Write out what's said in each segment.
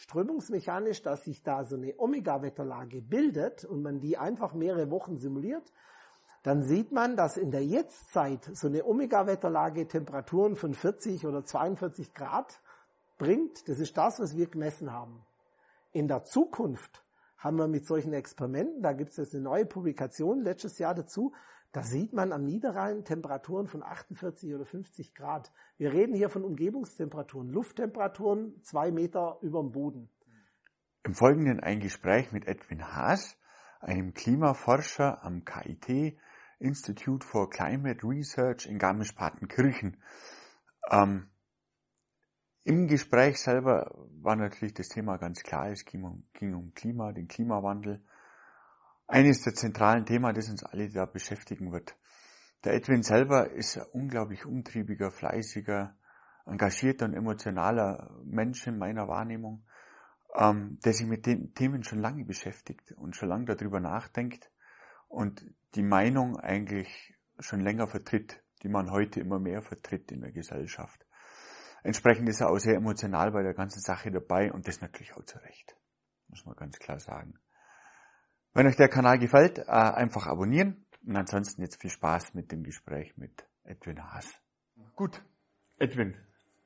strömungsmechanisch, dass sich da so eine Omega-Wetterlage bildet und man die einfach mehrere Wochen simuliert, dann sieht man, dass in der Jetztzeit so eine Omega-Wetterlage Temperaturen von 40 oder 42 Grad bringt. Das ist das, was wir gemessen haben. In der Zukunft haben wir mit solchen Experimenten, da gibt es jetzt eine neue Publikation letztes Jahr dazu, da sieht man am Niederrhein Temperaturen von 48 oder 50 Grad. Wir reden hier von Umgebungstemperaturen, Lufttemperaturen zwei Meter über dem Boden. Im Folgenden ein Gespräch mit Edwin Haas, einem Klimaforscher am KIT Institute for Climate Research in Garmisch-Partenkirchen. Ähm, Im Gespräch selber war natürlich das Thema ganz klar, es ging um, ging um Klima, den Klimawandel eines der zentralen Themen, das uns alle da beschäftigen wird. Der Edwin selber ist ein unglaublich umtriebiger, fleißiger, engagierter und emotionaler Mensch in meiner Wahrnehmung, ähm, der sich mit den Themen schon lange beschäftigt und schon lange darüber nachdenkt und die Meinung eigentlich schon länger vertritt, die man heute immer mehr vertritt in der Gesellschaft. Entsprechend ist er auch sehr emotional bei der ganzen Sache dabei und das natürlich auch zu Recht, muss man ganz klar sagen. Wenn euch der Kanal gefällt, äh, einfach abonnieren. Und ansonsten jetzt viel Spaß mit dem Gespräch mit Edwin Haas. Gut, Edwin,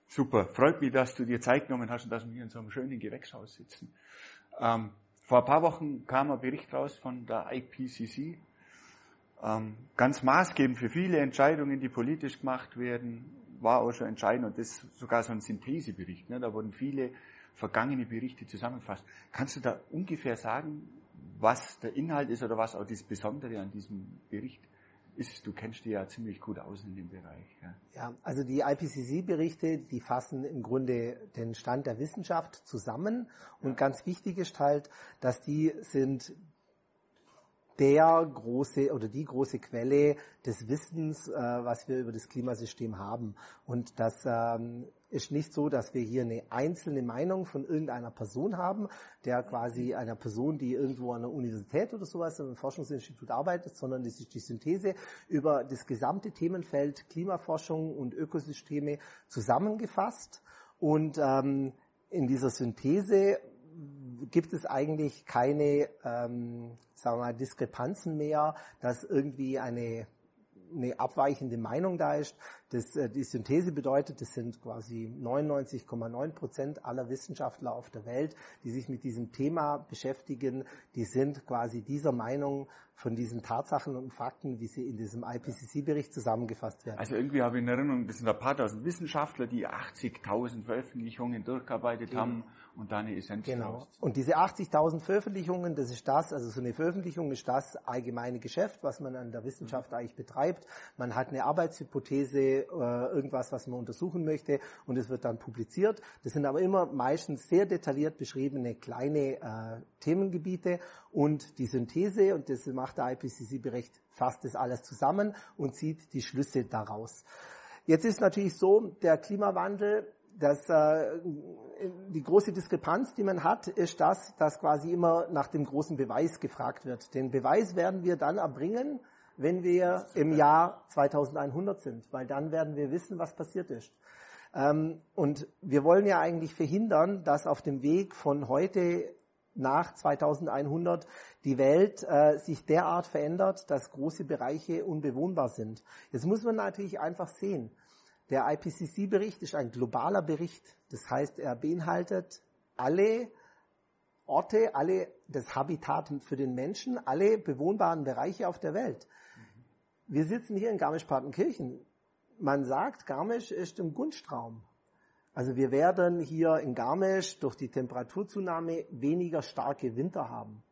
super. Freut mich, dass du dir Zeit genommen hast und dass wir hier in so einem schönen Gewächshaus sitzen. Ähm, vor ein paar Wochen kam ein Bericht raus von der IPCC. Ähm, ganz maßgebend für viele Entscheidungen, die politisch gemacht werden, war auch schon entscheidend und das ist sogar so ein Synthesebericht. Ne? Da wurden viele vergangene Berichte zusammengefasst. Kannst du da ungefähr sagen, was der Inhalt ist oder was auch das Besondere an diesem Bericht ist. Du kennst dich ja ziemlich gut aus in dem Bereich. Ja, ja also die IPCC-Berichte, die fassen im Grunde den Stand der Wissenschaft zusammen. Und ja. ganz wichtig ist halt, dass die sind der große oder die große Quelle des Wissens, äh, was wir über das Klimasystem haben. Und das ähm, ist nicht so, dass wir hier eine einzelne Meinung von irgendeiner Person haben, der quasi einer Person, die irgendwo an der Universität oder sowas, in einem Forschungsinstitut arbeitet, sondern das ist die Synthese über das gesamte Themenfeld Klimaforschung und Ökosysteme zusammengefasst. Und ähm, in dieser Synthese gibt es eigentlich keine, ähm, sagen wir mal, Diskrepanzen mehr, dass irgendwie eine eine abweichende Meinung da ist. Das, äh, die Synthese bedeutet, das sind quasi 99,9 Prozent aller Wissenschaftler auf der Welt, die sich mit diesem Thema beschäftigen, die sind quasi dieser Meinung von diesen Tatsachen und Fakten, wie sie in diesem IPCC-Bericht zusammengefasst werden. Also irgendwie habe ich in Erinnerung, das sind ein paar tausend Wissenschaftler, die 80.000 Veröffentlichungen durchgearbeitet genau. haben und da eine Essenz Genau. Und diese 80.000 Veröffentlichungen, das ist das, also so eine Veröffentlichung ist das allgemeine Geschäft, was man an der Wissenschaft mhm. eigentlich betreibt. Man hat eine Arbeitshypothese, äh, irgendwas, was man untersuchen möchte und es wird dann publiziert. Das sind aber immer meistens sehr detailliert beschriebene kleine äh, Themengebiete und die Synthese, und das macht der IPCC-Bericht, fasst das alles zusammen und zieht die Schlüsse daraus. Jetzt ist natürlich so, der Klimawandel das, äh, die große Diskrepanz, die man hat, ist das, dass quasi immer nach dem großen Beweis gefragt wird. Den Beweis werden wir dann erbringen, wenn wir im Jahr 2100 sind, weil dann werden wir wissen, was passiert ist. Ähm, und wir wollen ja eigentlich verhindern, dass auf dem Weg von heute nach 2100 die Welt äh, sich derart verändert, dass große Bereiche unbewohnbar sind. Jetzt muss man natürlich einfach sehen, der IPCC-Bericht ist ein globaler Bericht. Das heißt, er beinhaltet alle Orte, alle das Habitat für den Menschen, alle bewohnbaren Bereiche auf der Welt. Wir sitzen hier in Garmisch-Partenkirchen. Man sagt, Garmisch ist im Gunstraum. Also wir werden hier in Garmisch durch die Temperaturzunahme weniger starke Winter haben.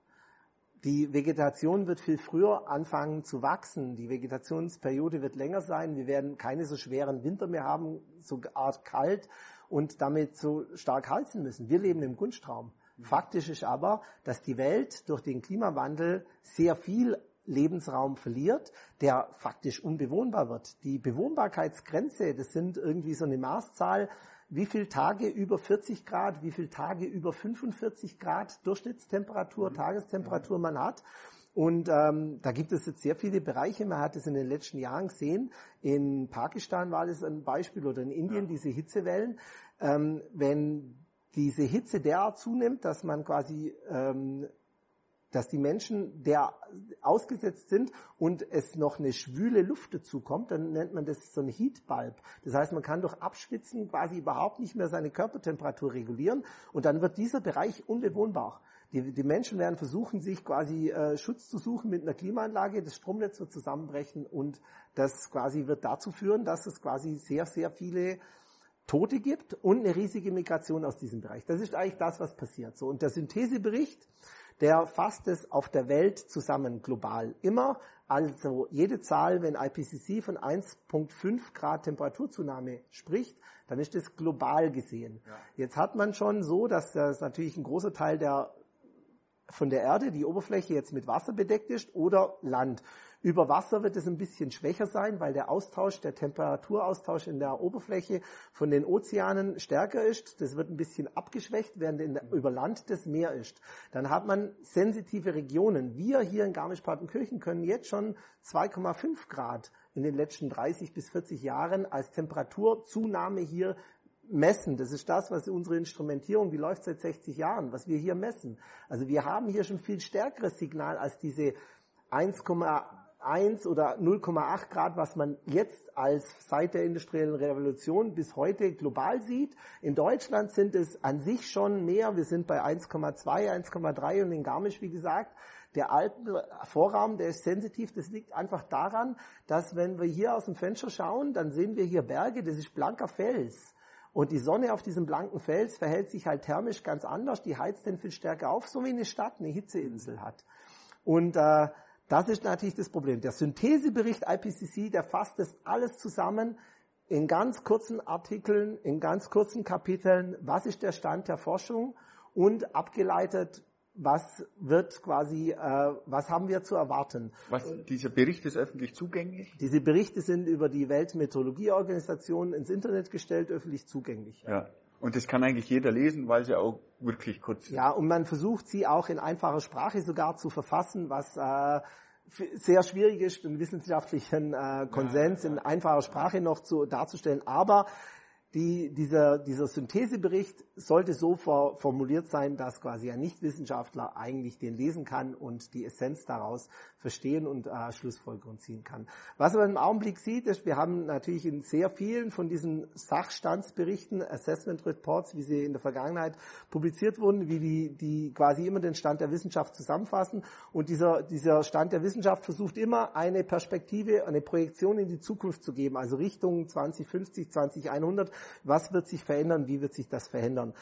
Die Vegetation wird viel früher anfangen zu wachsen. Die Vegetationsperiode wird länger sein. Wir werden keine so schweren Winter mehr haben, so art kalt und damit so stark heizen müssen. Wir leben im Gunstraum. Faktisch ist aber, dass die Welt durch den Klimawandel sehr viel Lebensraum verliert, der faktisch unbewohnbar wird. Die Bewohnbarkeitsgrenze, das sind irgendwie so eine Maßzahl, wie viele Tage über 40 Grad, wie viele Tage über 45 Grad Durchschnittstemperatur, mhm. Tagestemperatur man hat. Und ähm, da gibt es jetzt sehr viele Bereiche. Man hat es in den letzten Jahren gesehen. In Pakistan war das ein Beispiel oder in Indien, ja. diese Hitzewellen. Ähm, wenn diese Hitze derart zunimmt, dass man quasi ähm, dass die Menschen der ausgesetzt sind und es noch eine schwüle Luft dazu kommt, dann nennt man das so ein Heatbulb. Das heißt, man kann durch Abschwitzen quasi überhaupt nicht mehr seine Körpertemperatur regulieren und dann wird dieser Bereich unbewohnbar. Die, die Menschen werden versuchen, sich quasi äh, Schutz zu suchen mit einer Klimaanlage, das Stromnetz wird zusammenbrechen und das quasi wird dazu führen, dass es quasi sehr, sehr viele Tote gibt und eine riesige Migration aus diesem Bereich. Das ist eigentlich das, was passiert. So und der Synthesebericht der fasst es auf der Welt zusammen global immer. Also jede Zahl, wenn IPCC von 1,5 Grad Temperaturzunahme spricht, dann ist das global gesehen. Ja. Jetzt hat man schon so, dass das natürlich ein großer Teil der von der Erde, die Oberfläche jetzt mit Wasser bedeckt ist oder Land. Über Wasser wird es ein bisschen schwächer sein, weil der Austausch, der Temperaturaustausch in der Oberfläche von den Ozeanen stärker ist. Das wird ein bisschen abgeschwächt, während in der, über Land das Meer ist. Dann hat man sensitive Regionen. Wir hier in Garmisch-Partenkirchen können jetzt schon 2,5 Grad in den letzten 30 bis 40 Jahren als Temperaturzunahme hier messen. Das ist das, was unsere Instrumentierung, die läuft seit 60 Jahren, was wir hier messen. Also wir haben hier schon viel stärkeres Signal als diese 1, 1 oder 0,8 Grad, was man jetzt als seit der industriellen Revolution bis heute global sieht. In Deutschland sind es an sich schon mehr. Wir sind bei 1,2, 1,3 und in Garmisch, wie gesagt, der Alpenvorraum, der ist sensitiv. Das liegt einfach daran, dass wenn wir hier aus dem Fenster schauen, dann sehen wir hier Berge, das ist blanker Fels. Und die Sonne auf diesem blanken Fels verhält sich halt thermisch ganz anders. Die heizt den viel stärker auf, so wie eine Stadt eine Hitzeinsel hat. Und äh, das ist natürlich das Problem. Der Synthesebericht IPCC, der fasst das alles zusammen in ganz kurzen Artikeln, in ganz kurzen Kapiteln. Was ist der Stand der Forschung? Und abgeleitet, was wird quasi, äh, was haben wir zu erwarten? Was, dieser Bericht ist öffentlich zugänglich? Diese Berichte sind über die Weltmeteorologieorganisation ins Internet gestellt, öffentlich zugänglich. Ja. Und das kann eigentlich jeder lesen, weil sie auch wirklich kurz sind. Ja, und man versucht sie auch in einfacher Sprache sogar zu verfassen, was äh, sehr schwierig ist, den wissenschaftlichen äh, Konsens ja, ja, in einfacher Sprache noch zu, darzustellen. Aber die, dieser, dieser Synthesebericht sollte so for, formuliert sein, dass quasi ein Nichtwissenschaftler eigentlich den lesen kann und die Essenz daraus verstehen und äh, Schlussfolgerungen ziehen kann. Was man im Augenblick sieht, ist, wir haben natürlich in sehr vielen von diesen Sachstandsberichten, Assessment Reports, wie sie in der Vergangenheit publiziert wurden, wie die, die quasi immer den Stand der Wissenschaft zusammenfassen. Und dieser, dieser Stand der Wissenschaft versucht immer eine Perspektive, eine Projektion in die Zukunft zu geben, also Richtung 2050, 2100 was wird sich verändern? Wie wird sich das verändern?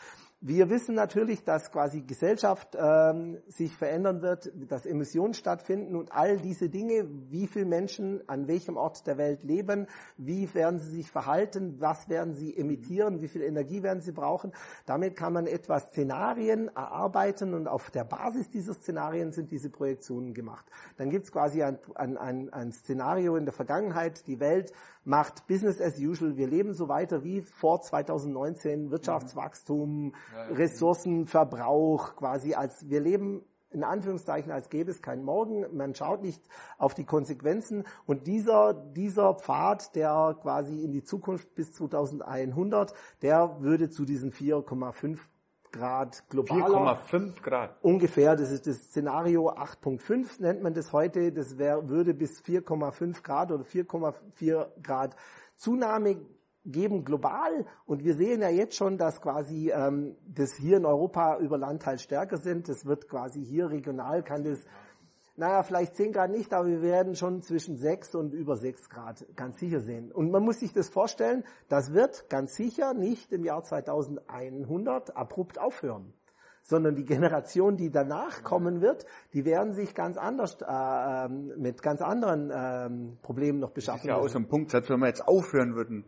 Wir wissen natürlich, dass quasi Gesellschaft ähm, sich verändern wird, dass Emissionen stattfinden und all diese Dinge, wie viele Menschen an welchem Ort der Welt leben, wie werden sie sich verhalten, was werden sie emittieren, wie viel Energie werden sie brauchen. Damit kann man etwas Szenarien erarbeiten und auf der Basis dieser Szenarien sind diese Projektionen gemacht. Dann gibt es quasi ein, ein, ein, ein Szenario in der Vergangenheit, die Welt macht Business as usual, wir leben so weiter wie vor 2019, Wirtschaftswachstum, Ressourcenverbrauch quasi als wir leben in Anführungszeichen, als gäbe es keinen Morgen. Man schaut nicht auf die Konsequenzen. Und dieser, dieser Pfad, der quasi in die Zukunft bis 2100, der würde zu diesen 4,5 Grad globaler. 4,5 Grad. Ungefähr, das ist das Szenario 8.5 nennt man das heute. Das wär, würde bis 4,5 Grad oder 4,4 Grad Zunahme geben global und wir sehen ja jetzt schon, dass quasi ähm, das hier in Europa über Land halt stärker sind. Das wird quasi hier regional kann das, naja, vielleicht 10 Grad nicht, aber wir werden schon zwischen 6 und über 6 Grad ganz sicher sehen. Und man muss sich das vorstellen, das wird ganz sicher nicht im Jahr 2100 abrupt aufhören sondern die Generation, die danach kommen wird, die werden sich ganz anders äh, ähm, mit ganz anderen ähm, Problemen noch beschaffen. Ja aus dem Punkt, wenn wir jetzt aufhören würden,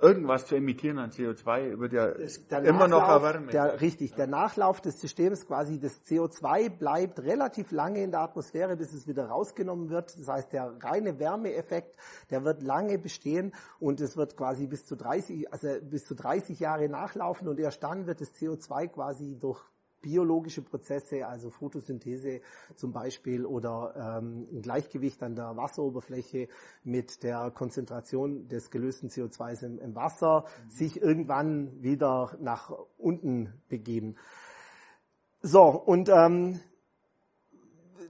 irgendwas zu emittieren an CO2 wird ja immer noch erwärmen. Der, richtig, der Nachlauf des Systems, quasi das CO2 bleibt relativ lange in der Atmosphäre, bis es wieder rausgenommen wird. Das heißt, der reine Wärmeeffekt, der wird lange bestehen und es wird quasi bis zu 30, also bis zu 30 Jahre nachlaufen und erst dann wird das CO2 quasi durch biologische Prozesse, also Photosynthese zum Beispiel oder ähm, ein Gleichgewicht an der Wasseroberfläche mit der Konzentration des gelösten CO2 im, im Wasser, mhm. sich irgendwann wieder nach unten begeben. So, und ähm,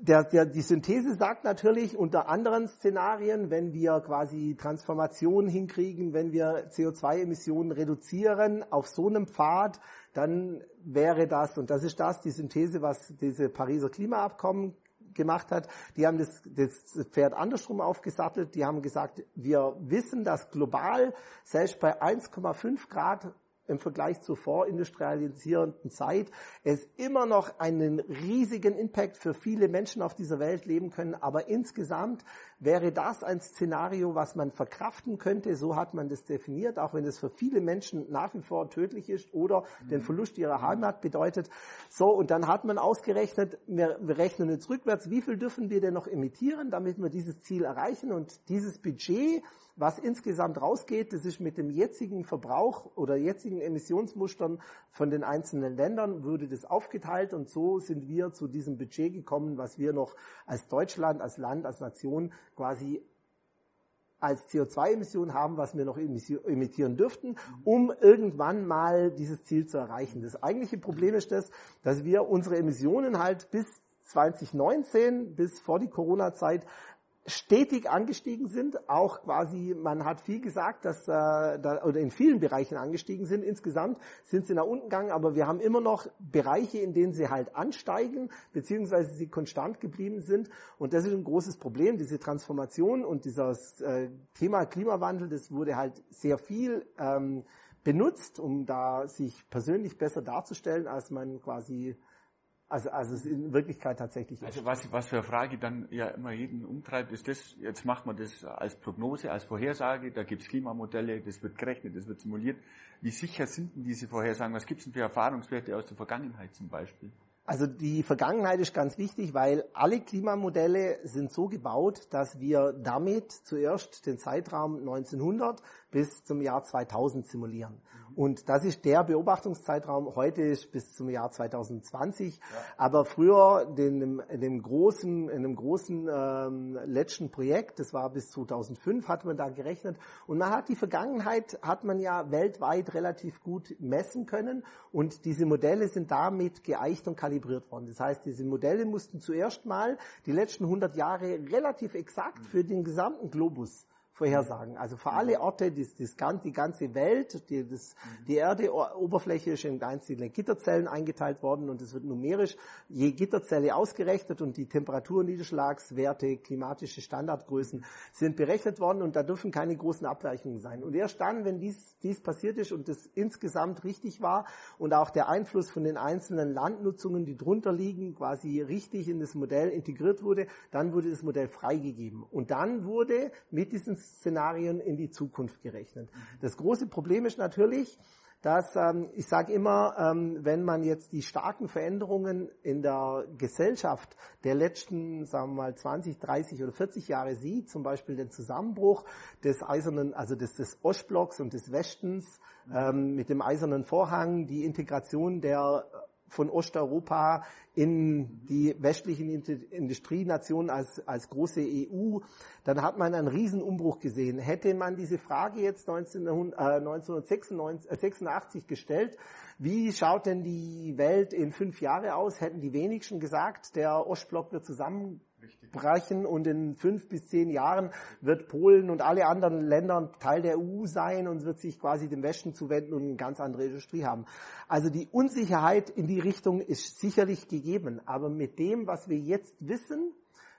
der, der, die Synthese sagt natürlich unter anderen Szenarien, wenn wir quasi Transformationen hinkriegen, wenn wir CO2-Emissionen reduzieren auf so einem Pfad, dann wäre das, und das ist das, die Synthese, was diese Pariser Klimaabkommen gemacht hat, die haben das, das Pferd andersrum aufgesattelt, die haben gesagt, wir wissen, dass global selbst bei 1,5 Grad im Vergleich zur vorindustrialisierenden Zeit es immer noch einen riesigen Impact für viele Menschen auf dieser Welt leben können. Aber insgesamt wäre das ein Szenario, was man verkraften könnte. So hat man das definiert, auch wenn es für viele Menschen nach wie vor tödlich ist oder mhm. den Verlust ihrer Heimat bedeutet. So, und dann hat man ausgerechnet, wir, wir rechnen jetzt rückwärts, wie viel dürfen wir denn noch emittieren, damit wir dieses Ziel erreichen. Und dieses Budget, was insgesamt rausgeht, das ist mit dem jetzigen Verbrauch oder jetzigen Emissionsmustern von den einzelnen Ländern, würde das aufgeteilt und so sind wir zu diesem Budget gekommen, was wir noch als Deutschland, als Land, als Nation quasi als CO2-Emission haben, was wir noch emittieren dürften, um irgendwann mal dieses Ziel zu erreichen. Das eigentliche Problem ist das, dass wir unsere Emissionen halt bis 2019, bis vor die Corona-Zeit, stetig angestiegen sind. Auch quasi, man hat viel gesagt, dass äh, da, oder in vielen Bereichen angestiegen sind. Insgesamt sind sie nach unten gegangen, aber wir haben immer noch Bereiche, in denen sie halt ansteigen, beziehungsweise sie konstant geblieben sind. Und das ist ein großes Problem, diese Transformation und dieses äh, Thema Klimawandel, das wurde halt sehr viel ähm, benutzt, um da sich persönlich besser darzustellen, als man quasi also, also es in Wirklichkeit tatsächlich ist. Also was, was für eine Frage dann ja immer jeden umtreibt, ist das, jetzt macht man das als Prognose, als Vorhersage, da gibt es Klimamodelle, das wird gerechnet, das wird simuliert. Wie sicher sind denn diese Vorhersagen? Was gibt es denn für Erfahrungswerte aus der Vergangenheit zum Beispiel? Also die Vergangenheit ist ganz wichtig, weil alle Klimamodelle sind so gebaut, dass wir damit zuerst den Zeitraum 1900 bis zum Jahr 2000 simulieren. Und das ist der Beobachtungszeitraum. Heute ist bis zum Jahr 2020. Ja. Aber früher in dem großen, in einem großen ähm, letzten Projekt, das war bis 2005, hat man da gerechnet. Und man hat die Vergangenheit, hat man ja weltweit relativ gut messen können. Und diese Modelle sind damit geeicht und kalibriert worden. Das heißt, diese Modelle mussten zuerst mal die letzten 100 Jahre relativ exakt für den gesamten Globus vorhersagen. Also für alle Orte, das, das, die ganze Welt, die, das, die Erdeoberfläche ist in einzelne Gitterzellen eingeteilt worden und es wird numerisch je Gitterzelle ausgerechnet und die Temperaturniederschlagswerte, klimatische Standardgrößen sind berechnet worden und da dürfen keine großen Abweichungen sein. Und erst dann, wenn dies, dies passiert ist und das insgesamt richtig war und auch der Einfluss von den einzelnen Landnutzungen, die drunter liegen, quasi richtig in das Modell integriert wurde, dann wurde das Modell freigegeben. Und dann wurde mit diesen Szenarien in die Zukunft gerechnet. Das große Problem ist natürlich, dass ähm, ich sage immer, ähm, wenn man jetzt die starken Veränderungen in der Gesellschaft der letzten, sagen wir mal, 20, 30 oder 40 Jahre sieht, zum Beispiel den Zusammenbruch des eisernen, also des, des Ostblocks und des Westens ähm, mit dem eisernen Vorhang, die Integration der von Osteuropa in die westlichen Industrienationen als, als große EU, dann hat man einen Riesenumbruch gesehen. Hätte man diese Frage jetzt 1986 äh, gestellt, wie schaut denn die Welt in fünf Jahre aus, hätten die wenigsten gesagt, der Ostblock wird zusammen brechen und in fünf bis zehn Jahren wird Polen und alle anderen Länder Teil der EU sein und wird sich quasi dem Westen zuwenden und eine ganz andere Industrie haben. Also die Unsicherheit in die Richtung ist sicherlich gegeben, aber mit dem, was wir jetzt wissen,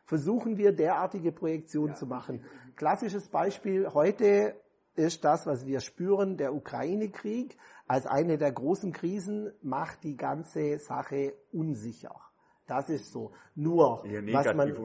versuchen wir derartige Projektionen ja. zu machen. Klassisches Beispiel heute ist das, was wir spüren, der Ukraine-Krieg als eine der großen Krisen macht die ganze Sache unsicher. Das ist so. Nur, was man,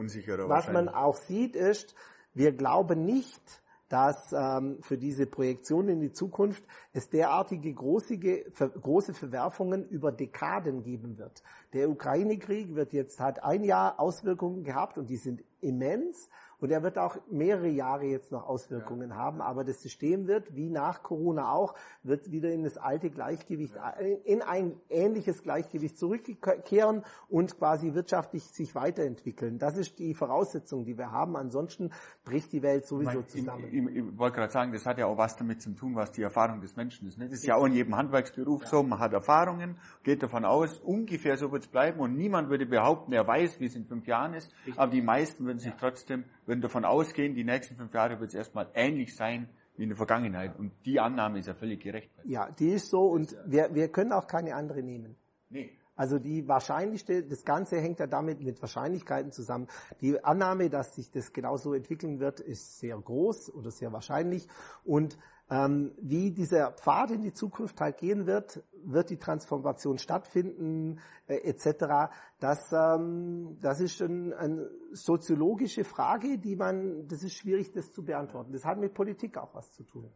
was man auch sieht, ist, wir glauben nicht, dass ähm, für diese Projektion in die Zukunft es derartige große, große Verwerfungen über Dekaden geben wird. Der Ukraine-Krieg wird jetzt hat ein Jahr Auswirkungen gehabt und die sind immens Und er wird auch mehrere Jahre jetzt noch Auswirkungen ja. haben. Aber das System wird, wie nach Corona auch, wird wieder in das alte Gleichgewicht, ja. in ein ähnliches Gleichgewicht zurückkehren und quasi wirtschaftlich sich weiterentwickeln. Das ist die Voraussetzung, die wir haben. Ansonsten bricht die Welt sowieso ich zusammen. Ich, ich, ich wollte gerade sagen, das hat ja auch was damit zu tun, was die Erfahrung des Menschen ist. Ne? Das ist ja auch in jedem Handwerksberuf ja. so. Man hat Erfahrungen, geht davon aus, ungefähr so wird es bleiben und niemand würde behaupten, er weiß, wie es in fünf Jahren ist. Richtig. Aber die meisten würden sich trotzdem, würden davon ausgehen, die nächsten fünf Jahre wird es erstmal ähnlich sein wie in der Vergangenheit. Und die Annahme ist ja völlig gerechtfertigt. Ja, die ist so und wir, wir können auch keine andere nehmen. Nee. Also die wahrscheinlichste, das Ganze hängt ja damit mit Wahrscheinlichkeiten zusammen. Die Annahme, dass sich das genauso entwickeln wird, ist sehr groß oder sehr wahrscheinlich. Und wie dieser Pfad in die Zukunft halt gehen wird, wird die Transformation stattfinden, äh, etc. Das, ähm, das ist ein, eine soziologische Frage, die man, das ist schwierig, das zu beantworten. Das hat mit Politik auch was zu tun.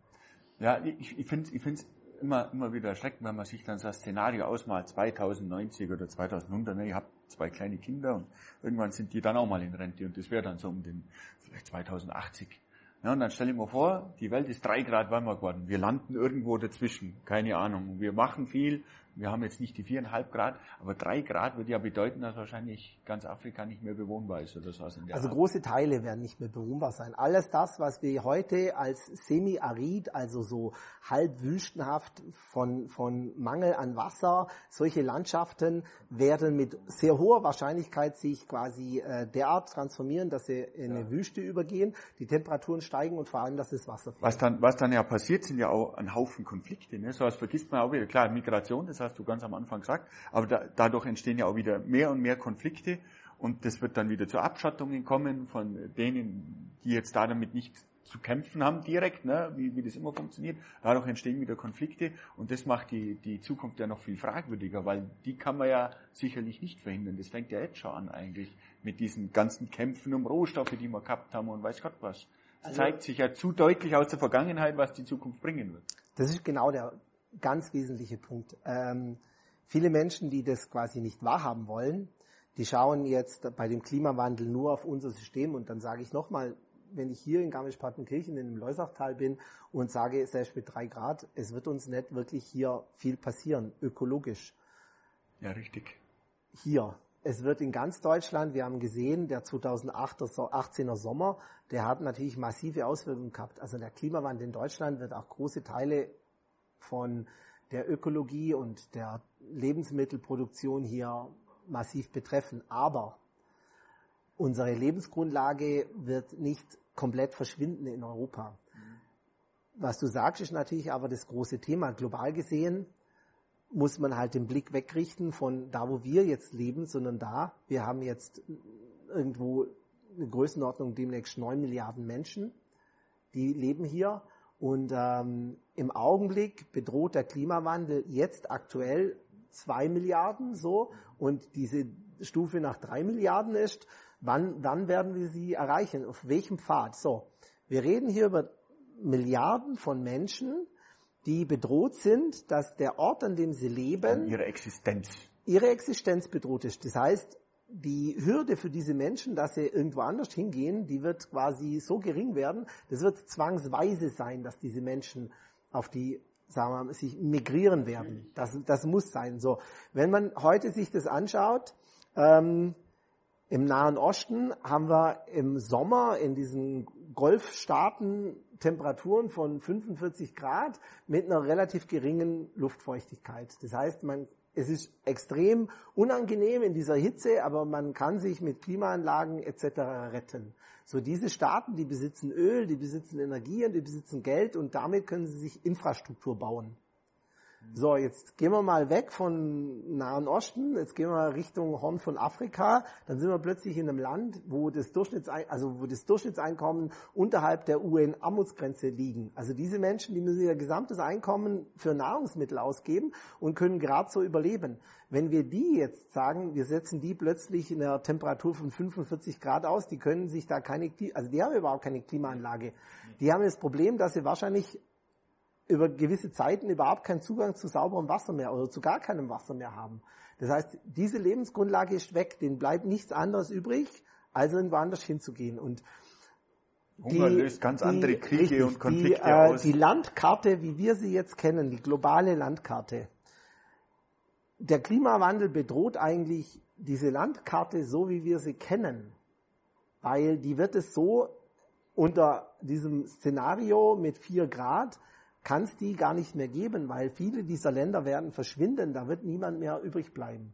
Ja, ich, ich finde finde immer, immer wieder erschreckend, wenn man sich dann so ein Szenario ausmalt, 2090 oder 2100, ne, ich habe zwei kleine Kinder und irgendwann sind die dann auch mal in Rente und das wäre dann so um den, vielleicht 2080. Ja, und dann stell ich mir vor, die Welt ist drei Grad wärmer geworden. Wir landen irgendwo dazwischen. Keine Ahnung. Wir machen viel, wir haben jetzt nicht die viereinhalb Grad, aber drei Grad würde ja bedeuten, dass wahrscheinlich ganz Afrika nicht mehr bewohnbar ist oder sowas. In der also Art. große Teile werden nicht mehr bewohnbar sein. Alles das, was wir heute als semi-arid, also so halb wüstenhaft von, von Mangel an Wasser, solche Landschaften werden mit sehr hoher Wahrscheinlichkeit sich quasi äh, derart transformieren, dass sie in eine ja. Wüste übergehen, die Temperaturen steigen und vor allem, dass das Wasser fehlt. Was dann, was dann ja passiert, sind ja auch ein Haufen Konflikte. Ne? So was vergisst man auch wieder. Klar, Migration, das heißt, hast du ganz am Anfang gesagt. Aber da, dadurch entstehen ja auch wieder mehr und mehr Konflikte und das wird dann wieder zu Abschattungen kommen von denen, die jetzt da damit nicht zu kämpfen haben direkt, ne, wie, wie das immer funktioniert. Dadurch entstehen wieder Konflikte und das macht die, die Zukunft ja noch viel fragwürdiger, weil die kann man ja sicherlich nicht verhindern. Das fängt ja jetzt schon an eigentlich mit diesen ganzen Kämpfen um Rohstoffe, die wir gehabt haben und weiß Gott was. Es also, zeigt sich ja zu deutlich aus der Vergangenheit, was die Zukunft bringen wird. Das ist genau der, ganz wesentliche Punkt. Ähm, viele Menschen, die das quasi nicht wahrhaben wollen, die schauen jetzt bei dem Klimawandel nur auf unser System und dann sage ich nochmal, wenn ich hier in Garmisch-Partenkirchen in dem Leusachtal bin und sage, selbst mit drei Grad, es wird uns nicht wirklich hier viel passieren, ökologisch. Ja, richtig. Hier. Es wird in ganz Deutschland, wir haben gesehen, der 2018er Sommer, der hat natürlich massive Auswirkungen gehabt. Also der Klimawandel in Deutschland wird auch große Teile von der Ökologie und der Lebensmittelproduktion hier massiv betreffen. Aber unsere Lebensgrundlage wird nicht komplett verschwinden in Europa. Was du sagst, ist natürlich aber das große Thema. Global gesehen muss man halt den Blick wegrichten von da, wo wir jetzt leben, sondern da. Wir haben jetzt irgendwo eine Größenordnung demnächst neun Milliarden Menschen, die leben hier. Und ähm, im Augenblick bedroht der Klimawandel jetzt aktuell zwei Milliarden so und diese Stufe nach drei Milliarden ist. Wann, wann werden wir sie erreichen? Auf welchem Pfad? So, wir reden hier über Milliarden von Menschen, die bedroht sind, dass der Ort, an dem sie leben, ihre Existenz, ihre Existenz bedroht ist. Das heißt, die Hürde für diese Menschen, dass sie irgendwo anders hingehen, die wird quasi so gering werden. Das wird zwangsweise sein, dass diese Menschen auf die, sagen wir mal, sich migrieren werden. Das, das muss sein. So, wenn man heute sich das anschaut, ähm, im Nahen Osten haben wir im Sommer in diesen Golfstaaten Temperaturen von 45 Grad mit einer relativ geringen Luftfeuchtigkeit. Das heißt, man es ist extrem unangenehm in dieser Hitze, aber man kann sich mit Klimaanlagen etc. retten. So diese Staaten, die besitzen Öl, die besitzen Energien, die besitzen Geld und damit können sie sich Infrastruktur bauen. So, jetzt gehen wir mal weg von Nahen Osten, jetzt gehen wir Richtung Horn von Afrika, dann sind wir plötzlich in einem Land, wo das, Durchschnittsein also wo das Durchschnittseinkommen unterhalb der UN-Armutsgrenze liegen. Also diese Menschen, die müssen ihr gesamtes Einkommen für Nahrungsmittel ausgeben und können gerade so überleben. Wenn wir die jetzt sagen, wir setzen die plötzlich in einer Temperatur von 45 Grad aus, die können sich da keine, also die haben überhaupt keine Klimaanlage. Die haben das Problem, dass sie wahrscheinlich über gewisse Zeiten überhaupt keinen Zugang zu sauberem Wasser mehr oder zu gar keinem Wasser mehr haben. Das heißt, diese Lebensgrundlage ist weg, denen bleibt nichts anderes übrig, als irgendwo anders hinzugehen. Und Hunger löst ganz andere Kriege richtig, und Konflikte die, äh, aus. Die Landkarte, wie wir sie jetzt kennen, die globale Landkarte. Der Klimawandel bedroht eigentlich diese Landkarte so, wie wir sie kennen, weil die wird es so unter diesem Szenario mit vier Grad kann es die gar nicht mehr geben, weil viele dieser Länder werden verschwinden, da wird niemand mehr übrig bleiben.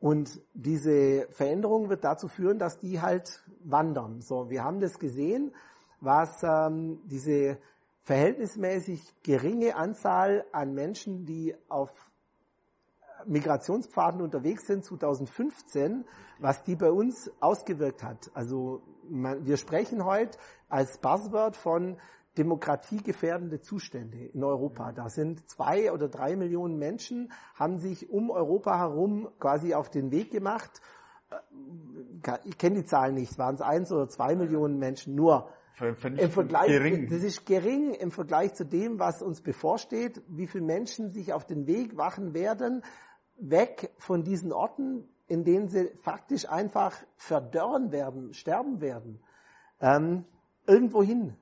Und diese Veränderung wird dazu führen, dass die halt wandern. So, wir haben das gesehen, was ähm, diese verhältnismäßig geringe Anzahl an Menschen, die auf Migrationspfaden unterwegs sind 2015, was die bei uns ausgewirkt hat. Also man, wir sprechen heute als Buzzword von demokratiegefährdende Zustände in Europa. Da sind zwei oder drei Millionen Menschen, haben sich um Europa herum quasi auf den Weg gemacht. Ich kenne die Zahlen nicht, waren es eins oder zwei Millionen Menschen nur. Im Vergleich, gering. Das ist gering im Vergleich zu dem, was uns bevorsteht, wie viele Menschen sich auf den Weg machen werden, weg von diesen Orten, in denen sie faktisch einfach verdörren werden, sterben werden, ähm, irgendwo hin.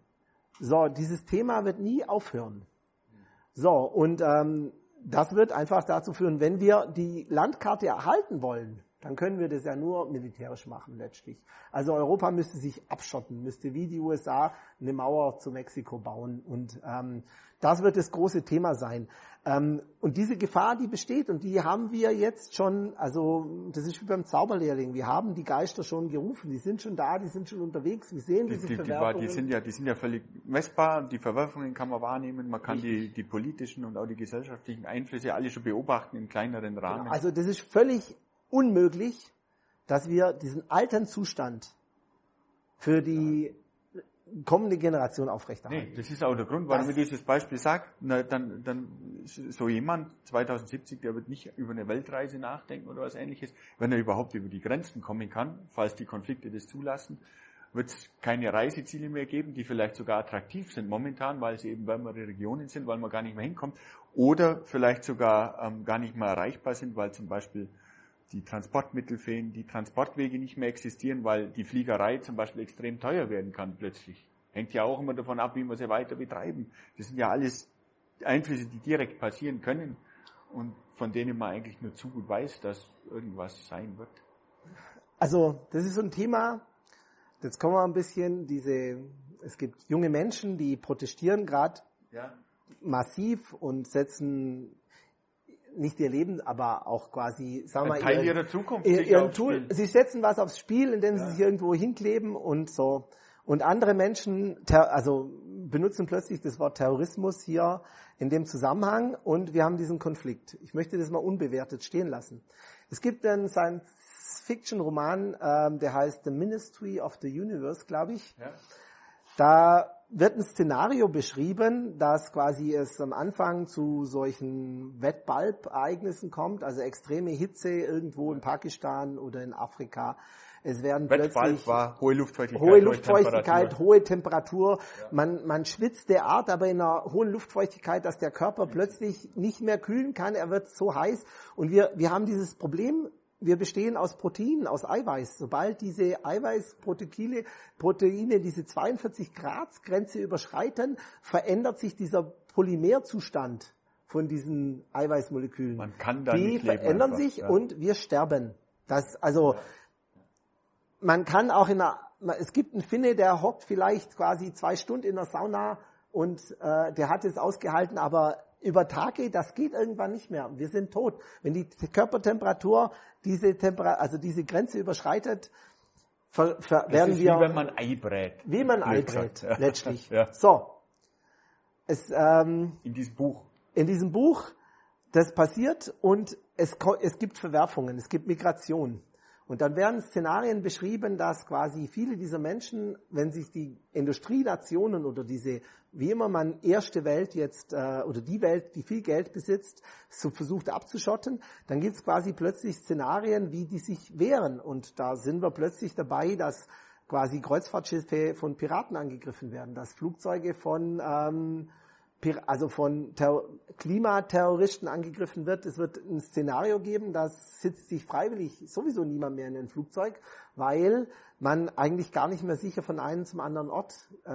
So, dieses Thema wird nie aufhören. So, und ähm, das wird einfach dazu führen, wenn wir die Landkarte erhalten wollen, dann können wir das ja nur militärisch machen letztlich. Also Europa müsste sich abschotten, müsste wie die USA eine Mauer zu Mexiko bauen. Und ähm, das wird das große Thema sein. Ähm, und diese Gefahr, die besteht und die haben wir jetzt schon, also das ist wie beim Zauberlehrling, wir haben die Geister schon gerufen, die sind schon da, die sind schon unterwegs, wir sehen Die, diese die, Verwerfungen. die, sind ja, die sind ja völlig messbar, die Verwerfungen kann man wahrnehmen, man kann die, die politischen und auch die gesellschaftlichen Einflüsse alle schon beobachten im kleineren Rahmen. Also das ist völlig unmöglich, dass wir diesen alten Zustand für die kommende Generation aufrechterhalten. Nee, das ist auch der Grund, warum Das- ich dieses Beispiel sage. Na, dann, dann so jemand 2070, der wird nicht über eine Weltreise nachdenken oder was ähnliches. Wenn er überhaupt über die Grenzen kommen kann, falls die Konflikte das zulassen, wird es keine Reiseziele mehr geben, die vielleicht sogar attraktiv sind momentan, weil sie eben wärmere Regionen sind, weil man gar nicht mehr hinkommt. Oder vielleicht sogar ähm, gar nicht mehr erreichbar sind, weil zum Beispiel die Transportmittel fehlen, die Transportwege nicht mehr existieren, weil die Fliegerei zum Beispiel extrem teuer werden kann plötzlich. Hängt ja auch immer davon ab, wie wir sie weiter betreiben. Das sind ja alles Einflüsse, die direkt passieren können und von denen man eigentlich nur zu gut weiß, dass irgendwas sein wird. Also das ist so ein Thema, jetzt kommen wir ein bisschen, diese, es gibt junge Menschen, die protestieren gerade Ja. massiv und setzen nicht ihr Leben, aber auch quasi, sagen wir mal, Teil ihre- ihrer Zukunft. ihren Tool, sie setzen was aufs Spiel, indem sie Ja. sich irgendwo hinkleben und so. Und andere Menschen, also benutzen plötzlich das Wort Terrorismus hier in dem Zusammenhang und wir haben diesen Konflikt. Ich möchte das mal unbewertet stehen lassen. Es gibt einen Science-Fiction-Roman, ähm, der heißt The Ministry of the Universe, glaube ich. Ja. Da wird ein Szenario beschrieben, dass quasi es am Anfang zu solchen Wettbalb-Ereignissen kommt, also extreme Hitze irgendwo in Pakistan oder in Afrika. Es werden Wettbalb plötzlich war hohe Luftfeuchtigkeit. hohe Luftfeuchtigkeit, Temperatur. hohe Temperatur. Man, man schwitzt derart, aber in einer hohen Luftfeuchtigkeit, dass der Körper plötzlich nicht mehr kühlen kann. Er wird so heiß. Und wir, wir haben dieses Problem, wir bestehen aus Proteinen, aus Eiweiß. Sobald diese Eiweißproteine, Proteine diese 42 Grad Grenze überschreiten, verändert sich dieser Polymerzustand von diesen Eiweißmolekülen. Man kann da Die nicht leben verändern einfach, sich ja. und wir sterben. Das, also, man kann auch in einer, es gibt einen Finne, der hockt vielleicht quasi zwei Stunden in der Sauna und äh, der hat es ausgehalten, aber über Tage, das geht irgendwann nicht mehr. Wir sind tot. Wenn die Körpertemperatur diese Temperatur, also diese Grenze überschreitet, ver, ver, Das werden ist wir wie wenn man Ei brät. wie man Ei brät, ja. letztlich. Ja. So. Es, ähm, In diesem Buch. in diesem Buch, das passiert und es, es gibt Verwerfungen, es gibt Migration. Und dann werden Szenarien beschrieben, dass quasi viele dieser Menschen, wenn sich die Industrienationen oder diese, wie immer man erste Welt jetzt, äh, oder die Welt, die viel Geld besitzt, so versucht abzuschotten, dann gibt es quasi plötzlich Szenarien, wie die sich wehren. Und da sind wir plötzlich dabei, dass quasi Kreuzfahrtschiffe von Piraten angegriffen werden, dass Flugzeuge von ähm, also von Klimaterroristen angegriffen wird. Es wird ein Szenario geben, das sitzt sich freiwillig sowieso niemand mehr in ein Flugzeug, weil man eigentlich gar nicht mehr sicher von einem zum anderen Ort äh,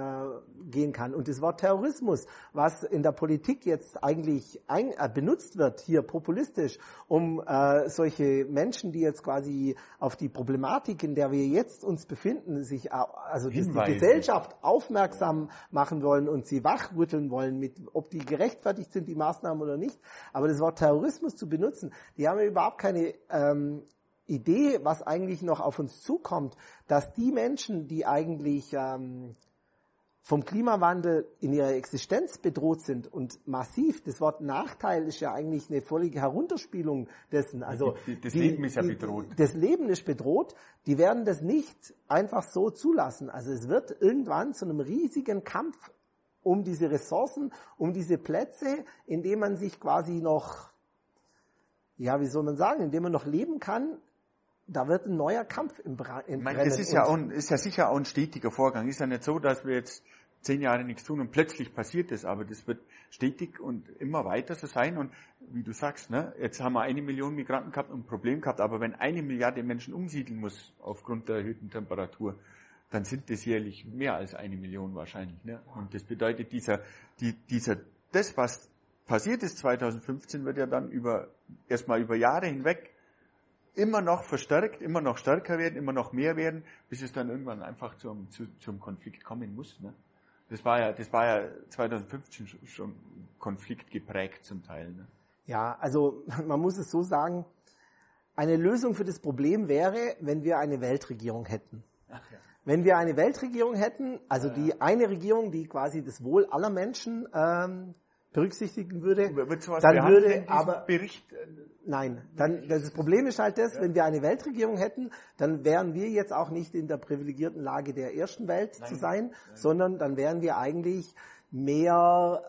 gehen kann. Und das Wort Terrorismus, was in der Politik jetzt eigentlich ein, äh, benutzt wird, hier populistisch, um äh, solche Menschen, die jetzt quasi auf die Problematik, in der wir jetzt uns befinden, sich also die Gesellschaft aufmerksam machen wollen und sie wachrütteln wollen, mit, ob die gerechtfertigt sind, die Maßnahmen oder nicht. Aber das Wort Terrorismus zu benutzen, die haben ja überhaupt keine ähm, Idee, was eigentlich noch auf uns zukommt, dass die Menschen, die eigentlich ähm, vom Klimawandel in ihrer Existenz bedroht sind und massiv, das Wort Nachteil ist ja eigentlich eine völlige Herunterspielung dessen. Also das die, Leben ist ja bedroht. das Leben ist bedroht. Die werden das nicht einfach so zulassen. Also es wird irgendwann zu einem riesigen Kampf um diese Ressourcen, um diese Plätze, in denen man sich quasi noch, ja, wie soll man sagen, in dem man noch leben kann, da wird ein neuer Kampf im, Bra im ich meine, Das ist ja, auch, ist ja sicher auch ein stetiger Vorgang. Ist ja nicht so, dass wir jetzt zehn Jahre nichts tun und plötzlich passiert es, aber das wird stetig und immer weiter so sein. Und wie du sagst, ne, jetzt haben wir eine Million Migranten gehabt und ein Problem gehabt, aber wenn eine Milliarde Menschen umsiedeln muss aufgrund der erhöhten Temperatur, dann sind das jährlich mehr als eine Million wahrscheinlich. Ne? Und das bedeutet, dieser, die, dieser, das, was passiert ist 2015, wird ja dann über, erstmal über Jahre hinweg immer noch verstärkt, immer noch stärker werden, immer noch mehr werden, bis es dann irgendwann einfach zum, zu, zum Konflikt kommen muss. Ne? Das war ja, das war ja 2015 schon Konflikt geprägt zum Teil. Ne? Ja, also man muss es so sagen, eine Lösung für das Problem wäre, wenn wir eine Weltregierung hätten. Ach ja. Wenn wir eine Weltregierung hätten, also ja, ja. die eine Regierung, die quasi das Wohl aller Menschen ähm, berücksichtigen würde, dann würde aber Bericht äh, nein, dann das Problem ist halt das, ja. wenn wir eine Weltregierung hätten, dann wären wir jetzt auch nicht in der privilegierten Lage der ersten Welt nein. zu sein, nein. sondern dann wären wir eigentlich mehr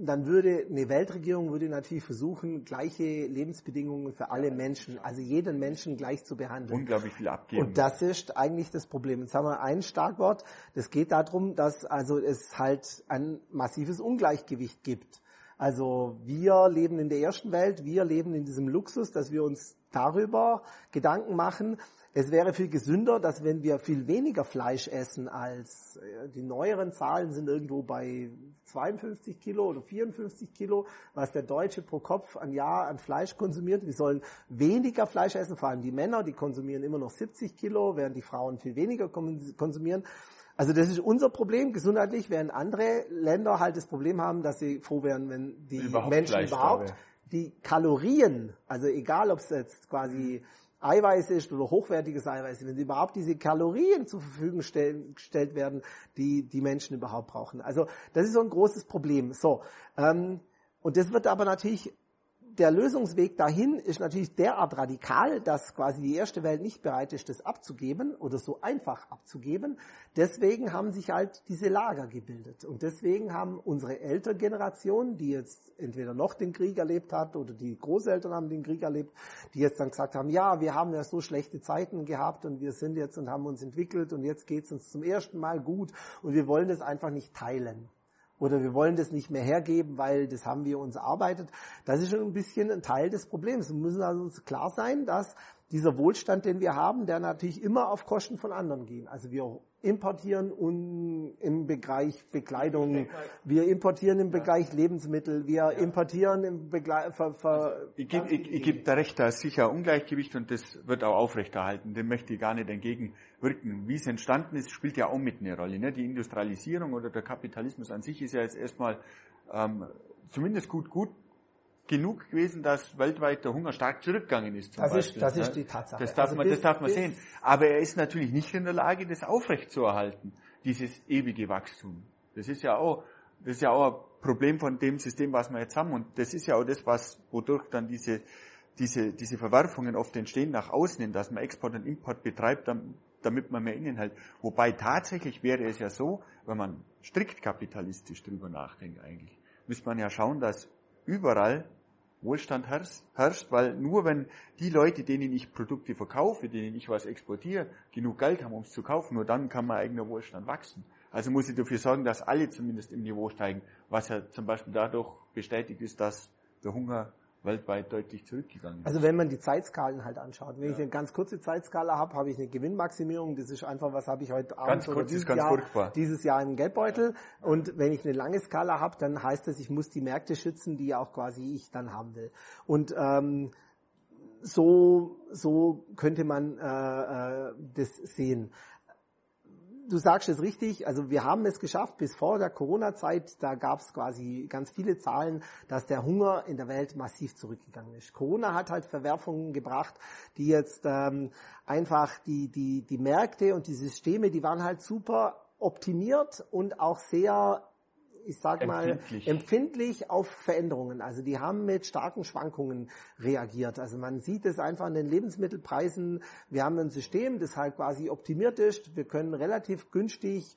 dann würde eine Weltregierung würde natürlich versuchen, gleiche Lebensbedingungen für alle Menschen, also jeden Menschen gleich zu behandeln. Unglaublich viel abgeben. Und das ist eigentlich das Problem. Jetzt haben wir ein Starkwort. Das geht darum, dass also es halt ein massives Ungleichgewicht gibt. Also wir leben in der ersten Welt, wir leben in diesem Luxus, dass wir uns darüber Gedanken machen, es wäre viel gesünder, dass wenn wir viel weniger Fleisch essen als äh, die neueren Zahlen sind irgendwo bei 52 Kilo oder 54 Kilo, was der Deutsche pro Kopf an Jahr an Fleisch konsumiert. Wir sollen weniger Fleisch essen, vor allem die Männer, die konsumieren immer noch 70 Kilo, während die Frauen viel weniger konsumieren. Also das ist unser Problem gesundheitlich, während andere Länder halt das Problem haben, dass sie froh wären, wenn die überhaupt Menschen Fleisch überhaupt die Kalorien, also egal ob es jetzt quasi Eiweiß ist oder hochwertiges Eiweiß, wenn überhaupt diese Kalorien zur Verfügung stellen, gestellt werden, die die Menschen überhaupt brauchen. Also das ist so ein großes Problem. So ähm, und das wird aber natürlich der Lösungsweg dahin ist natürlich derart radikal, dass quasi die erste Welt nicht bereit ist, das abzugeben oder so einfach abzugeben. Deswegen haben sich halt diese Lager gebildet. Und deswegen haben unsere Elterngeneration, die jetzt entweder noch den Krieg erlebt hat oder die Großeltern haben den Krieg erlebt, die jetzt dann gesagt haben, ja, wir haben ja so schlechte Zeiten gehabt und wir sind jetzt und haben uns entwickelt und jetzt geht es uns zum ersten Mal gut und wir wollen das einfach nicht teilen oder wir wollen das nicht mehr hergeben, weil das haben wir uns erarbeitet. Das ist schon ein bisschen ein Teil des Problems. Wir müssen also uns klar sein, dass dieser Wohlstand, den wir haben, der natürlich immer auf Kosten von anderen geht. Also wir importieren im Bereich Bekleidung, wir importieren im Bereich Lebensmittel, wir importieren im Bereich... Also, ich gebe ich, ich geb da recht, da ist sicher Ungleichgewicht und das wird auch aufrechterhalten. Dem möchte ich gar nicht entgegenwirken. Wie es entstanden ist, spielt ja auch mit eine Rolle. Ne? Die Industrialisierung oder der Kapitalismus an sich ist ja jetzt erstmal ähm, zumindest gut, gut genug gewesen, dass weltweit der Hunger stark zurückgegangen ist. Zum das, Beispiel, ist, das ne? ist die Tatsache. Das darf, also man, das darf man sehen. Aber er ist natürlich nicht in der Lage, das aufrechtzuerhalten, dieses ewige Wachstum. Das ist ja auch, das ist ja auch ein Problem von dem System, was wir jetzt haben. Und das ist ja auch das, was, wodurch dann diese, diese, diese Verwerfungen oft entstehen nach außen hin, dass man Export und Import betreibt, damit man mehr innen hält. Wobei tatsächlich wäre es ja so, wenn man strikt kapitalistisch drüber nachdenkt eigentlich, müsste man ja schauen, dass überall Wohlstand herrscht, weil nur wenn die Leute, denen ich Produkte verkaufe, denen ich was exportiere, genug Geld haben, um es zu kaufen, nur dann kann mein eigener Wohlstand wachsen. Also muss ich dafür sorgen, dass alle zumindest im Niveau steigen, was ja zum Beispiel dadurch bestätigt ist, dass der Hunger weltweit deutlich zurückgegangen ist. Also wenn man die Zeitskalen halt anschaut. Wenn ja. ich eine ganz kurze Zeitskala habe, habe ich eine Gewinnmaximierung. Das ist einfach, was habe ich heute Abend ganz kurz, dieses, Jahr, furchtbar. dieses Jahr im Geldbeutel. Und wenn ich eine lange Skala habe, dann heißt das, ich muss die Märkte schützen, die auch quasi ich dann haben will. Und ähm, so, so könnte man äh, äh, das sehen du sagst es richtig, also wir haben es geschafft, bis vor der Corona-Zeit, da gab es quasi ganz viele Zahlen, dass der Hunger in der Welt massiv zurückgegangen ist. Corona hat halt Verwerfungen gebracht, die jetzt ähm, einfach die, die, die Märkte und die Systeme, die waren halt super optimiert und auch sehr ich sage mal, empfindlich auf Veränderungen. Also die haben mit starken Schwankungen reagiert. Also man sieht es einfach an den Lebensmittelpreisen. Wir haben ein System, das halt quasi optimiert ist. Wir können relativ günstig,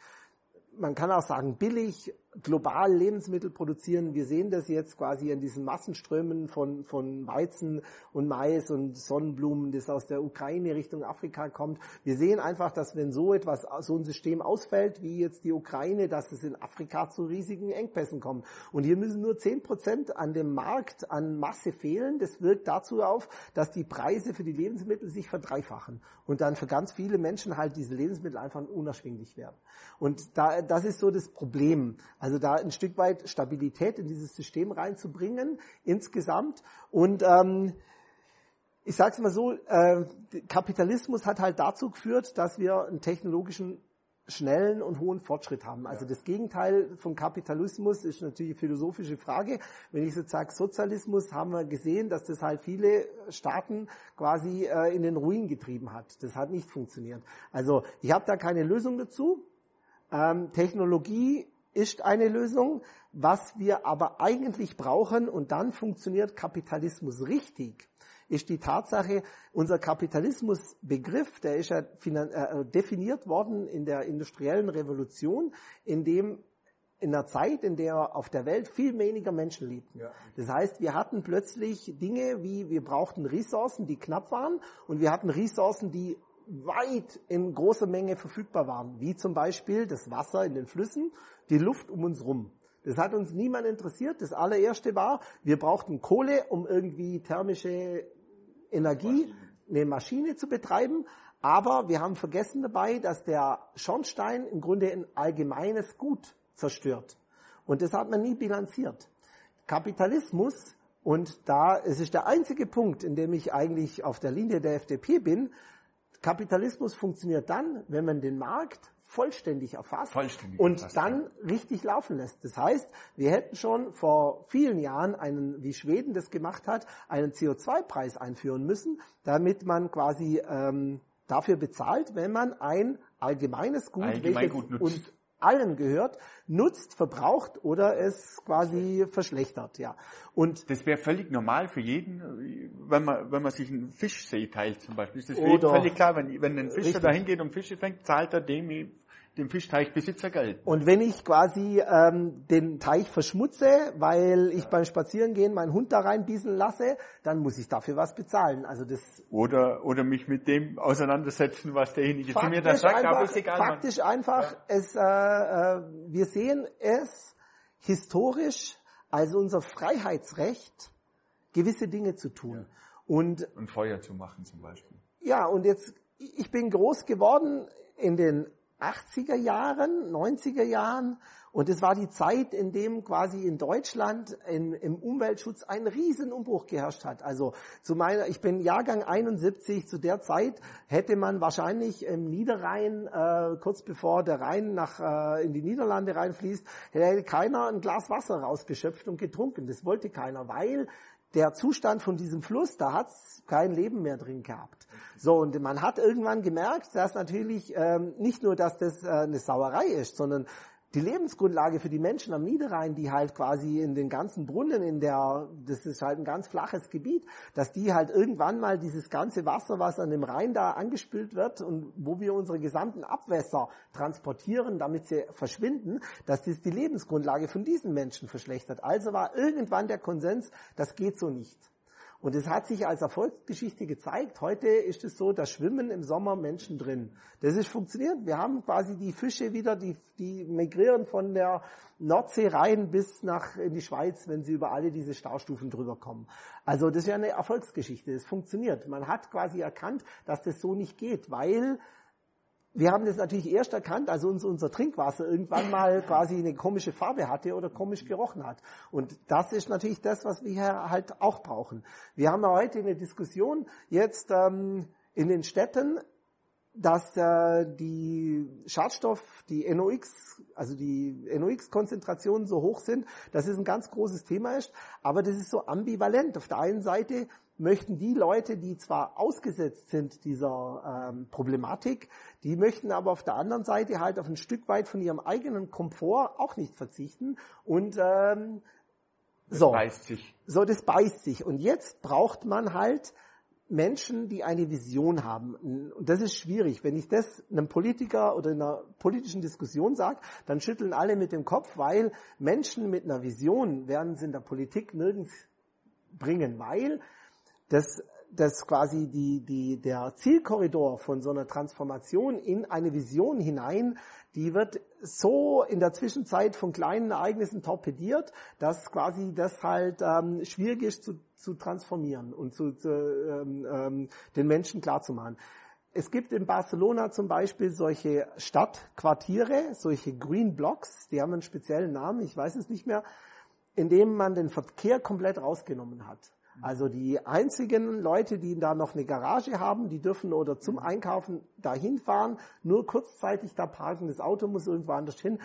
man kann auch sagen billig global Lebensmittel produzieren. Wir sehen das jetzt quasi in diesen Massenströmen von, von Weizen und Mais und Sonnenblumen, das aus der Ukraine Richtung Afrika kommt. Wir sehen einfach, dass wenn so etwas, so ein System ausfällt, wie jetzt die Ukraine, dass es in Afrika zu riesigen Engpässen kommt. Und hier müssen nur zehn Prozent an dem Markt an Masse fehlen. Das wirkt dazu auf, dass die Preise für die Lebensmittel sich verdreifachen. Und dann für ganz viele Menschen halt diese Lebensmittel einfach unerschwinglich werden. Und da, das ist so das Problem. Also da ein Stück weit Stabilität in dieses System reinzubringen insgesamt. Und ähm, ich sage es mal so, äh, Kapitalismus hat halt dazu geführt, dass wir einen technologischen schnellen und hohen Fortschritt haben. Also das Gegenteil vom Kapitalismus ist natürlich eine philosophische Frage. Wenn ich jetzt sage Sozialismus, haben wir gesehen, dass das halt viele Staaten quasi äh, in den Ruin getrieben hat. Das hat nicht funktioniert. Also ich habe da keine Lösung dazu. Ähm, Technologie ist eine Lösung. Was wir aber eigentlich brauchen, und dann funktioniert Kapitalismus richtig, ist die Tatsache, unser Kapitalismusbegriff, der ist ja äh, definiert worden in der industriellen Revolution, in dem in einer Zeit, in der auf der Welt viel weniger Menschen lebten. Ja. Das heißt, wir hatten plötzlich Dinge wie, wir brauchten Ressourcen, die knapp waren, und wir hatten Ressourcen, die weit in großer Menge verfügbar waren, wie zum Beispiel das Wasser in den Flüssen, die Luft um uns rum. Das hat uns niemand interessiert. Das allererste war, wir brauchten Kohle, um irgendwie thermische Energie, eine Maschine zu betreiben. Aber wir haben vergessen dabei, dass der Schornstein im Grunde ein allgemeines Gut zerstört. Und das hat man nie bilanziert. Kapitalismus, und da, es ist der einzige Punkt, in dem ich eigentlich auf der Linie der FDP bin, Kapitalismus funktioniert dann, wenn man den Markt vollständig erfasst vollständig und erfasst, dann ja. richtig laufen lässt. Das heißt, wir hätten schon vor vielen Jahren einen, wie Schweden das gemacht hat, einen CO2-Preis einführen müssen, damit man quasi ähm, dafür bezahlt, wenn man ein allgemeines Gut, Allgemein welches uns allen gehört, nutzt, verbraucht oder es quasi verschlechtert, ja. Und das wäre völlig normal für jeden, wenn man, wenn man sich einen Fischsee teilt zum Beispiel. Ist das oder völlig klar, wenn, wenn ein Fischer da hingeht und Fische fängt, zahlt er dem dem Fischteichbesitzer Geld. Und wenn ich quasi ähm, den Teich verschmutze, weil ich ja. beim Spazierengehen meinen Hund da reinbieseln lasse, dann muss ich dafür was bezahlen. Also das oder oder mich mit dem auseinandersetzen, was derjenige zu mir da sagt. Einfach, aber ist egal. Faktisch man. einfach, ja. es, äh, äh, wir sehen es historisch als unser Freiheitsrecht, gewisse Dinge zu tun. Ja. Und, und Feuer zu machen zum Beispiel. Ja, und jetzt, ich bin groß geworden in den 80er Jahren, 90er Jahren. Und es war die Zeit, in dem quasi in Deutschland in, im Umweltschutz ein Riesenumbruch geherrscht hat. Also zu meiner, ich bin Jahrgang 71, zu der Zeit hätte man wahrscheinlich im Niederrhein, äh, kurz bevor der Rhein nach, äh, in die Niederlande reinfließt, hätte keiner ein Glas Wasser rausgeschöpft und getrunken. Das wollte keiner, weil der Zustand von diesem Fluss, da hat's kein Leben mehr drin gehabt. So, und man hat irgendwann gemerkt, dass natürlich ähm, nicht nur, dass das äh, eine Sauerei ist, sondern die Lebensgrundlage für die Menschen am Niederrhein, die halt quasi in den ganzen Brunnen, in der, das ist halt ein ganz flaches Gebiet, dass die halt irgendwann mal dieses ganze Wasser, was an dem Rhein da angespült wird und wo wir unsere gesamten Abwässer transportieren, damit sie verschwinden, dass das die Lebensgrundlage von diesen Menschen verschlechtert. Also war irgendwann der Konsens, das geht so nicht. Und es hat sich als Erfolgsgeschichte gezeigt. Heute ist es so, da schwimmen im Sommer Menschen drin. Das ist funktioniert. Wir haben quasi die Fische wieder, die, die migrieren von der Nordsee rein bis nach in die Schweiz, wenn sie über alle diese Staustufen drüber kommen. Also das ist ja eine Erfolgsgeschichte. Es funktioniert. Man hat quasi erkannt, dass das so nicht geht, weil wir haben das natürlich erst erkannt, als uns unser Trinkwasser irgendwann mal quasi eine komische Farbe hatte oder komisch gerochen hat. Und das ist natürlich das, was wir halt auch brauchen. Wir haben heute eine Diskussion jetzt ähm, in den Städten, dass äh, die Schadstoff, die NOx, also die NOx-Konzentrationen so hoch sind, dass es ein ganz großes Thema ist. Aber das ist so ambivalent. Auf der einen Seite möchten die Leute, die zwar ausgesetzt sind dieser ähm, Problematik, die möchten aber auf der anderen Seite halt auf ein Stück weit von ihrem eigenen Komfort auch nicht verzichten und ähm, das so, beißt sich. so das beißt sich und jetzt braucht man halt Menschen, die eine Vision haben. Und das ist schwierig. Wenn ich das einem Politiker oder in einer politischen Diskussion sage, dann schütteln alle mit dem Kopf, weil Menschen mit einer Vision werden sie in der Politik nirgends bringen, weil dass, dass quasi die, die, der Zielkorridor von so einer Transformation in eine Vision hinein, die wird so in der Zwischenzeit von kleinen Ereignissen torpediert, dass quasi das halt ähm, schwierig ist zu, zu transformieren und zu, zu ähm, ähm, den Menschen klarzumachen. Es gibt in Barcelona zum Beispiel solche Stadtquartiere, solche Green Blocks, die haben einen speziellen Namen, ich weiß es nicht mehr, in dem man den Verkehr komplett rausgenommen hat. Also die einzigen Leute, die da noch eine Garage haben, die dürfen oder zum Einkaufen dahin fahren, nur kurzzeitig da parken, das Auto muss irgendwo anders hin.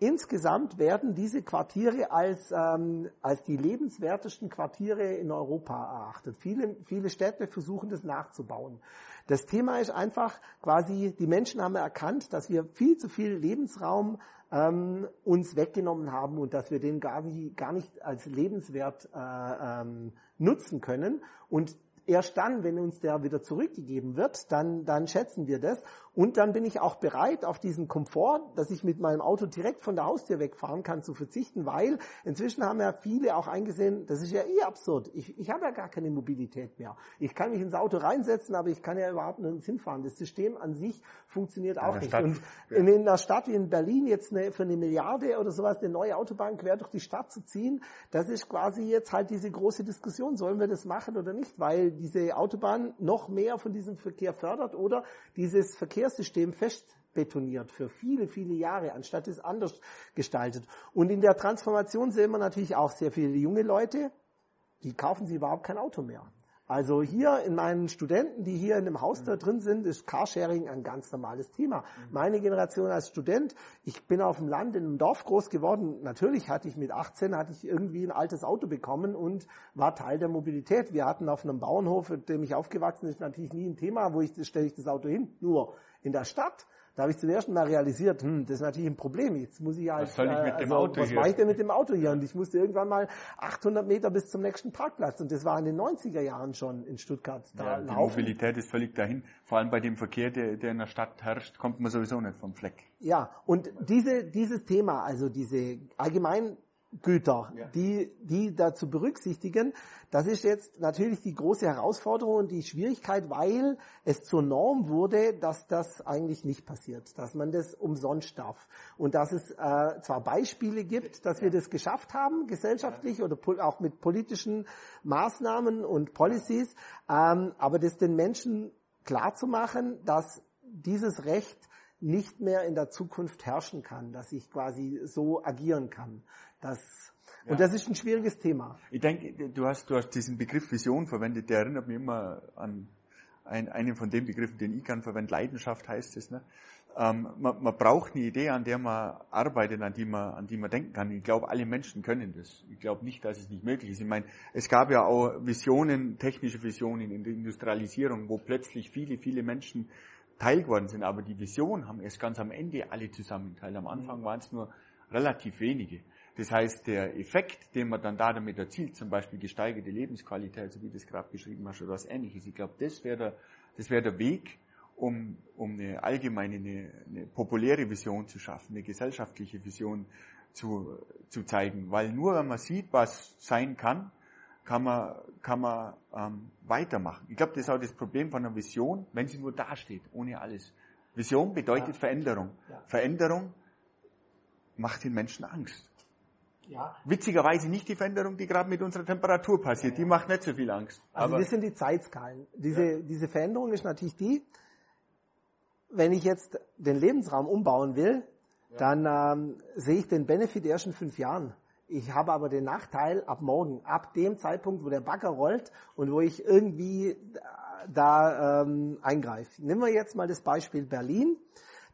Insgesamt werden diese Quartiere als, ähm, als die lebenswertesten Quartiere in Europa erachtet. Viele, viele Städte versuchen das nachzubauen. Das Thema ist einfach quasi, die Menschen haben erkannt, dass wir viel zu viel Lebensraum ähm, uns weggenommen haben und dass wir den gar nicht, gar nicht als lebenswert äh, ähm, nutzen können. Und erst dann, wenn uns der wieder zurückgegeben wird, dann, dann schätzen wir das. Und dann bin ich auch bereit, auf diesen Komfort, dass ich mit meinem Auto direkt von der Haustür wegfahren kann, zu verzichten, weil inzwischen haben ja viele auch eingesehen, das ist ja eh absurd. Ich, ich habe ja gar keine Mobilität mehr. Ich kann mich ins Auto reinsetzen, aber ich kann ja überhaupt nirgends hinfahren. Das System an sich funktioniert auch nicht. Stadt, Und ja. in einer Stadt wie in Berlin jetzt eine, für eine Milliarde oder sowas eine neue Autobahn quer durch die Stadt zu ziehen, das ist quasi jetzt halt diese große Diskussion. Sollen wir das machen oder nicht? Weil diese Autobahn noch mehr von diesem Verkehr fördert oder dieses Verkehrssystem festbetoniert für viele, viele Jahre, anstatt es anders gestaltet. Und in der Transformation sehen wir natürlich auch sehr viele junge Leute, die kaufen sich überhaupt kein Auto mehr. Also hier in meinen Studenten, die hier in dem Haus da drin sind, ist Carsharing ein ganz normales Thema. Meine Generation als Student, ich bin auf dem Land in einem Dorf groß geworden. Natürlich hatte ich mit 18 hatte ich irgendwie ein altes Auto bekommen und war Teil der Mobilität. Wir hatten auf einem Bauernhof, in dem ich aufgewachsen ist, natürlich nie ein Thema, wo ich stelle ich das Auto hin. Nur in der Stadt da habe ich zum ersten Mal realisiert, hm, das ist natürlich ein Problem. Jetzt muss ich halt, Was soll ich mit dem also, Auto was hier? mache ich denn mit dem Auto hier? Und ich musste irgendwann mal 800 Meter bis zum nächsten Parkplatz. Und das war in den 90er Jahren schon in Stuttgart. Da Ja, die. Mobilität ist völlig dahin. Vor allem bei dem Verkehr, der, der in der Stadt herrscht, kommt man sowieso nicht vom Fleck. Ja, und diese, dieses Thema, also diese Allgemeingüter, Ja. die, die dazu berücksichtigen, das ist jetzt natürlich die große Herausforderung und die Schwierigkeit, weil es zur Norm wurde, dass das eigentlich nicht passiert, dass man das umsonst darf. Und dass es äh, zwar Beispiele gibt, dass wir das geschafft haben, gesellschaftlich oder pol- auch mit politischen Maßnahmen und Policies, ähm, aber das den Menschen klar zu machen, dass dieses Recht nicht mehr in der Zukunft herrschen kann, dass ich quasi so agieren kann. Das, Und das ist ein schwieriges Thema. Ich denke, du hast, du hast diesen Begriff Vision verwendet, der erinnert mich immer an ein, einen von den Begriffen, den ich kann verwenden. Leidenschaft heißt es. Ne? Ähm, man, man braucht eine Idee, an der man arbeitet, an die man, an die man denken kann. Ich glaube, alle Menschen können das. Ich glaube nicht, dass es nicht möglich ist. Ich meine, es gab ja auch Visionen, technische Visionen in der Industrialisierung, wo plötzlich viele, viele Menschen teil geworden sind. Aber die Vision haben erst ganz am Ende alle zusammen teil. Am Anfang waren es nur relativ wenige. Das heißt, der Effekt, den man dann da damit erzielt, zum Beispiel gesteigerte Lebensqualität, so wie du das gerade beschrieben hast, oder was ähnliches, ich glaube, das wäre der, das wäre der Weg, um, um eine allgemeine, eine, eine populäre Vision zu schaffen, eine gesellschaftliche Vision zu, zu zeigen. Weil nur wenn man sieht, was sein kann, kann man, kann man ähm, weitermachen. Ich glaube, das ist auch das Problem von einer Vision, wenn sie nur dasteht, ohne alles. Vision bedeutet ja. Veränderung. Ja. Veränderung macht den Menschen Angst. Ja. Witzigerweise nicht die Veränderung, die gerade mit unserer Temperatur passiert. Die macht nicht so viel Angst. Also Aber das sind die Zeitskalen. Diese, diese Veränderung ist natürlich die, wenn ich jetzt den Lebensraum umbauen will, dann ähm, sehe ich den Benefit erst in fünf Jahren. Ich habe aber den Nachteil ab morgen, ab dem Zeitpunkt, wo der Bagger rollt und wo ich irgendwie da ähm, eingreife. Nehmen wir jetzt mal das Beispiel Berlin.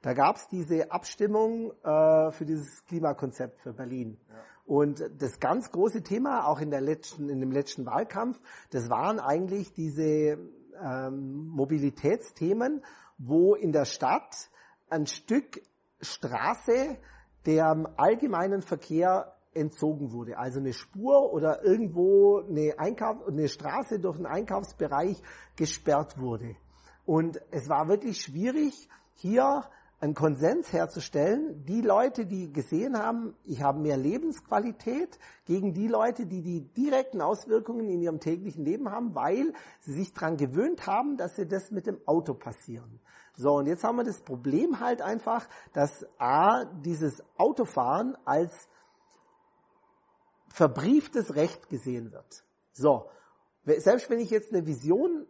Da gab es diese Abstimmung äh, für dieses Klimakonzept für Berlin. Ja. Und das ganz große Thema, auch in, der letzten, in dem letzten Wahlkampf, das waren eigentlich diese ähm, Mobilitätsthemen, wo in der Stadt ein Stück Straße dem allgemeinen Verkehr entzogen wurde. Also eine Spur oder irgendwo eine, Einkauf, eine Straße durch einen Einkaufsbereich gesperrt wurde. Und es war wirklich schwierig, hier einen Konsens herzustellen. Die Leute, die gesehen haben, ich habe mehr Lebensqualität, gegen die Leute, die die direkten Auswirkungen in ihrem täglichen Leben haben, weil sie sich daran gewöhnt haben, dass sie das mit dem Auto passieren. So, und jetzt haben wir das Problem halt einfach, dass A, dieses Autofahren als verbrieftes Recht gesehen wird. So, selbst wenn ich jetzt eine Vision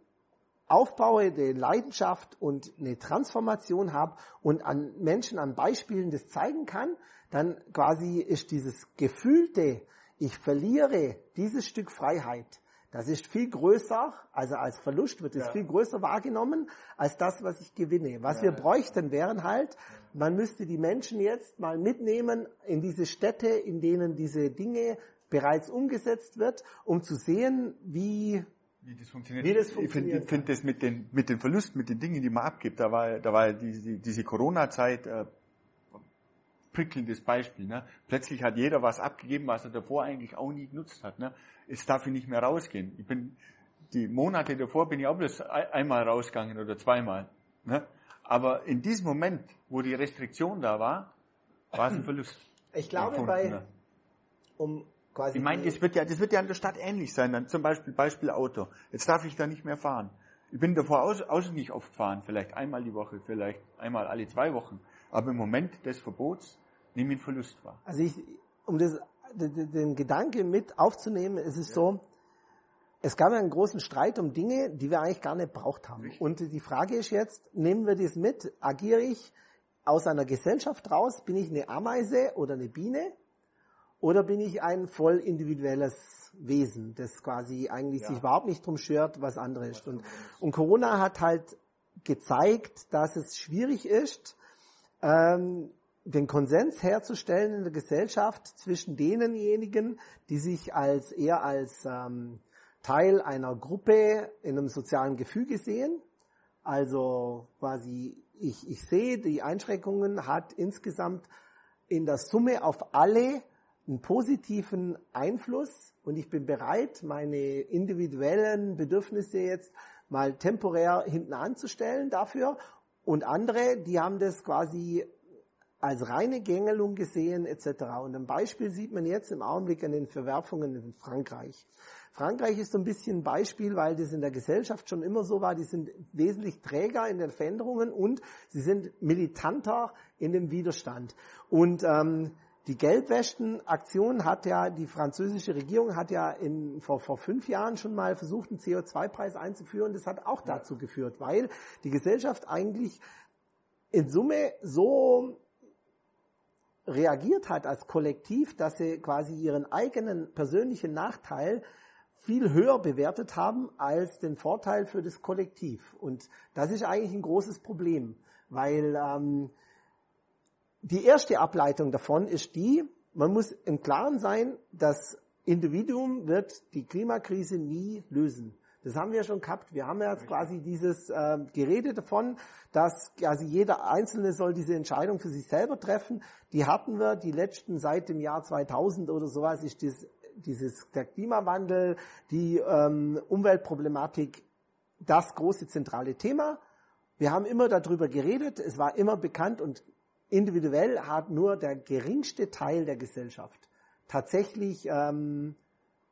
aufbaue, eine Leidenschaft und eine Transformation habe und an Menschen, an Beispielen das zeigen kann, dann quasi ist dieses gefühlte, ich verliere dieses Stück Freiheit, das ist viel größer, also als Verlust wird es ja. viel größer wahrgenommen, als das, was ich gewinne. Was ja, wir bräuchten, wären halt, man müsste die Menschen jetzt mal mitnehmen in diese Städte, in denen diese Dinge bereits umgesetzt wird, um zu sehen, wie wie das funktioniert. Wie das funktioniert. Ich finde find das mit den, mit den Verlusten, mit den Dingen, die man abgibt, da war, da war diese, diese Corona-Zeit äh, prickelndes Beispiel. Ne? Plötzlich hat jeder was abgegeben, was er davor eigentlich auch nie genutzt hat. Ne? Jetzt darf ich nicht mehr rausgehen. Ich bin die Monate davor bin ich auch bloß einmal rausgegangen oder zweimal. Ne? Aber in diesem Moment, wo die Restriktion da war, war es ein Verlust. Ich glaube, bei, ne? um quasi. Ich meine, das wird ja, das wird ja in der Stadt ähnlich sein. Dann zum Beispiel, Beispiel Auto. Jetzt darf ich da nicht mehr fahren. Ich bin davor aus, aus nicht oft fahren, vielleicht einmal die Woche, vielleicht einmal alle zwei Wochen. Aber im Moment des Verbots nehme ich einen Verlust wahr. Also ich, um das, den Gedanke mit aufzunehmen, es ist ja. so, es gab einen großen Streit um Dinge, die wir eigentlich gar nicht braucht haben. Richtig. Und die Frage ist jetzt, nehmen wir das mit? Agiere ich aus einer Gesellschaft raus? Bin ich eine Ameise oder eine Biene? Oder bin ich ein voll individuelles Wesen, das quasi eigentlich ja. sich überhaupt nicht drum schert, was andere ist. Und, und Corona hat halt gezeigt, dass es schwierig ist, ähm, den Konsens herzustellen in der Gesellschaft zwischen denjenigen, die sich als eher als ähm, Teil einer Gruppe in einem sozialen Gefüge sehen. Also quasi, ich, ich sehe, die Einschränkungen hat insgesamt in der Summe auf alle einen positiven Einfluss und ich bin bereit, meine individuellen Bedürfnisse jetzt mal temporär hinten anzustellen dafür. Und andere, die haben das quasi als reine Gängelung gesehen etc. Und ein Beispiel sieht man jetzt im Augenblick an den Verwerfungen in Frankreich. Frankreich ist so ein bisschen ein Beispiel, weil das in der Gesellschaft schon immer so war. Die sind wesentlich träger in den Veränderungen und sie sind militanter in dem Widerstand. Und ähm, die Gelbwesten-Aktion hat ja, die französische Regierung hat ja in, vor, vor fünf Jahren schon mal versucht, einen CO2-Preis einzuführen. Das hat auch dazu geführt, weil die Gesellschaft eigentlich in Summe so reagiert hat als Kollektiv, dass sie quasi ihren eigenen persönlichen Nachteil viel höher bewertet haben als den Vorteil für das Kollektiv. Und das ist eigentlich ein großes Problem, weil ähm, die erste Ableitung davon ist die, man muss im Klaren sein, das Individuum wird die Klimakrise nie lösen. Das haben wir schon gehabt. Wir haben ja jetzt quasi dieses äh, Gerede davon, dass quasi jeder Einzelne soll diese Entscheidung für sich selber treffen. Die hatten wir die letzten seit dem Jahr 2000 oder sowas ist das, dieses der Klimawandel, die ähm, Umweltproblematik das große zentrale Thema. Wir haben immer darüber geredet. Es war immer bekannt und individuell hat nur der geringste Teil der Gesellschaft tatsächlich ähm,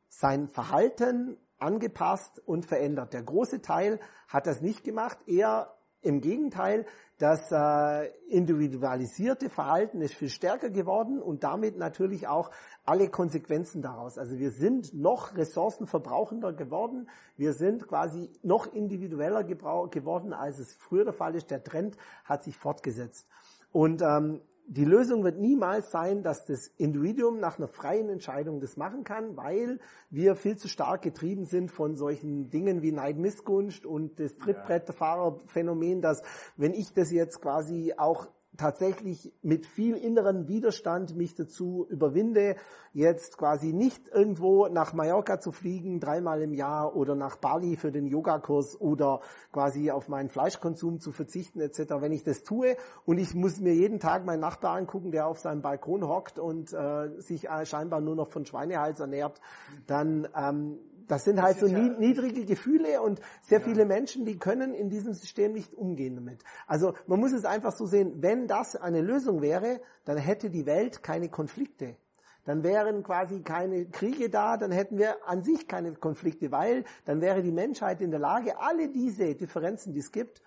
sein Verhalten angepasst und verändert. Der große Teil hat das nicht gemacht, eher im Gegenteil, das äh, individualisierte Verhalten ist viel stärker geworden und damit natürlich auch alle Konsequenzen daraus. Also wir sind noch ressourcenverbrauchender geworden, wir sind quasi noch individueller geworden, als es früher der Fall ist. Der Trend hat sich fortgesetzt. Und ähm, die Lösung wird niemals sein, dass das Individuum nach einer freien Entscheidung das machen kann, weil wir viel zu stark getrieben sind von solchen Dingen wie Neidmissgunst und das Trittbrettfahrerphänomen, dass wenn ich das jetzt quasi auch tatsächlich mit viel inneren Widerstand mich dazu überwinde, jetzt quasi nicht irgendwo nach Mallorca zu fliegen, dreimal im Jahr oder nach Bali für den Yogakurs oder quasi auf meinen Fleischkonsum zu verzichten etc. Wenn ich das tue und ich muss mir jeden Tag meinen Nachbar angucken, der auf seinem Balkon hockt und äh, sich äh, scheinbar nur noch von Schweinehals ernährt, dann ähm, das sind halt das so ja niedrige Gefühle und sehr ja. viele Menschen, die können in diesem System nicht umgehen damit. Also man muss es einfach so sehen, wenn das eine Lösung wäre, dann hätte die Welt keine Konflikte. Dann wären quasi keine Kriege da, dann hätten wir an sich keine Konflikte, weil dann wäre die Menschheit in der Lage, alle diese Differenzen, die es gibt,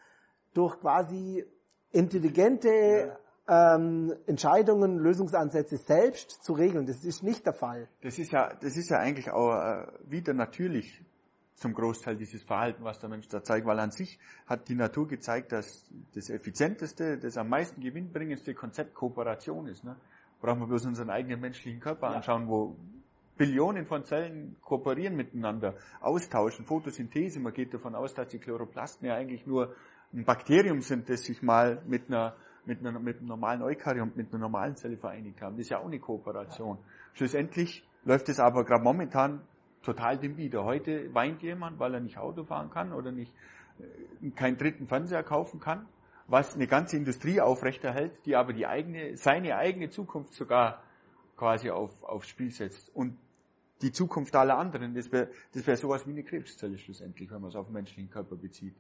durch quasi intelligente ja ähm, Entscheidungen, Lösungsansätze selbst zu regeln. Das ist nicht der Fall. Das ist ja, das ist ja eigentlich auch äh, wieder natürlich zum Großteil dieses Verhalten, was der Mensch da zeigt, weil an sich hat die Natur gezeigt, dass das effizienteste, das am meisten gewinnbringendste Konzept Kooperation ist. Ne? Brauchen wir bloß unseren eigenen menschlichen Körper ja. anschauen, wo Billionen von Zellen kooperieren miteinander, austauschen, Photosynthese. Man geht davon aus, dass die Chloroplasten ja eigentlich nur ein Bakterium sind, das sich mal mit einer mit, einer, mit einem normalen Eukaryot, mit einer normalen Zelle vereinigt haben. Das ist ja auch eine Kooperation. Schlussendlich läuft es aber gerade momentan total dem wieder. Heute weint jemand, weil er nicht Auto fahren kann oder nicht äh, keinen dritten Fernseher kaufen kann, was eine ganze Industrie aufrechterhält, die aber die eigene, seine eigene Zukunft sogar quasi auf, aufs Spiel setzt. Und die Zukunft aller anderen, das wäre das wär sowas wie eine Krebszelle schlussendlich, wenn man es auf den menschlichen Körper bezieht.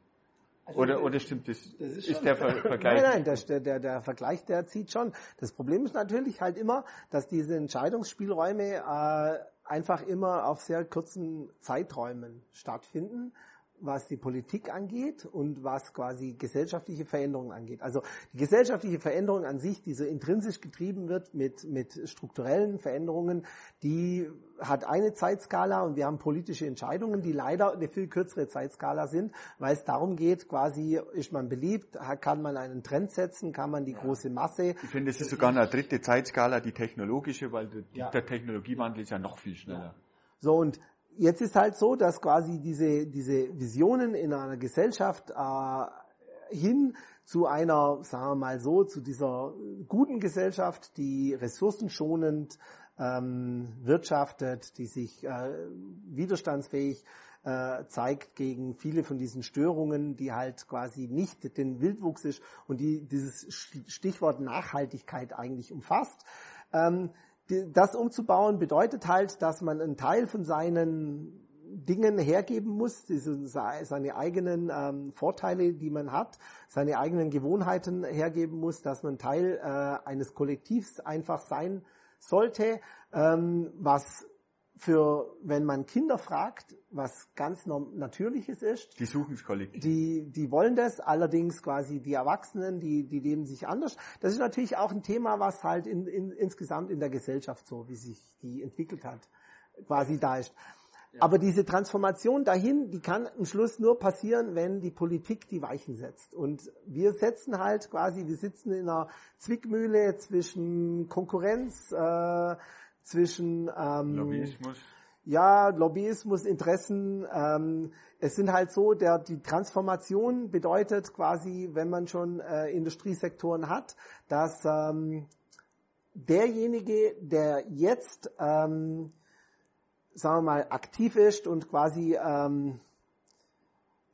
Also oder, oder stimmt das? das ist, ist der Ver Vergleich? Nein, nein, der, der, der Vergleich, der zieht schon. Das Problem ist natürlich halt immer, dass diese Entscheidungsspielräume äh, einfach immer auf sehr kurzen Zeiträumen stattfinden was die Politik angeht und was quasi gesellschaftliche Veränderungen angeht. Also die gesellschaftliche Veränderung an sich, die so intrinsisch getrieben wird mit, mit strukturellen Veränderungen, die hat eine Zeitskala und wir haben politische Entscheidungen, die leider eine viel kürzere Zeitskala sind, weil es darum geht, quasi ist man beliebt, kann man einen Trend setzen, kann man die ja. große Masse. Ich finde, es ist sogar eine dritte Zeitskala, die technologische, weil der, ja. der Technologiewandel ist ja noch viel schneller. Ja. So und jetzt ist halt so, dass quasi diese, diese Visionen in einer Gesellschaft äh, hin zu einer, sagen wir mal so, zu dieser guten Gesellschaft, die ressourcenschonend ähm, wirtschaftet, die sich äh, widerstandsfähig äh, zeigt gegen viele von diesen Störungen, die halt quasi nicht den Wildwuchs ist und die dieses Stichwort Nachhaltigkeit eigentlich umfasst. Ähm, das umzubauen bedeutet halt, dass man einen Teil von seinen Dingen hergeben muss, seine eigenen ähm, Vorteile, die man hat, seine eigenen Gewohnheiten hergeben muss, dass man Teil äh, eines Kollektivs einfach sein sollte, ähm, was für, wenn man Kinder fragt, was ganz Natürliches ist. Die suchen es kollektiv. Die, die wollen das, allerdings quasi die Erwachsenen, die, die leben sich anders. Das ist natürlich auch ein Thema, was halt in, in, insgesamt in der Gesellschaft so, wie sich die entwickelt hat, quasi da ist. Ja. Aber diese Transformation dahin, die kann am Schluss nur passieren, wenn die Politik die Weichen setzt. Und wir setzen halt quasi, wir sitzen in einer Zwickmühle zwischen Konkurrenz, äh, zwischen ähm, Lobbyismus. Ja, Lobbyismus, Interessen. Ähm, es sind halt so, der die Transformation bedeutet quasi, wenn man schon äh, Industriesektoren hat, dass ähm, derjenige, der jetzt, ähm, sagen wir mal, aktiv ist und quasi, ähm,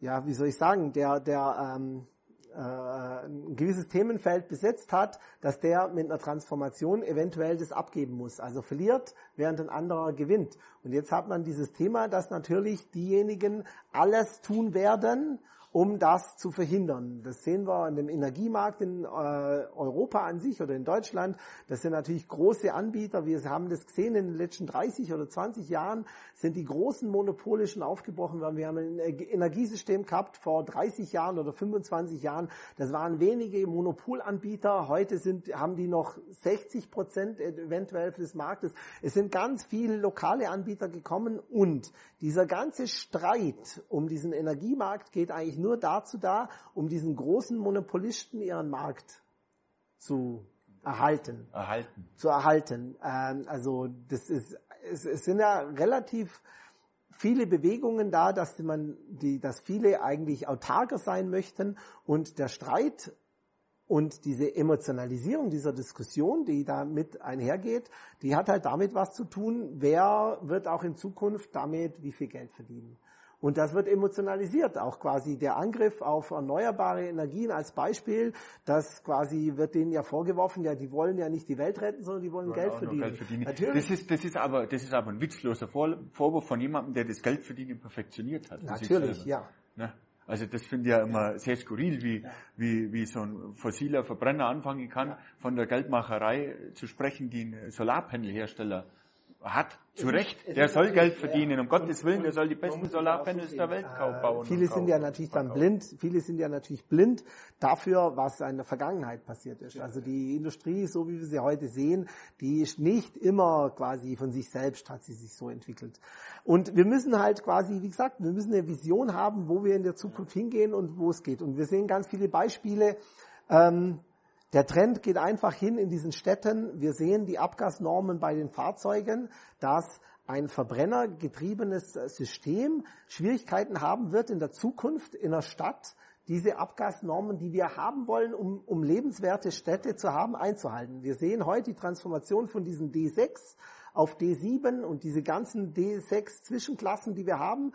ja, wie soll ich sagen, der, der ähm, äh, ein gewisses Themenfeld besetzt hat, dass der mit einer Transformation eventuell das abgeben muss. Also verliert, während ein anderer gewinnt. Und jetzt hat man dieses Thema, dass natürlich diejenigen alles tun werden, um das zu verhindern. Das sehen wir in dem Energiemarkt in äh, Europa an sich oder in Deutschland. Das sind natürlich große Anbieter. Wir haben das gesehen in den letzten 30 oder 20 Jahren sind die großen Monopole schon aufgebrochen worden. Wir haben ein Energiesystem gehabt vor 30 Jahren oder 25 Jahren. Das waren wenige Monopolanbieter. Heute sind, haben die noch 60 Prozent eventuell des Marktes. Es sind ganz viele lokale Anbieter gekommen und dieser ganze Streit um diesen Energiemarkt geht eigentlich nur dazu da, um diesen großen Monopolisten ihren Markt zu erhalten. Erhalten. Zu erhalten. Ähm, also das ist, es, es sind ja relativ viele Bewegungen da, dass man die, dass viele eigentlich autarker sein möchten und der Streit und diese Emotionalisierung dieser Diskussion, die damit einhergeht, die hat halt damit was zu tun, wer wird auch in Zukunft damit wie viel Geld verdienen. Und das wird emotionalisiert, auch quasi der Angriff auf erneuerbare Energien als Beispiel, das quasi wird denen ja vorgeworfen, ja, die wollen ja nicht die Welt retten, sondern die wollen ja, Geld, verdienen. Geld, verdienen. Natürlich. Das ist, das ist aber, das ist aber ein witzloser Vorwurf von jemandem, der das Geldverdienen perfektioniert hat. Natürlich, ja. Ne? Also das finde ich ja immer sehr skurril, wie, wie, wie so ein fossiler Verbrenner anfangen kann, von der Geldmacherei zu sprechen, die ein Solarpanelhersteller hat. Zu Recht, der soll Geld verdienen, um Gottes Willen, der soll die besten Solarpanels der Welt bauen. Viele sind ja natürlich dann blind, viele sind ja natürlich blind dafür, was in der Vergangenheit passiert ist. Also die Industrie, so wie wir sie heute sehen, die ist nicht immer quasi von sich selbst hat sie sich so entwickelt. Und wir müssen halt quasi, wie gesagt, wir müssen eine Vision haben, wo wir in der Zukunft hingehen und wo es geht. Und wir sehen ganz viele Beispiele, ähm, der Trend geht einfach hin in diesen Städten. Wir sehen die Abgasnormen bei den Fahrzeugen, dass ein verbrennergetriebenes System Schwierigkeiten haben wird in der Zukunft in der Stadt, diese Abgasnormen, die wir haben wollen, um, um lebenswerte Städte zu haben, einzuhalten. Wir sehen heute die Transformation von diesen D6 auf D7 und diese ganzen D6 Zwischenklassen, die wir haben.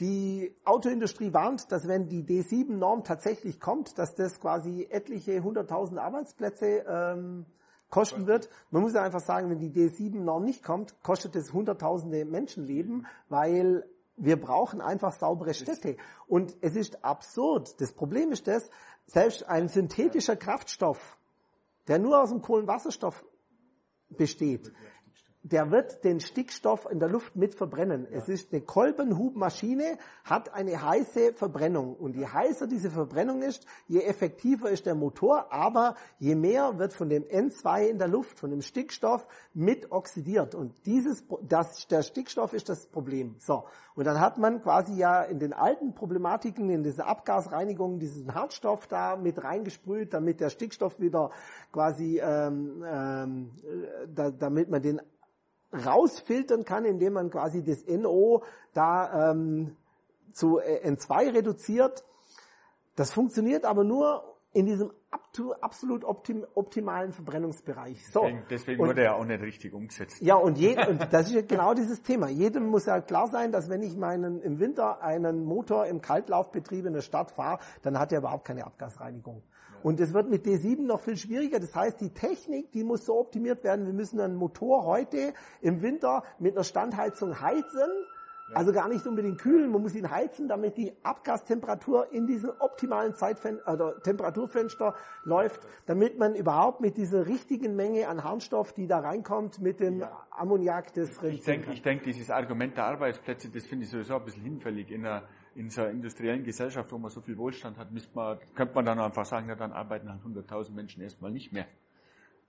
Die Autoindustrie warnt, dass wenn die D7-Norm tatsächlich kommt, dass das quasi etliche hunderttausend Arbeitsplätze ähm, kosten wird. Man muss ja einfach sagen, wenn die D7-Norm nicht kommt, kostet es hunderttausende Menschenleben, weil wir brauchen einfach saubere Städte. Und es ist absurd. Das Problem ist das, selbst ein synthetischer Kraftstoff, der nur aus dem Kohlenwasserstoff besteht, der wird den Stickstoff in der Luft mit verbrennen. Ja. Es ist eine Kolbenhubmaschine, hat eine heiße Verbrennung. Und je heißer diese Verbrennung ist, je effektiver ist der Motor, aber je mehr wird von dem N2 in der Luft, von dem Stickstoff mit oxidiert. Und dieses, das, der Stickstoff ist das Problem. So. Und dann hat man quasi ja in den alten Problematiken, in diese Abgasreinigung, diesen Hartstoff da mit reingesprüht, damit der Stickstoff wieder quasi, ähm, ähm, da, damit man den rausfiltern kann, indem man quasi das NO da ähm, zu äh, N2 reduziert. Das funktioniert aber nur in diesem absolut optim, optimalen Verbrennungsbereich. So. Deswegen, wurde er auch nicht richtig umgesetzt. Ja, und, je, und das ist genau dieses Thema. Jedem muss ja klar sein, dass wenn ich meinen im Winter einen Motor im Kaltlaufbetrieb in der Stadt fahre, dann hat er überhaupt keine Abgasreinigung. Und es wird mit D7 noch viel schwieriger. Das heißt, die Technik, die muss so optimiert werden. Wir müssen einen Motor heute im Winter mit einer Standheizung heizen. Also gar nicht unbedingt kühlen, man muss ihn heizen, damit die Abgastemperatur in diesem optimalen Zeitfen oder Temperaturfenster läuft, damit man überhaupt mit dieser richtigen Menge an Harnstoff, die da reinkommt, mit dem ja. Ammoniak des Ich denke, ich denke, dieses Argument der Arbeitsplätze, das finde ich sowieso ein bisschen hinfällig in einer in einer industriellen Gesellschaft, wo man so viel Wohlstand hat, man, könnte man dann einfach sagen, ja, dann arbeiten halt 100.000 Menschen erstmal nicht mehr.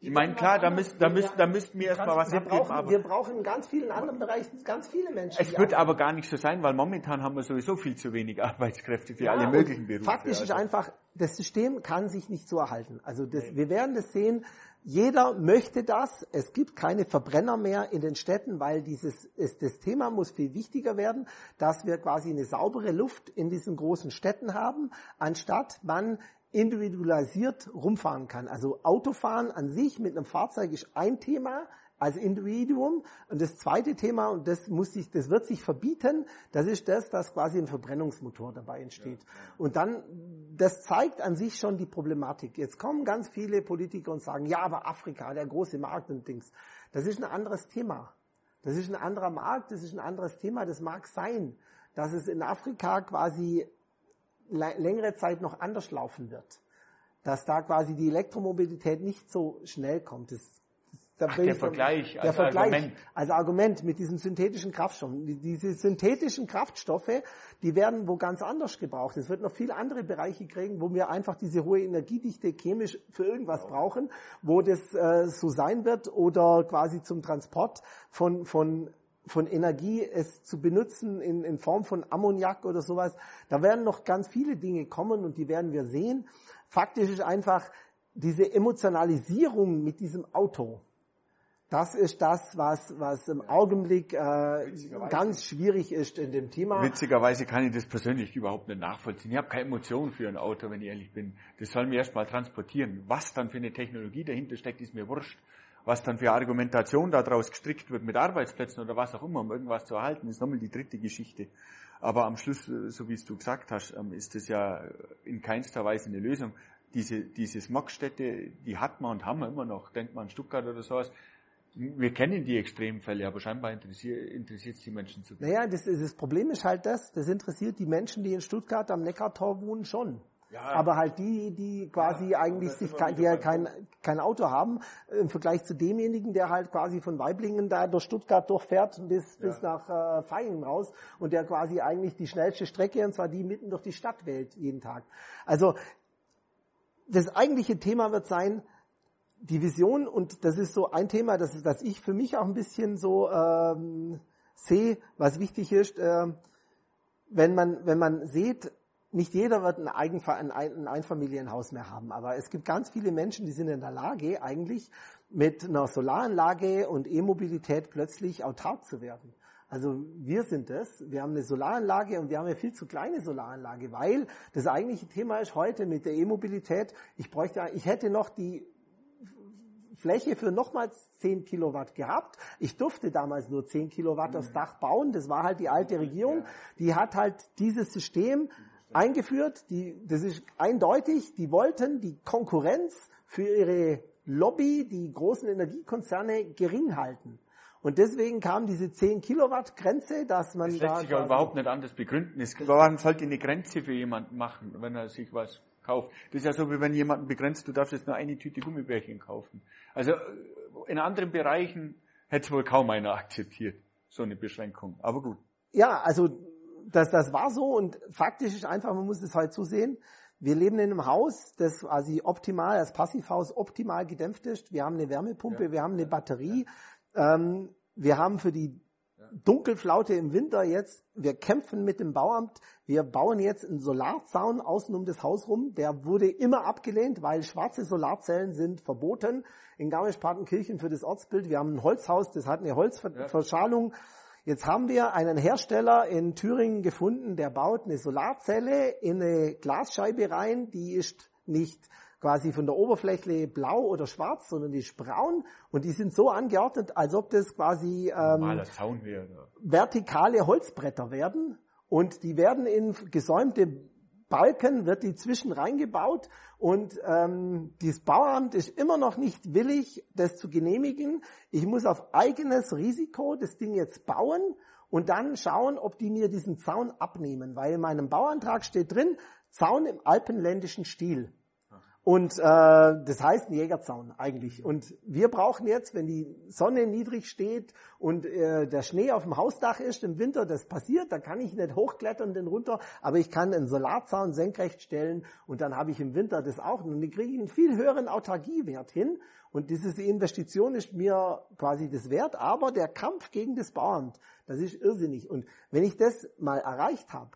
Ich meine, klar, da müssten, da müssten, da müssten wir erstmal was wir abgeben. Brauchen, aber wir brauchen in ganz vielen anderen Bereichen ganz viele Menschen. Es wird aber gar nicht so sein, weil momentan haben wir sowieso viel zu wenig Arbeitskräfte für ja, alle möglichen Berufe. Faktisch also. ist einfach, das System kann sich nicht so erhalten. Also das, wir werden das sehen. Jeder möchte das. Es gibt keine Verbrenner mehr in den Städten, weil dieses, ist, das Thema muss viel wichtiger werden, dass wir quasi eine saubere Luft in diesen großen Städten haben, anstatt man individualisiert rumfahren kann. Also Autofahren an sich mit einem Fahrzeug ist ein Thema als Individuum. Und das zweite Thema, und das muss sich, das wird sich verbieten, das ist das, dass quasi ein Verbrennungsmotor dabei entsteht. Und dann, das zeigt an sich schon die Problematik. Jetzt kommen ganz viele Politiker und sagen, ja, aber Afrika, der große Markt und Dings. Das ist ein anderes Thema. Das ist ein anderer Markt, das ist ein anderes Thema. Das mag sein, dass es in Afrika quasi längere Zeit noch anders laufen wird. Dass da quasi die Elektromobilität nicht so schnell kommt. Das Ach, der Vergleich, der als Vergleich Argument. als Argument mit diesen synthetischen Kraftstoffen. Diese synthetischen Kraftstoffe, die werden wo ganz anders gebraucht. Es wird noch viele andere Bereiche kriegen, wo wir einfach diese hohe Energiedichte chemisch für irgendwas brauchen, wo das äh, so sein wird oder quasi zum Transport von, von von Energie es zu benutzen in, in Form von Ammoniak oder sowas. Da werden noch ganz viele Dinge kommen und die werden wir sehen. Faktisch ist einfach diese Emotionalisierung mit diesem Auto das ist das, was, was im Augenblick äh, ganz schwierig ist in dem Thema. Witzigerweise kann ich das persönlich überhaupt nicht nachvollziehen. Ich habe keine Emotion für ein Auto, wenn ich ehrlich bin. Das soll mir erstmal transportieren. Was dann für eine Technologie dahinter steckt, ist mir wurscht. Was dann für Argumentation daraus gestrickt wird mit Arbeitsplätzen oder was auch immer, um irgendwas zu erhalten, ist nochmal die dritte Geschichte. Aber am Schluss, so wie es du gesagt hast, ähm, ist das ja in keinster Weise eine Lösung. Diese, diese Smogstädte, die hat man und haben wir immer noch. Denkt man an Stuttgart oder sowas wir kennen die Extremfälle, aber scheinbar interessiert es die Menschen zu. Naja, das, das Problem ist halt das, das interessiert die Menschen, die in Stuttgart am Neckartor wohnen, schon. Ja, aber halt die, die quasi ja, eigentlich sich kein, die halt kein, kein Auto haben, im Vergleich zu demjenigen, der halt quasi von Weiblingen da durch Stuttgart durchfährt bis, ja. bis nach äh, Feingen raus und der quasi eigentlich die schnellste Strecke, und zwar die mitten durch die Stadt wählt jeden Tag. Also das eigentliche Thema wird sein, die Vision, und das ist so ein Thema, das, das ich für mich auch ein bisschen so ähm, sehe, was wichtig ist, äh, wenn man, wenn man sieht, nicht jeder wird ein, Eigenver ein, ein Einfamilienhaus mehr haben, aber es gibt ganz viele Menschen, die sind in der Lage, eigentlich mit einer Solaranlage und E-Mobilität plötzlich autark zu werden. Also wir sind es. Wir haben eine Solaranlage und wir haben eine viel zu kleine Solaranlage, weil das eigentliche Thema ist heute mit der E-Mobilität. Ich bräuchte, ich hätte noch die Fläche für nochmals 10 Kilowatt gehabt. Ich durfte damals nur 10 Kilowatt aufs Dach bauen. Das war halt die alte Regierung. Die hat halt dieses System eingeführt. Die, das ist eindeutig. Die wollten die Konkurrenz für ihre Lobby, die großen Energiekonzerne, gering halten. Und deswegen kam diese 10 Kilowatt Grenze, dass man das lässt da sich ja überhaupt nicht anders begründen. Es, warum sollte eine Grenze für jemanden machen, wenn er sich was kauft. Das ist ja so, wie wenn jemanden begrenzt, du darfst jetzt nur eine Tüte Gummibärchen kaufen. Also in anderen Bereichen hätte es wohl kaum einer akzeptiert, so eine Beschränkung. Aber gut. Ja, also das, das war so und faktisch ist einfach, man muss es halt so sehen, wir leben in einem Haus, das quasi optimal, das Passivhaus optimal gedämpft ist. Wir haben eine Wärmepumpe, ja. wir haben eine Batterie. Ja. Ähm, wir haben für die Dunkelflaute im Winter jetzt, wir kämpfen mit dem Bauamt, wir bauen jetzt einen Solarzaun außen um das Haus rum, der wurde immer abgelehnt, weil schwarze Solarzellen sind verboten. In Garmisch-Partenkirchen für das Ortsbild. Wir haben ein Holzhaus, das hat eine Holzverschalung. Jetzt haben wir einen Hersteller in Thüringen gefunden, der baut eine Solarzelle in eine Glasscheibe rein, die ist nicht quasi von der Oberfläche blau oder schwarz, sondern die ist braun. Und die sind so angeordnet, als ob das quasi ähm, vertikale Holzbretter werden. Und die werden in gesäumte Balken, wird die zwischen reingebaut. Und ähm, dieses Bauamt ist immer noch nicht willig, das zu genehmigen. Ich muss auf eigenes Risiko das Ding jetzt bauen und dann schauen, ob die mir diesen Zaun abnehmen, weil in meinem Bauantrag steht drin, Zaun im alpenländischen Stil. Und äh, das heißt ein Jägerzaun eigentlich. Und wir brauchen jetzt, wenn die Sonne niedrig steht und äh, der Schnee auf dem Hausdach ist im Winter, das passiert, da kann ich nicht hochklettern den runter, aber ich kann einen Solarzaun senkrecht stellen und dann habe ich im Winter das auch. Und dann kriege ich einen viel höheren Autarkiewert hin. Und diese Investition ist mir quasi das wert, aber der Kampf gegen das Bauamt, das ist irrsinnig. Und wenn ich das mal erreicht habe,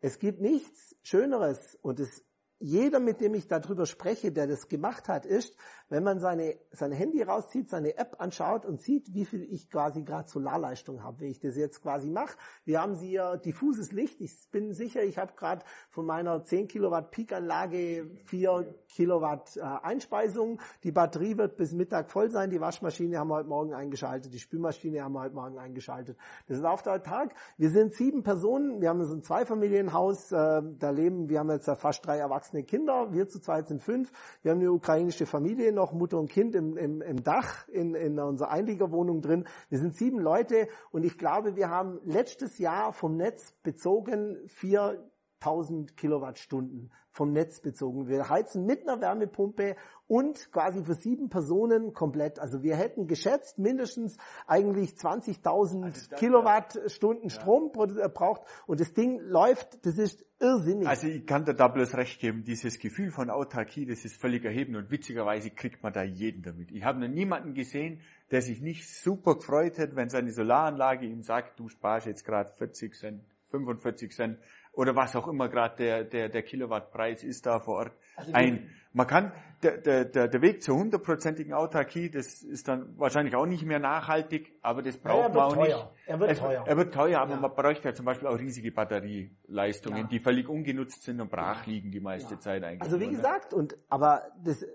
es gibt nichts Schöneres und es jeder, mit dem ich darüber spreche, der das gemacht hat, ist, wenn man seine, sein Handy rauszieht, seine App anschaut und sieht, wie viel ich quasi gerade Solarleistung habe, wenn ich das jetzt quasi mache. Wir haben hier diffuses Licht. Ich bin sicher, ich habe gerade von meiner 10 Kilowatt Peak-Anlage 4 Kilowatt äh, Einspeisung. Die Batterie wird bis Mittag voll sein. Die Waschmaschine haben wir heute Morgen eingeschaltet. Die Spülmaschine haben wir heute Morgen eingeschaltet. Das ist auf der Tag. Wir sind sieben Personen. Wir haben so ein Zweifamilienhaus. Äh, da leben, wir haben jetzt fast drei erwachsene Kinder. Wir zu zweit sind fünf. Wir haben eine ukrainische Familie noch Mutter und Kind im, im, im Dach in, in unserer Einliegerwohnung drin. Wir sind sieben Leute und ich glaube, wir haben letztes Jahr vom Netz bezogen vier 1000 Kilowattstunden vom Netz bezogen. Wir heizen mit einer Wärmepumpe und quasi für sieben Personen komplett. Also wir hätten geschätzt mindestens eigentlich 20.000 also Kilowattstunden ja. Strom braucht und das Ding läuft, das ist irrsinnig. Also ich kann da bloß recht geben, dieses Gefühl von Autarkie, das ist völlig erhebend und witzigerweise kriegt man da jeden damit. Ich habe noch niemanden gesehen, der sich nicht super gefreut hat, wenn seine Solaranlage ihm sagt, du sparst jetzt gerade 40 Cent, 45 Cent oder was auch immer gerade der, der, der Kilowattpreis ist da vor Ort also ein. Man kann, der, der, der Weg zur hundertprozentigen Autarkie, das ist dann wahrscheinlich auch nicht mehr nachhaltig, aber das braucht ja, man auch teuer. nicht. Er wird es, teuer. Er wird teuer, aber ja. man bräuchte ja zum Beispiel auch riesige Batterieleistungen, ja. die völlig ungenutzt sind und brach liegen die meiste Zeit eigentlich. Also wie ne? gesagt, und aber das,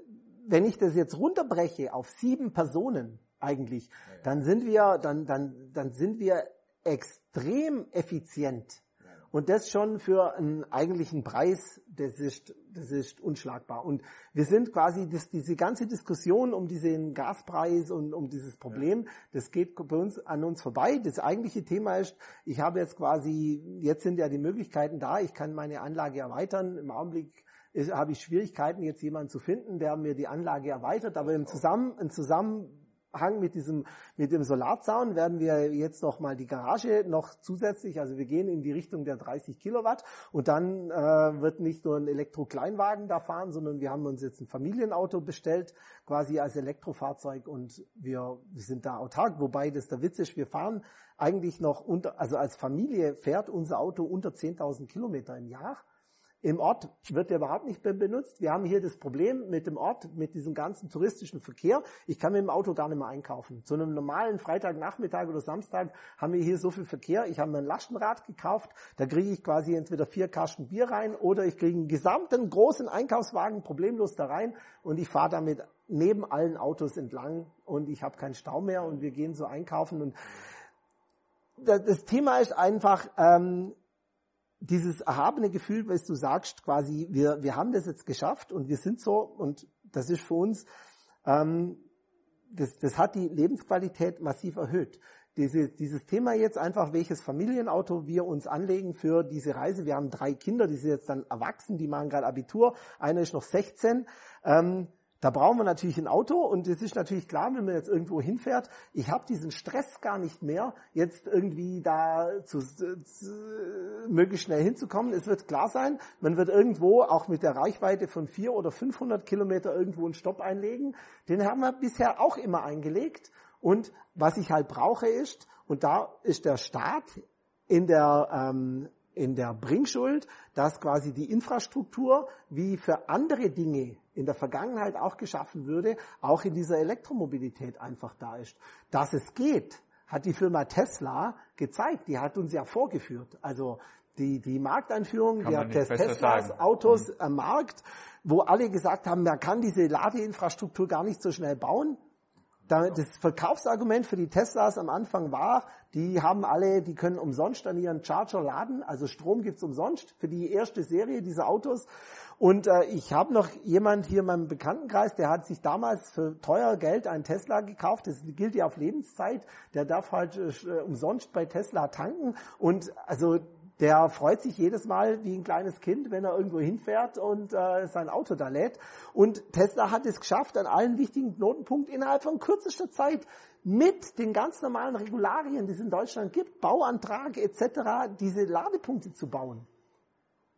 wenn ich das jetzt runterbreche auf sieben Personen eigentlich, dann sind wir, dann, dann, dann sind wir extrem effizient und das schon für einen eigentlichen Preis, das ist, das ist unschlagbar. Und wir sind quasi, das, diese ganze Diskussion um diesen Gaspreis und um dieses Problem, das geht bei uns an uns vorbei. Das eigentliche Thema ist, ich habe jetzt quasi, jetzt sind ja die Möglichkeiten da, ich kann meine Anlage erweitern. Im Augenblick ist, habe ich Schwierigkeiten, jetzt jemanden zu finden, der mir die Anlage erweitert, aber im Zusammen, im Zusammen Zusammenhang mit diesem, mit dem Solarzaun werden wir jetzt noch mal die Garage noch zusätzlich, also wir gehen in die Richtung der 30 Kilowatt und dann äh, wird nicht nur ein Elektro-Kleinwagen da fahren, sondern wir haben uns jetzt ein Familienauto bestellt, quasi als Elektrofahrzeug und wir, wir sind da autark, wobei das der Witz ist, wir fahren eigentlich noch unter, also als Familie fährt unser Auto unter 10.000 Kilometer im Jahr im Ort wird der überhaupt nicht mehr benutzt. Wir haben hier das Problem mit dem Ort, mit diesem ganzen touristischen Verkehr. Ich kann mit dem Auto gar nicht mehr einkaufen. Zu einem normalen Freitagnachmittag oder Samstag haben wir hier so viel Verkehr. Ich habe mir ein Lastenrad gekauft. Da kriege ich quasi entweder vier Kasten Bier rein oder ich kriege einen gesamten großen Einkaufswagen problemlos da rein und ich fahre damit neben allen Autos entlang und ich habe keinen Stau mehr und wir gehen so einkaufen und das Thema ist einfach, ähm, dieses erhabene Gefühl, was du sagst, quasi, wir, wir haben das jetzt geschafft und wir sind so und das ist für uns, ähm, das, das hat die Lebensqualität massiv erhöht. Diese, dieses Thema jetzt einfach, welches Familienauto wir uns anlegen für diese Reise. Wir haben drei Kinder, die sind jetzt dann erwachsen, die machen gerade Abitur. Einer ist noch 16. Ähm, da brauchen wir natürlich ein Auto und es ist natürlich klar, wenn man jetzt irgendwo hinfährt, ich habe diesen Stress gar nicht mehr, jetzt irgendwie da zu, zu, möglichst schnell hinzukommen. Es wird klar sein, man wird irgendwo auch mit der Reichweite von 400 oder 500 Kilometer irgendwo einen Stopp einlegen. Den haben wir bisher auch immer eingelegt. Und was ich halt brauche ist, und da ist der Staat in der ähm, in der Bringschuld, dass quasi die Infrastruktur wie für andere Dinge in der Vergangenheit auch geschaffen würde, auch in dieser Elektromobilität einfach da ist. Dass es geht, hat die Firma Tesla gezeigt. Die hat uns ja vorgeführt. Also die, die Markteinführung der Teslas Autos mhm. am Markt, wo alle gesagt haben, man kann diese Ladeinfrastruktur gar nicht so schnell bauen. Das Verkaufsargument für die Teslas am Anfang war, die haben alle, die können umsonst an ihren Charger laden, also Strom gibt's umsonst für die erste Serie dieser Autos. Und äh, ich habe noch jemand hier in meinem Bekanntenkreis, der hat sich damals für teuer Geld einen Tesla gekauft. Das gilt ja auf Lebenszeit. Der darf halt äh, umsonst bei Tesla tanken. Und also der freut sich jedes Mal wie ein kleines Kind, wenn er irgendwo hinfährt und äh, sein Auto da lädt. Und Tesla hat es geschafft, an allen wichtigen Knotenpunkten innerhalb von kürzester Zeit mit den ganz normalen Regularien, die es in Deutschland gibt, Bauantrag etc., diese Ladepunkte zu bauen.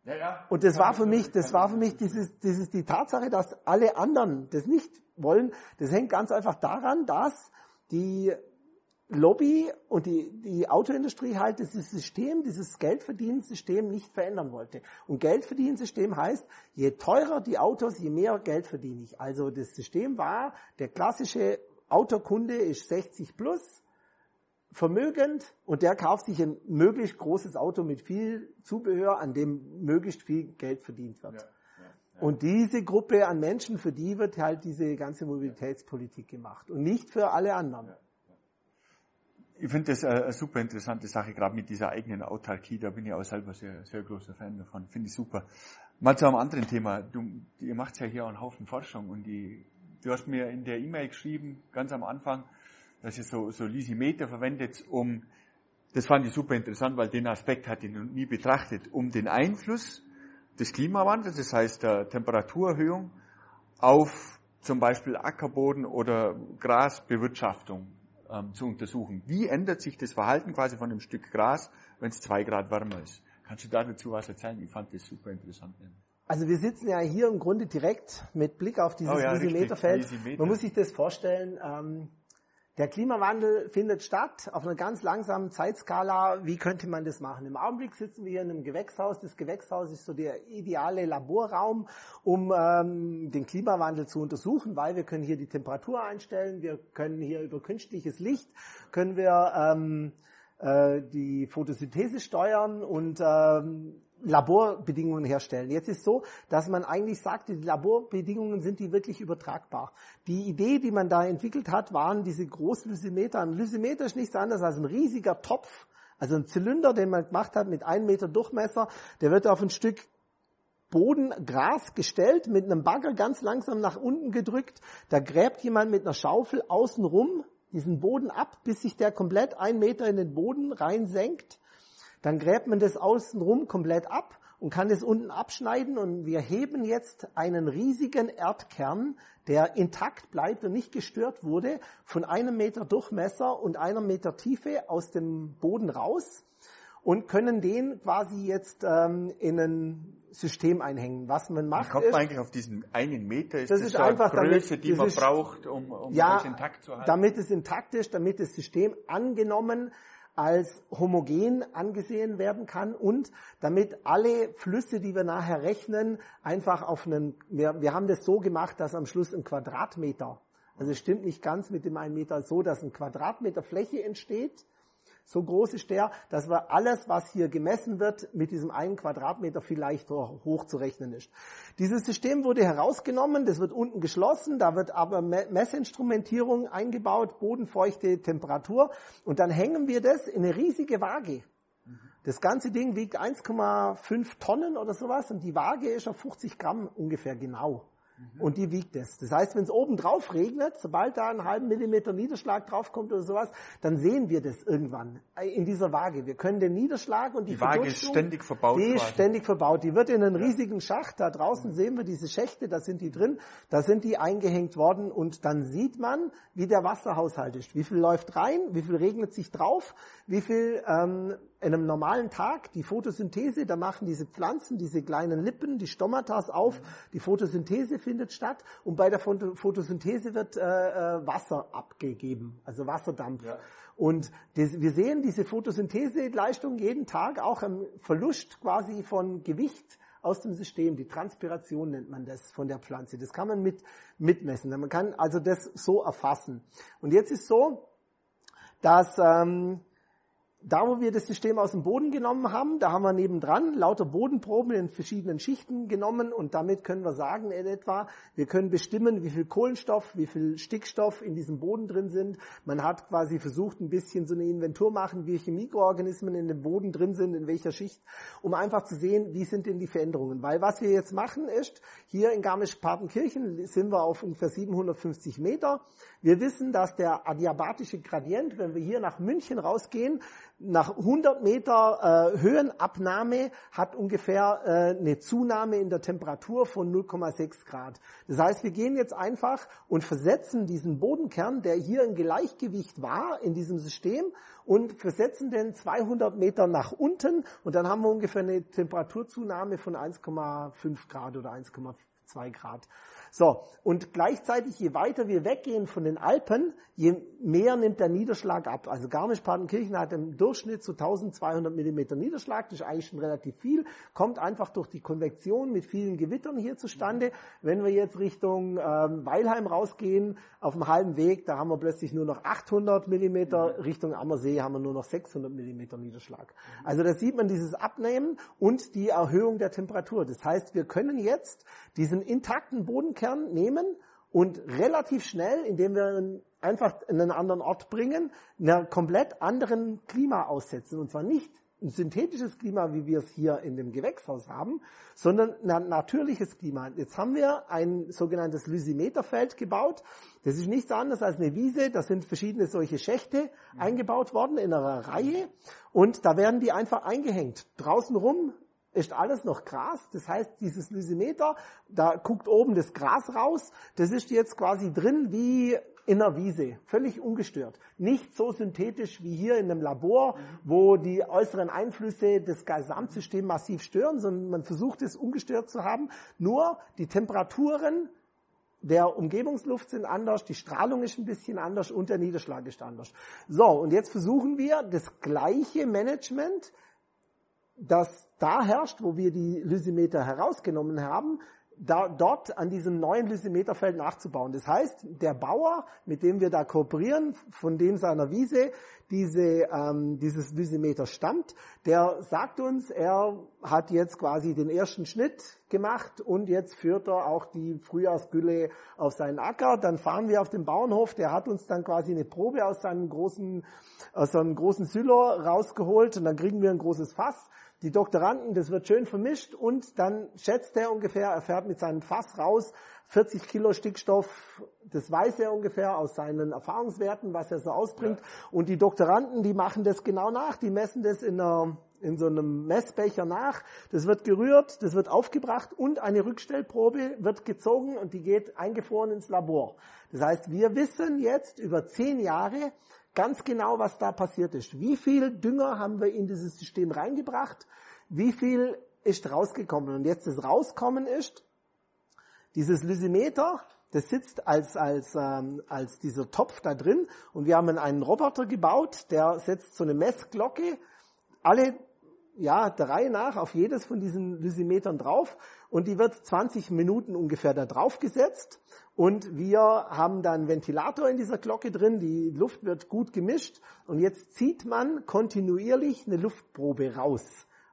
Ja, ja. Und das war für mich, das war für mich dieses, dieses die Tatsache, dass alle anderen das nicht wollen. Das hängt ganz einfach daran, dass die Lobby und die, die Autoindustrie halt dieses System, dieses Geldverdienensystem nicht verändern wollte. Und Geldverdienensystem heißt, je teurer die Autos, je mehr Geld verdiene ich. Also das System war, der klassische Autokunde ist 60 plus, vermögend und der kauft sich ein möglichst großes Auto mit viel Zubehör, an dem möglichst viel Geld verdient wird. Ja, ja, ja. Und diese Gruppe an Menschen, für die wird halt diese ganze Mobilitätspolitik gemacht und nicht für alle anderen ich finde das eine super interessante Sache, gerade mit dieser eigenen Autarkie. Da bin ich auch selber sehr, sehr großer Fan davon. Finde ich super. Mal zu einem anderen Thema. Du, ihr macht ja hier auch einen Haufen Forschung und die, du hast mir in der E-Mail geschrieben, ganz am Anfang, dass ihr so, so Lysimeter verwendet, um das fand ich super interessant, weil den Aspekt hatte ich noch nie betrachtet, um den Einfluss des Klimawandels, das heißt der Temperaturerhöhung, auf zum Beispiel Ackerboden oder Grasbewirtschaftung ähm, zu untersuchen. Wie ändert sich das Verhalten quasi von einem Stück Gras, wenn es zwei Grad wärmer ist? Kannst du dazu was erzählen? Ich fand das super interessant. Also wir sitzen ja hier im Grunde direkt mit Blick auf dieses oh ja, Visimeterfeld. Man muss sich das vorstellen, ähm, der Klimawandel findet statt auf einer ganz langsamen Zeitskala. Wie könnte man das machen? Im Augenblick sitzen wir hier in einem Gewächshaus. Das Gewächshaus ist so der ideale Laborraum, um ähm, den Klimawandel zu untersuchen, weil wir können hier die Temperatur einstellen, wir können hier über künstliches Licht, können wir ähm, äh, die Photosynthese steuern und ähm, Laborbedingungen herstellen. Jetzt ist so, dass man eigentlich sagt, die Laborbedingungen sind die wirklich übertragbar. Die Idee, die man da entwickelt hat, waren diese Großlysimeter. Ein Lysimeter ist nichts anderes als ein riesiger Topf, also ein Zylinder, den man gemacht hat mit einem Meter Durchmesser. Der wird auf ein Stück Boden, Gras gestellt, mit einem Bagger ganz langsam nach unten gedrückt. Da gräbt jemand mit einer Schaufel außenrum diesen Boden ab, bis sich der komplett einen Meter in den Boden reinsenkt. Dann gräbt man das außenrum komplett ab und kann es unten abschneiden und wir heben jetzt einen riesigen Erdkern, der intakt bleibt und nicht gestört wurde, von einem Meter Durchmesser und einer Meter Tiefe aus dem Boden raus und können den quasi jetzt ähm, in ein System einhängen. Was man macht, man kommt ist, eigentlich auf diesen einen Meter. Ist das, das ist einfach Größe, damit, die man ist, braucht, um, um ja, das intakt zu halten. Damit es intakt ist, damit das System angenommen als homogen angesehen werden kann und damit alle Flüsse, die wir nachher rechnen, einfach auf einen, wir, wir haben das so gemacht, dass am Schluss ein Quadratmeter, also es stimmt nicht ganz mit dem einen Meter so, dass ein Quadratmeter Fläche entsteht, so groß ist der, dass wir alles, was hier gemessen wird, mit diesem einen Quadratmeter vielleicht hochzurechnen ist. Dieses System wurde herausgenommen, das wird unten geschlossen, da wird aber Messinstrumentierung eingebaut, Bodenfeuchte, Temperatur und dann hängen wir das in eine riesige Waage. Das ganze Ding wiegt 1,5 Tonnen oder sowas und die Waage ist auf 50 Gramm ungefähr genau. Mhm. Und die wiegt es. Das heißt, wenn es oben drauf regnet, sobald da einen halben Millimeter Niederschlag draufkommt oder sowas, dann sehen wir das irgendwann in dieser Waage. Wir können den Niederschlag und die, die Waage ist ständig verbaut. Die ist ständig verbaut. Die wird in einen riesigen Schacht. Da draußen sehen wir diese Schächte, da sind die drin. Da sind die eingehängt worden und dann sieht man, wie der Wasserhaushalt ist. Wie viel läuft rein? Wie viel regnet sich drauf? Wie viel ähm, in einem normalen Tag die Photosynthese, da machen diese Pflanzen, diese kleinen Lippen, die Stomatas auf, die Photosynthese findet statt und bei der Photosynthese wird äh, äh, Wasser abgegeben, also Wasserdampf. Ja. Und das, wir sehen diese Photosyntheseleistung jeden Tag auch im Verlust quasi von Gewicht aus dem System. Die Transpiration nennt man das von der Pflanze. Das kann man mit, mitmessen. Man kann also das so erfassen. Und jetzt ist so, dass ähm, da, wo wir das System aus dem Boden genommen haben, da haben wir nebendran lauter Bodenproben in verschiedenen Schichten genommen und damit können wir sagen in etwa, wir können bestimmen, wie viel Kohlenstoff, wie viel Stickstoff in diesem Boden drin sind. Man hat quasi versucht, ein bisschen so eine Inventur machen, welche Mikroorganismen in dem Boden drin sind, in welcher Schicht, um einfach zu sehen, wie sind denn die Veränderungen. Weil was wir jetzt machen ist, hier in Garmisch-Partenkirchen sind wir auf ungefähr 750 Meter. Wir wissen, dass der adiabatische Gradient, wenn wir hier nach München rausgehen, nach 100 Meter äh, Höhenabnahme hat ungefähr äh, eine Zunahme in der Temperatur von 0,6 Grad. Das heißt, wir gehen jetzt einfach und versetzen diesen Bodenkern, der hier im Gleichgewicht war in diesem System, und versetzen den 200 Meter nach unten und dann haben wir ungefähr eine Temperaturzunahme von 1,5 Grad oder 1,2 Grad. So, und gleichzeitig, je weiter wir weggehen von den Alpen, je mehr nimmt der Niederschlag ab. Also Garmisch-Partenkirchen hat im Durchschnitt so 1200 Millimeter Niederschlag, das ist eigentlich schon relativ viel, kommt einfach durch die Konvektion mit vielen Gewittern hier zustande. Wenn wir jetzt Richtung ähm, Weilheim rausgehen, auf dem halben Weg, da haben wir plötzlich nur noch 800 Millimeter, Richtung Ammersee haben wir nur noch 600 Millimeter Niederschlag. Also da sieht man dieses Abnehmen und die Erhöhung der Temperatur. Das heißt, wir können jetzt diesen intakten Bodenkern nehmen und relativ schnell, indem wir ihn einfach in einen anderen Ort bringen, einer komplett anderen Klima aussetzen. Und zwar nicht ein synthetisches Klima, wie wir es hier in dem Gewächshaus haben, sondern ein natürliches Klima. Jetzt haben wir ein sogenanntes Lysimeterfeld gebaut. Das ist nichts anderes als eine Wiese. Da sind verschiedene solche Schächte eingebaut worden in einer Reihe. Und da werden die einfach eingehängt. Draußen rum ist alles noch Gras. Das heißt, dieses Lysimeter, da guckt oben das Gras raus. Das ist jetzt quasi drin wie in der Wiese, völlig ungestört. Nicht so synthetisch wie hier in einem Labor, wo die äußeren Einflüsse das Gesamtsystem massiv stören, sondern man versucht es ungestört zu haben. Nur die Temperaturen der Umgebungsluft sind anders, die Strahlung ist ein bisschen anders und der Niederschlag ist anders. So, und jetzt versuchen wir das gleiche Management, das da herrscht, wo wir die Lysimeter herausgenommen haben, da, dort an diesem neuen Lysimeterfeld nachzubauen. Das heißt, der Bauer, mit dem wir da kooperieren, von dem seiner Wiese diese, ähm, dieses Lysimeter stammt, der sagt uns, er hat jetzt quasi den ersten Schnitt gemacht und jetzt führt er auch die Frühjahrsgülle auf seinen Acker. Dann fahren wir auf den Bauernhof, der hat uns dann quasi eine Probe aus seinem großen, aus seinem großen Syller rausgeholt und dann kriegen wir ein großes Fass die Doktoranden, das wird schön vermischt und dann schätzt er ungefähr, er fährt mit seinem Fass raus, 40 Kilo Stickstoff, das weiß er ungefähr aus seinen Erfahrungswerten, was er so ausbringt. Ja. Und die Doktoranden, die machen das genau nach, die messen das in, einer, in so einem Messbecher nach. Das wird gerührt, das wird aufgebracht und eine Rückstellprobe wird gezogen und die geht eingefroren ins Labor. Das heißt, wir wissen jetzt über zehn Jahre, ganz genau, was da passiert ist. Wie viel Dünger haben wir in dieses System reingebracht? Wie viel ist rausgekommen? Und jetzt das Rauskommen ist, dieses Lysimeter, das sitzt als, als, ähm, als dieser Topf da drin und wir haben einen Roboter gebaut, der setzt so eine Messglocke alle ja, der Reihe nach auf jedes von diesen Lysimetern drauf und die wird 20 Minuten ungefähr da drauf gesetzt und wir haben dann Ventilator in dieser Glocke drin, die Luft wird gut gemischt. Und jetzt zieht man kontinuierlich eine Luftprobe raus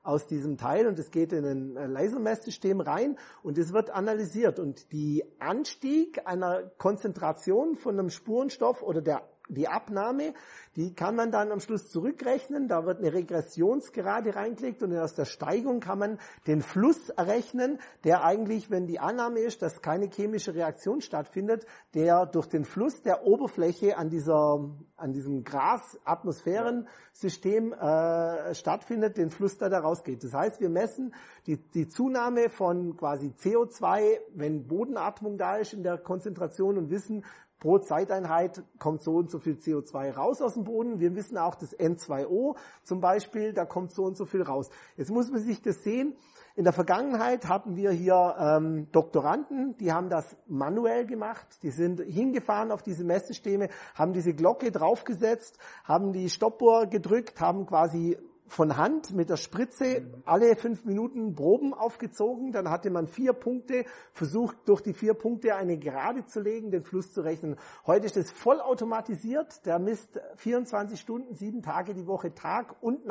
aus diesem Teil. Und es geht in ein Lasermesssystem rein und es wird analysiert. Und die Anstieg einer Konzentration von einem Spurenstoff oder der die Abnahme, die kann man dann am Schluss zurückrechnen. Da wird eine Regressionsgerade reingelegt und aus der Steigung kann man den Fluss errechnen, der eigentlich, wenn die Annahme ist, dass keine chemische Reaktion stattfindet, der durch den Fluss der Oberfläche an dieser, an diesem Gras-Atmosphärensystem äh, stattfindet, den Fluss, da rausgeht. Das heißt, wir messen die, die Zunahme von quasi CO2, wenn Bodenatmung da ist in der Konzentration und wissen, pro Zeiteinheit kommt so und so viel CO2 raus aus dem Boden. Wir wissen auch, das N2O zum Beispiel, da kommt so und so viel raus. Jetzt muss man sich das sehen. In der Vergangenheit hatten wir hier ähm, Doktoranden, die haben das manuell gemacht. Die sind hingefahren auf diese Messsysteme, haben diese Glocke draufgesetzt, haben die Stoppuhr gedrückt, haben quasi von Hand mit der Spritze alle fünf Minuten Proben aufgezogen. Dann hatte man vier Punkte, versucht durch die vier Punkte eine Gerade zu legen, den Fluss zu rechnen. Heute ist es vollautomatisiert. Der misst 24 Stunden, sieben Tage die Woche, Tag- und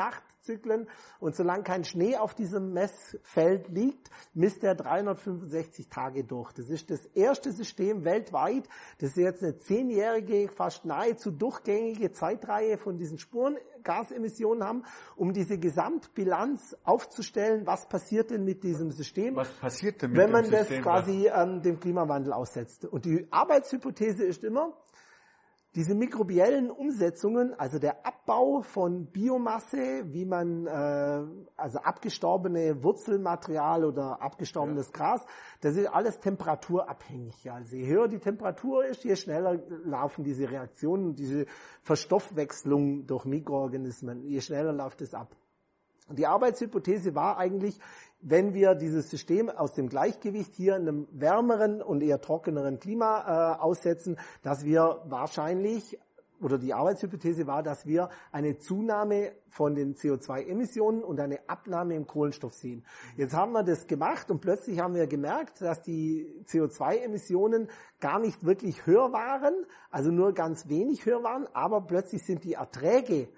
Nachtzyklen. Und solange kein Schnee auf diesem Messfeld liegt, misst er 365 Tage durch. Das ist das erste System weltweit. Das ist jetzt eine zehnjährige, fast nahezu durchgängige Zeitreihe von diesen Spuren Gasemissionen haben, um diese Gesamtbilanz aufzustellen, was passiert denn mit diesem System, was passiert denn mit wenn man das quasi ähm, dem Klimawandel aussetzt. Und die Arbeitshypothese ist immer, diese mikrobiellen Umsetzungen, also der Abbau von Biomasse, wie man äh, also abgestorbene Wurzelmaterial oder abgestorbenes ja. Gras, das ist alles temperaturabhängig. Also je höher die Temperatur ist, je schneller laufen diese Reaktionen, diese Verstoffwechslung durch Mikroorganismen, je schneller läuft es ab. Die Arbeitshypothese war eigentlich, wenn wir dieses System aus dem Gleichgewicht hier in einem wärmeren und eher trockeneren Klima äh, aussetzen, dass wir wahrscheinlich oder die Arbeitshypothese war, dass wir eine Zunahme von den CO2-Emissionen und eine Abnahme im Kohlenstoff sehen. Jetzt haben wir das gemacht und plötzlich haben wir gemerkt, dass die CO2-Emissionen gar nicht wirklich höher waren, also nur ganz wenig höher waren, aber plötzlich sind die Erträge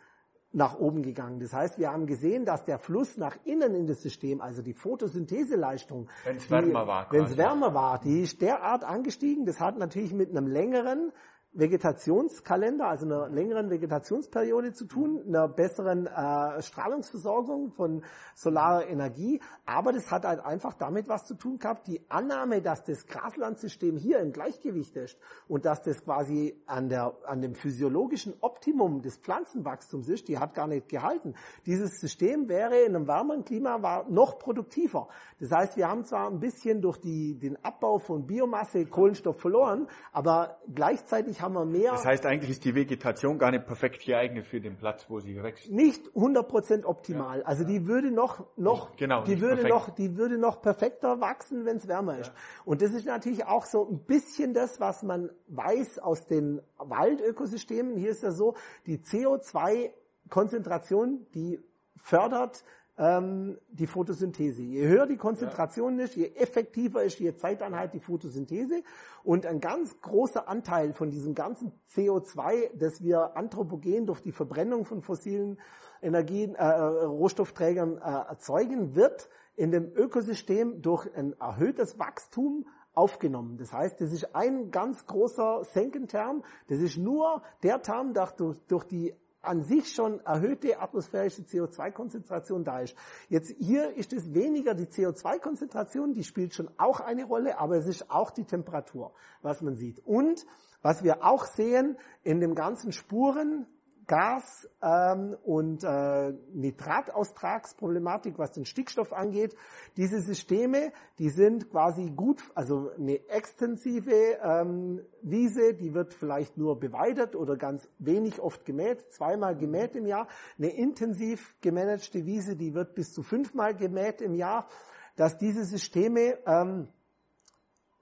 nach oben gegangen. Das heißt, wir haben gesehen, dass der Fluss nach innen in das System, also die Photosyntheseleistung, wenn es wärmer war, wenn es wärmer war, die ist derart angestiegen. Das hat natürlich mit einem längeren Vegetationskalender, also einer längeren Vegetationsperiode zu tun, einer besseren äh, Strahlungsversorgung von solarer Energie. Aber das hat halt einfach damit was zu tun gehabt. Die Annahme, dass das Graslandsystem hier im Gleichgewicht ist und dass das quasi an, der, an dem physiologischen Optimum des Pflanzenwachstums ist, die hat gar nicht gehalten. Dieses System wäre in einem wärmeren Klima war noch produktiver. Das heißt, wir haben zwar ein bisschen durch die, den Abbau von Biomasse Kohlenstoff verloren, aber gleichzeitig haben wir mehr. Das heißt, eigentlich ist die Vegetation gar nicht perfekt geeignet für den Platz, wo sie wächst. Nicht 100% optimal. Ja. Also die würde noch, noch, genau, die würde perfekt. noch, die würde noch perfekter wachsen, wenn es wärmer ist. Und das ist natürlich auch so ein bisschen das, was man weiß aus den Waldökosystemen. Hier ist ja so, die CO2 Konzentration, die fördert ähm, die Photosynthese. Je höher die Konzentration ja. ist, je effektiver ist je Zeiteinheit die Photosynthese. Und ein ganz großer Anteil von diesem ganzen CO2, das wir anthropogen durch die Verbrennung von fossilen Energien, äh, Rohstoffträgern äh, erzeugen, wird in dem Ökosystem durch ein erhöhtes Wachstum aufgenommen. Das heißt, das ist ein ganz großer Senkenterm. Das ist nur der Term, der durch, durch die an sich schon erhöhte atmosphärische CO2-Konzentration da ist. Jetzt hier ist es weniger die CO2-Konzentration, die spielt schon auch eine Rolle, aber es ist auch die Temperatur, was man sieht. Und was wir auch sehen in dem ganzen Spuren, Gas- ähm, und äh, Nitrataustragsproblematik, was den Stickstoff angeht. Diese Systeme, die sind quasi gut, also eine extensive ähm, Wiese, die wird vielleicht nur beweidet oder ganz wenig oft gemäht, zweimal gemäht im Jahr. Eine intensiv gemanagte Wiese, die wird bis zu fünfmal gemäht im Jahr. Dass diese Systeme ähm,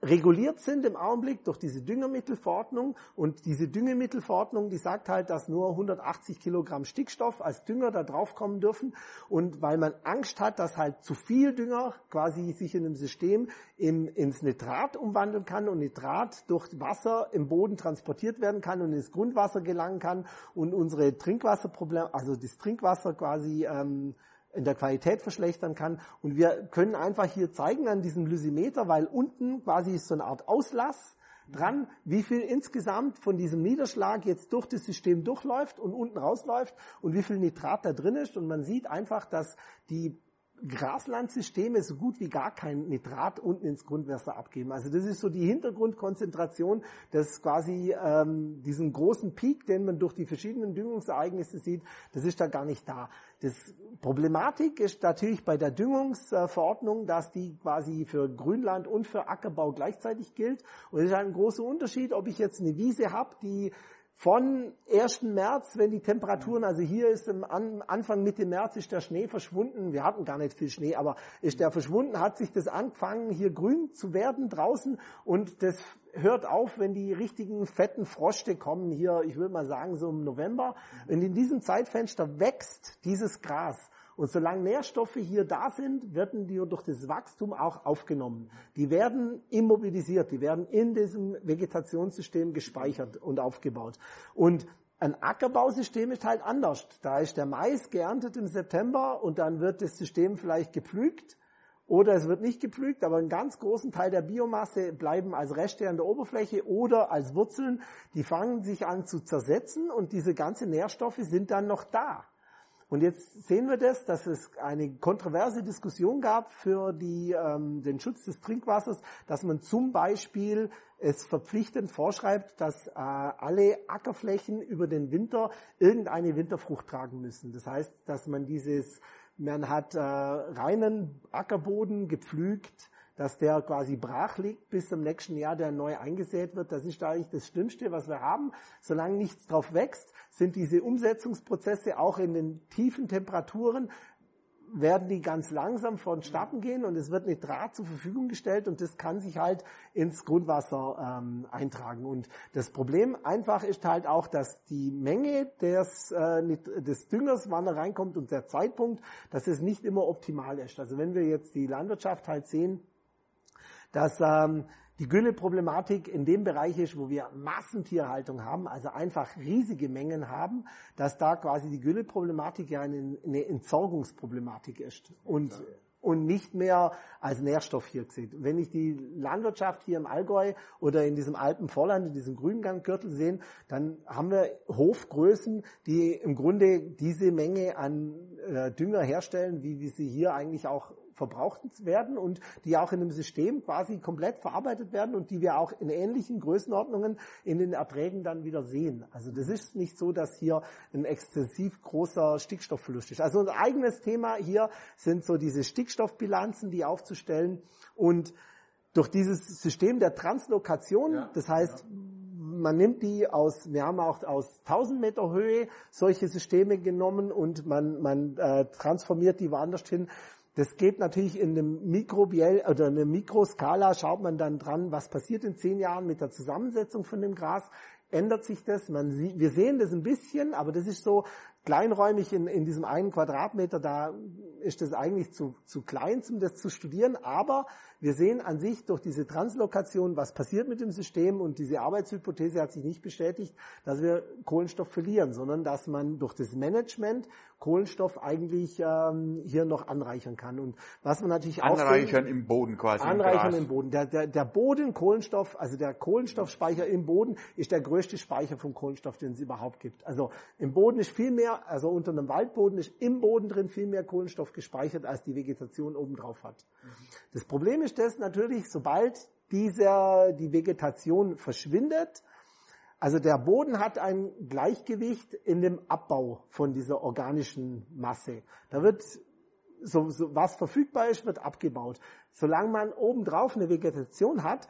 reguliert sind im Augenblick durch diese Düngemittelverordnung. Und diese Düngemittelverordnung, die sagt halt, dass nur 180 Kilogramm Stickstoff als Dünger da draufkommen dürfen. Und weil man Angst hat, dass halt zu viel Dünger quasi sich in einem System im, ins Nitrat umwandeln kann und Nitrat durch Wasser im Boden transportiert werden kann und ins Grundwasser gelangen kann und unsere Trinkwasserprobleme, also das Trinkwasser quasi ähm, in der Qualität verschlechtern kann. Und wir können einfach hier zeigen an diesem Lysimeter, weil unten quasi ist so eine Art Auslass dran, wie viel insgesamt von diesem Niederschlag jetzt durch das System durchläuft und unten rausläuft und wie viel Nitrat da drin ist. Und man sieht einfach, dass die Graslandsysteme so gut wie gar kein Nitrat unten ins Grundwasser abgeben. Also das ist so die Hintergrundkonzentration, das quasi ähm, diesen großen Peak, den man durch die verschiedenen Düngungsereignisse sieht, das ist da gar nicht da. Das Problematik ist natürlich bei der Düngungsverordnung, dass die quasi für Grünland und für Ackerbau gleichzeitig gilt. Und es ist ein großer Unterschied, ob ich jetzt eine Wiese habe, die von 1. März, wenn die Temperaturen, also hier ist im Anfang Mitte März ist der Schnee verschwunden. Wir hatten gar nicht viel Schnee, aber ist der verschwunden, hat sich das angefangen, hier grün zu werden draußen und das hört auf, wenn die richtigen fetten Froste kommen hier, ich würde mal sagen so im November. Und in diesem Zeitfenster wächst dieses Gras. Und solange Nährstoffe hier da sind, werden die durch das Wachstum auch aufgenommen. Die werden immobilisiert, die werden in diesem Vegetationssystem gespeichert und aufgebaut. Und ein Ackerbausystem ist halt anders. Da ist der Mais geerntet im September und dann wird das System vielleicht gepflügt oder es wird nicht gepflügt, aber einen ganz großen Teil der Biomasse bleiben als Reste an der Oberfläche oder als Wurzeln. Die fangen sich an zu zersetzen und diese ganzen Nährstoffe sind dann noch da. Und jetzt sehen wir das, dass es eine kontroverse Diskussion gab für die, ähm, den Schutz des Trinkwassers, dass man zum Beispiel es verpflichtend vorschreibt, dass äh, alle Ackerflächen über den Winter irgendeine Winterfrucht tragen müssen. Das heißt, dass man dieses, man hat äh, reinen Ackerboden gepflügt, dass der quasi brach liegt bis zum nächsten Jahr, der neu eingesät wird. Das ist eigentlich das Schlimmste, was wir haben. Solange nichts drauf wächst, sind diese Umsetzungsprozesse auch in den tiefen Temperaturen werden die ganz langsam vonstatten gehen und es wird Nitrat zur Verfügung gestellt und das kann sich halt ins Grundwasser ähm, eintragen. Und das Problem einfach ist halt auch, dass die Menge des, äh, des Düngers, wann er reinkommt und der Zeitpunkt, dass es nicht immer optimal ist. Also wenn wir jetzt die Landwirtschaft halt sehen, dass ähm, die Gülleproblematik in dem Bereich ist, wo wir Massentierhaltung haben, also einfach riesige Mengen haben, dass da quasi die Gülleproblematik ja eine, eine Entsorgungsproblematik ist. Und, und nicht mehr als Nährstoff hier gesehen. Wenn ich die Landwirtschaft hier im Allgäu oder in diesem Alpenvorland, in diesem Grüngangürtel sehen, dann haben wir Hofgrößen, die im Grunde diese Menge an äh, Dünger herstellen, wie wir sie hier eigentlich auch verbraucht werden und die auch in einem System quasi komplett verarbeitet werden und die wir auch in ähnlichen Größenordnungen in den Erträgen dann wieder sehen. Also das ist nicht so, dass hier ein exzessiv großer Stickstoffverlust ist. Also unser eigenes Thema hier sind so diese Stickstoffbilanzen, die aufzustellen und durch dieses System der Translokation, ja, das heißt, ja man nimmt die aus, wir haben auch aus 1000 Meter Höhe solche Systeme genommen und man, man äh, transformiert die woanders hin. Das geht natürlich in einem Mikrobiell oder einer Mikroskala, schaut man dann dran, was passiert in zehn Jahren mit der Zusammensetzung von dem Gras. Ändert sich das? Man sieht, wir sehen das ein bisschen, aber das ist so kleinräumig in, in diesem einen Quadratmeter, da ist das eigentlich zu, zu klein, um das zu studieren. Aber wir sehen an sich durch diese Translokation, was passiert mit dem System und diese Arbeitshypothese hat sich nicht bestätigt, dass wir Kohlenstoff verlieren, sondern dass man durch das Management Kohlenstoff eigentlich ähm, hier noch anreichern kann. Und was man natürlich auch anreichern im Boden quasi. Anreichern im, im Boden. Der, der, der Boden Kohlenstoff, also der Kohlenstoffspeicher im Boden ist der größte Speicher von Kohlenstoff, den es überhaupt gibt. Also im Boden ist viel mehr, also unter einem Waldboden ist im Boden drin viel mehr Kohlenstoff gespeichert, als die Vegetation obendrauf hat. Mhm. Das Problem ist das natürlich, sobald dieser, die Vegetation verschwindet, also der Boden hat ein Gleichgewicht in dem Abbau von dieser organischen Masse. Da wird so, so was verfügbar ist, wird abgebaut. Solange man obendrauf eine Vegetation hat,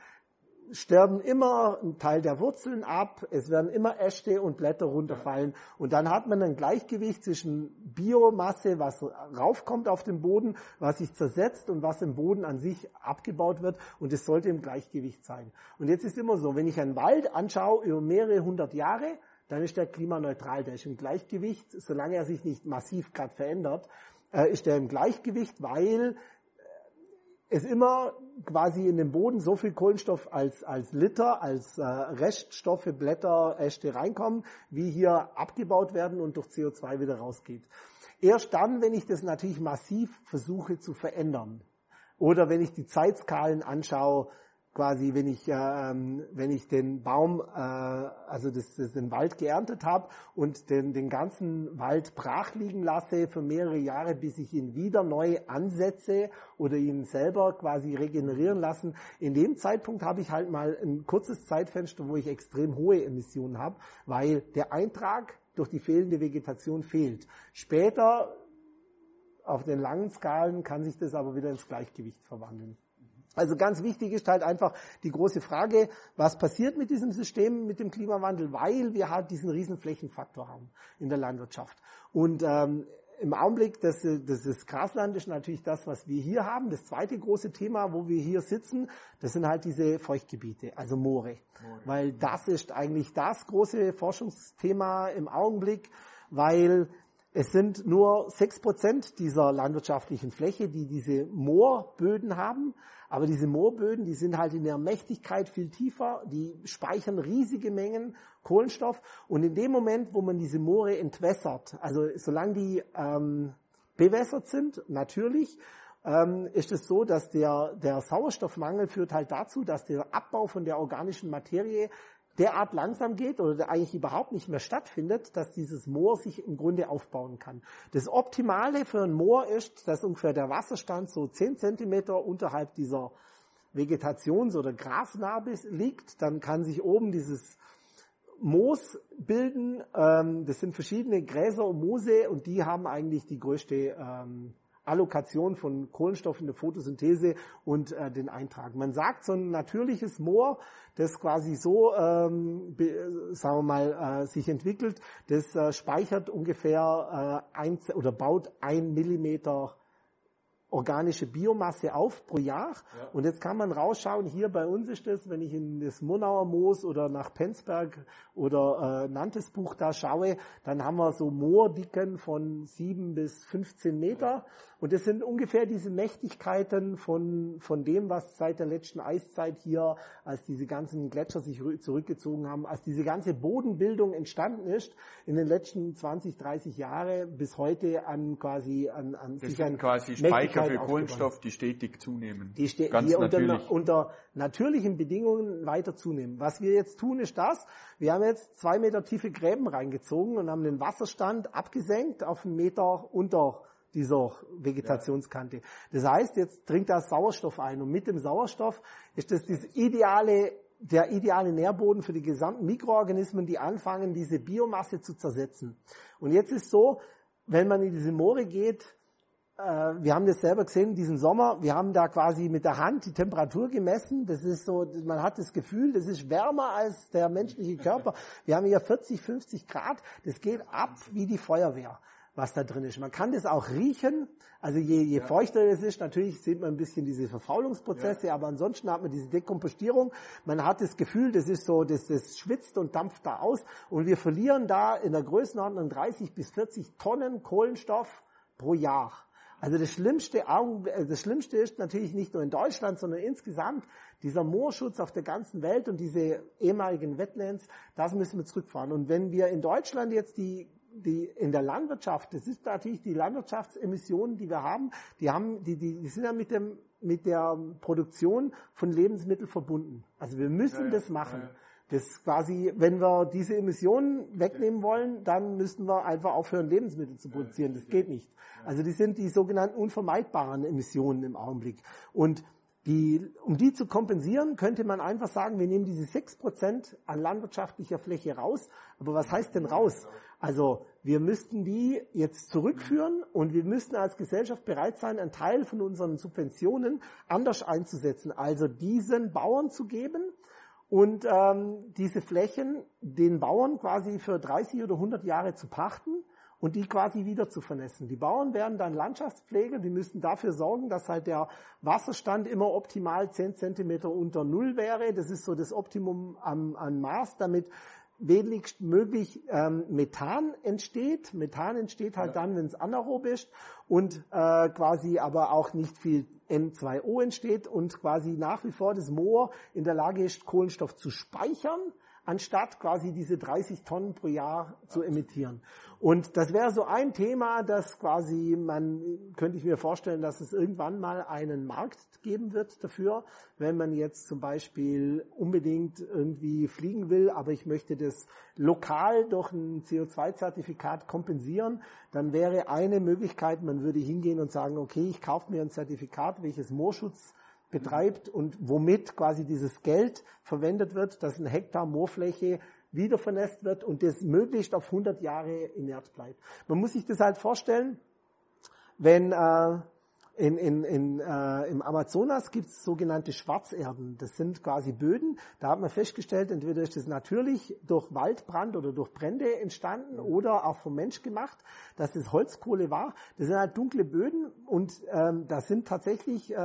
sterben immer ein Teil der Wurzeln ab, es werden immer Äste und Blätter runterfallen. Und dann hat man ein Gleichgewicht zwischen Biomasse, was raufkommt auf den Boden, was sich zersetzt und was im Boden an sich abgebaut wird. Und es sollte im Gleichgewicht sein. Und jetzt ist immer so, wenn ich einen Wald anschaue über mehrere hundert Jahre, dann ist der klimaneutral, der ist im Gleichgewicht, solange er sich nicht massiv gerade verändert, äh, ist der im Gleichgewicht, weil es immer quasi in den Boden so viel Kohlenstoff als, als Liter, als äh, Reststoffe, Blätter, Äste reinkommen, wie hier abgebaut werden und durch CO2 wieder rausgeht. Erst dann, wenn ich das natürlich massiv versuche zu verändern, oder wenn ich die Zeitskalen anschaue, quasi, wenn ich, ähm, wenn ich den Baum, äh, also das, das den Wald geerntet habe und den, den ganzen Wald brach liegen lasse für mehrere Jahre, bis ich ihn wieder neu ansetze oder ihn selber quasi regenerieren lassen. In dem Zeitpunkt habe ich halt mal ein kurzes Zeitfenster, wo ich extrem hohe Emissionen habe, weil der Eintrag durch die fehlende Vegetation fehlt. Später auf den langen Skalen kann sich das aber wieder ins Gleichgewicht verwandeln. Also ganz wichtig ist halt einfach die große Frage, was passiert mit diesem System, mit dem Klimawandel, weil wir halt diesen riesen Flächenfaktor haben in der Landwirtschaft. Und ähm, im Augenblick, das, das, das Grasland ist natürlich das, was wir hier haben. Das zweite große Thema, wo wir hier sitzen, das sind halt diese Feuchtgebiete, also Moore. Moore. Weil das ist eigentlich das große Forschungsthema im Augenblick, weil es sind nur sechs Prozent dieser landwirtschaftlichen Fläche, die diese Moorböden haben. Aber diese Moorböden, die sind halt in der Mächtigkeit viel tiefer, die speichern riesige Mengen Kohlenstoff. Und in dem Moment, wo man diese Moore entwässert, also solange die ähm, bewässert sind, natürlich, ähm, ist es so, dass der, der Sauerstoffmangel führt halt dazu, dass der Abbau von der organischen Materie derart langsam geht oder eigentlich überhaupt nicht mehr stattfindet, dass dieses Moor sich im Grunde aufbauen kann. Das Optimale für ein Moor ist, dass ungefähr der Wasserstand so 10 Zentimeter unterhalb dieser Vegetations- oder Grasnarbe liegt. Dann kann sich oben dieses Moos bilden. Ähm, das sind verschiedene Gräser und Moose und die haben eigentlich die größte ähm, Allokation von Kohlenstoff in der Photosynthese und äh, den Eintrag. Man sagt, so ein natürliches Moor, das quasi so, ähm, be, sagen wir mal, äh, sich entwickelt, das äh, speichert ungefähr äh, ein, oder baut ein Millimeter organische Biomasse auf pro Jahr. Ja. Und jetzt kann man rausschauen, hier bei uns ist das, wenn ich in das Monauer Moos oder nach Penzberg oder äh, Nantesbuch da schaue, dann haben wir so Moordicken von sieben bis 15 Meter. Und das sind ungefähr diese Mächtigkeiten von, von dem, was seit der letzten Eiszeit hier, als diese ganzen Gletscher sich zurückgezogen haben, als diese ganze Bodenbildung entstanden ist, in den letzten 20, 30 Jahren bis heute an quasi an, an das sich an quasi Speicher für Kohlenstoff, die stetig zunehmen. Die, ste Ganz die unter, unter natürlichen Bedingungen weiter zunehmen. Was wir jetzt tun, ist das, wir haben jetzt zwei Meter tiefe Gräben reingezogen und haben den Wasserstand abgesenkt auf einen Meter unter dieser Vegetationskante. Das heißt, jetzt dringt da Sauerstoff ein und mit dem Sauerstoff ist das das ideale, der ideale Nährboden für die gesamten Mikroorganismen, die anfangen, diese Biomasse zu zersetzen. Und jetzt ist so, wenn man in diese Moore geht, äh, wir haben das selber gesehen diesen Sommer, wir haben da quasi mit der Hand die Temperatur gemessen. Das ist so, man hat das Gefühl, das ist wärmer als der menschliche Körper. Wir haben hier 40, 50 Grad. Das geht ab wie die Feuerwehr was da drin ist. Man kann das auch riechen. Also je, je ja. feuchter es ist, natürlich sieht man ein bisschen diese Verfaulungsprozesse, ja. aber ansonsten hat man diese Dekompostierung. Man hat das Gefühl, das ist so, das, das schwitzt und dampft da aus. Und wir verlieren da in der Größenordnung 30 bis 40 Tonnen Kohlenstoff pro Jahr. Also das Schlimmste, äh, das Schlimmste ist natürlich nicht nur in Deutschland, sondern insgesamt dieser Moorschutz auf der ganzen Welt und diese ehemaligen Wetlands, das müssen wir zurückfahren. Und wenn wir in Deutschland jetzt die die in der Landwirtschaft, das ist natürlich die Landwirtschaftsemissionen, die wir haben, die haben, die, die, die sind ja mit dem, mit der Produktion von Lebensmitteln verbunden. Also wir müssen ja, ja, das machen. Ja, das quasi, wenn wir diese Emissionen wegnehmen wollen, dann müssen wir einfach aufhören, Lebensmittel zu produzieren. Das geht nicht. Also die sind die sogenannten unvermeidbaren Emissionen im Augenblick. Und die, um die zu kompensieren, könnte man einfach sagen, wir nehmen diese 6% an landwirtschaftlicher Fläche raus. Aber was heißt denn raus? Also wir müssten die jetzt zurückführen und wir müssten als Gesellschaft bereit sein, einen Teil von unseren Subventionen anders einzusetzen. Also diesen Bauern zu geben und ähm, diese Flächen den Bauern quasi für 30 oder 100 Jahre zu pachten und die quasi wieder zu vernässen. Die Bauern werden dann Landschaftspfleger, die müssten dafür sorgen, dass halt der Wasserstand immer optimal 10 Zentimeter unter Null wäre. Das ist so das Optimum am, an Maß, damit wenigst möglich ähm, Methan entsteht. Methan entsteht halt ja. dann, wenn es anaerob ist und äh, quasi aber auch nicht viel N2O entsteht und quasi nach wie vor das Moor in der Lage ist, Kohlenstoff zu speichern anstatt quasi diese 30 Tonnen pro Jahr zu emittieren. Und das wäre so ein Thema, das quasi, man könnte ich mir vorstellen, dass es irgendwann mal einen Markt geben wird dafür, wenn man jetzt zum Beispiel unbedingt irgendwie fliegen will, aber ich möchte das lokal durch ein CO2-Zertifikat kompensieren, dann wäre eine Möglichkeit, man würde hingehen und sagen, okay, ich kaufe mir ein Zertifikat, welches Moorschutz betreibt und womit quasi dieses Geld verwendet wird, dass ein Hektar Moorfläche wieder vernässt wird und das möglichst auf 100 Jahre inert bleibt. Man muss sich das halt vorstellen, wenn äh, in, in, in, äh, im Amazonas gibt es sogenannte Schwarzerden. Das sind quasi Böden. Da hat man festgestellt, entweder ist das natürlich durch Waldbrand oder durch Brände entstanden oder auch vom Mensch gemacht, dass das Holzkohle war. Das sind halt dunkle Böden und ähm, da sind tatsächlich äh,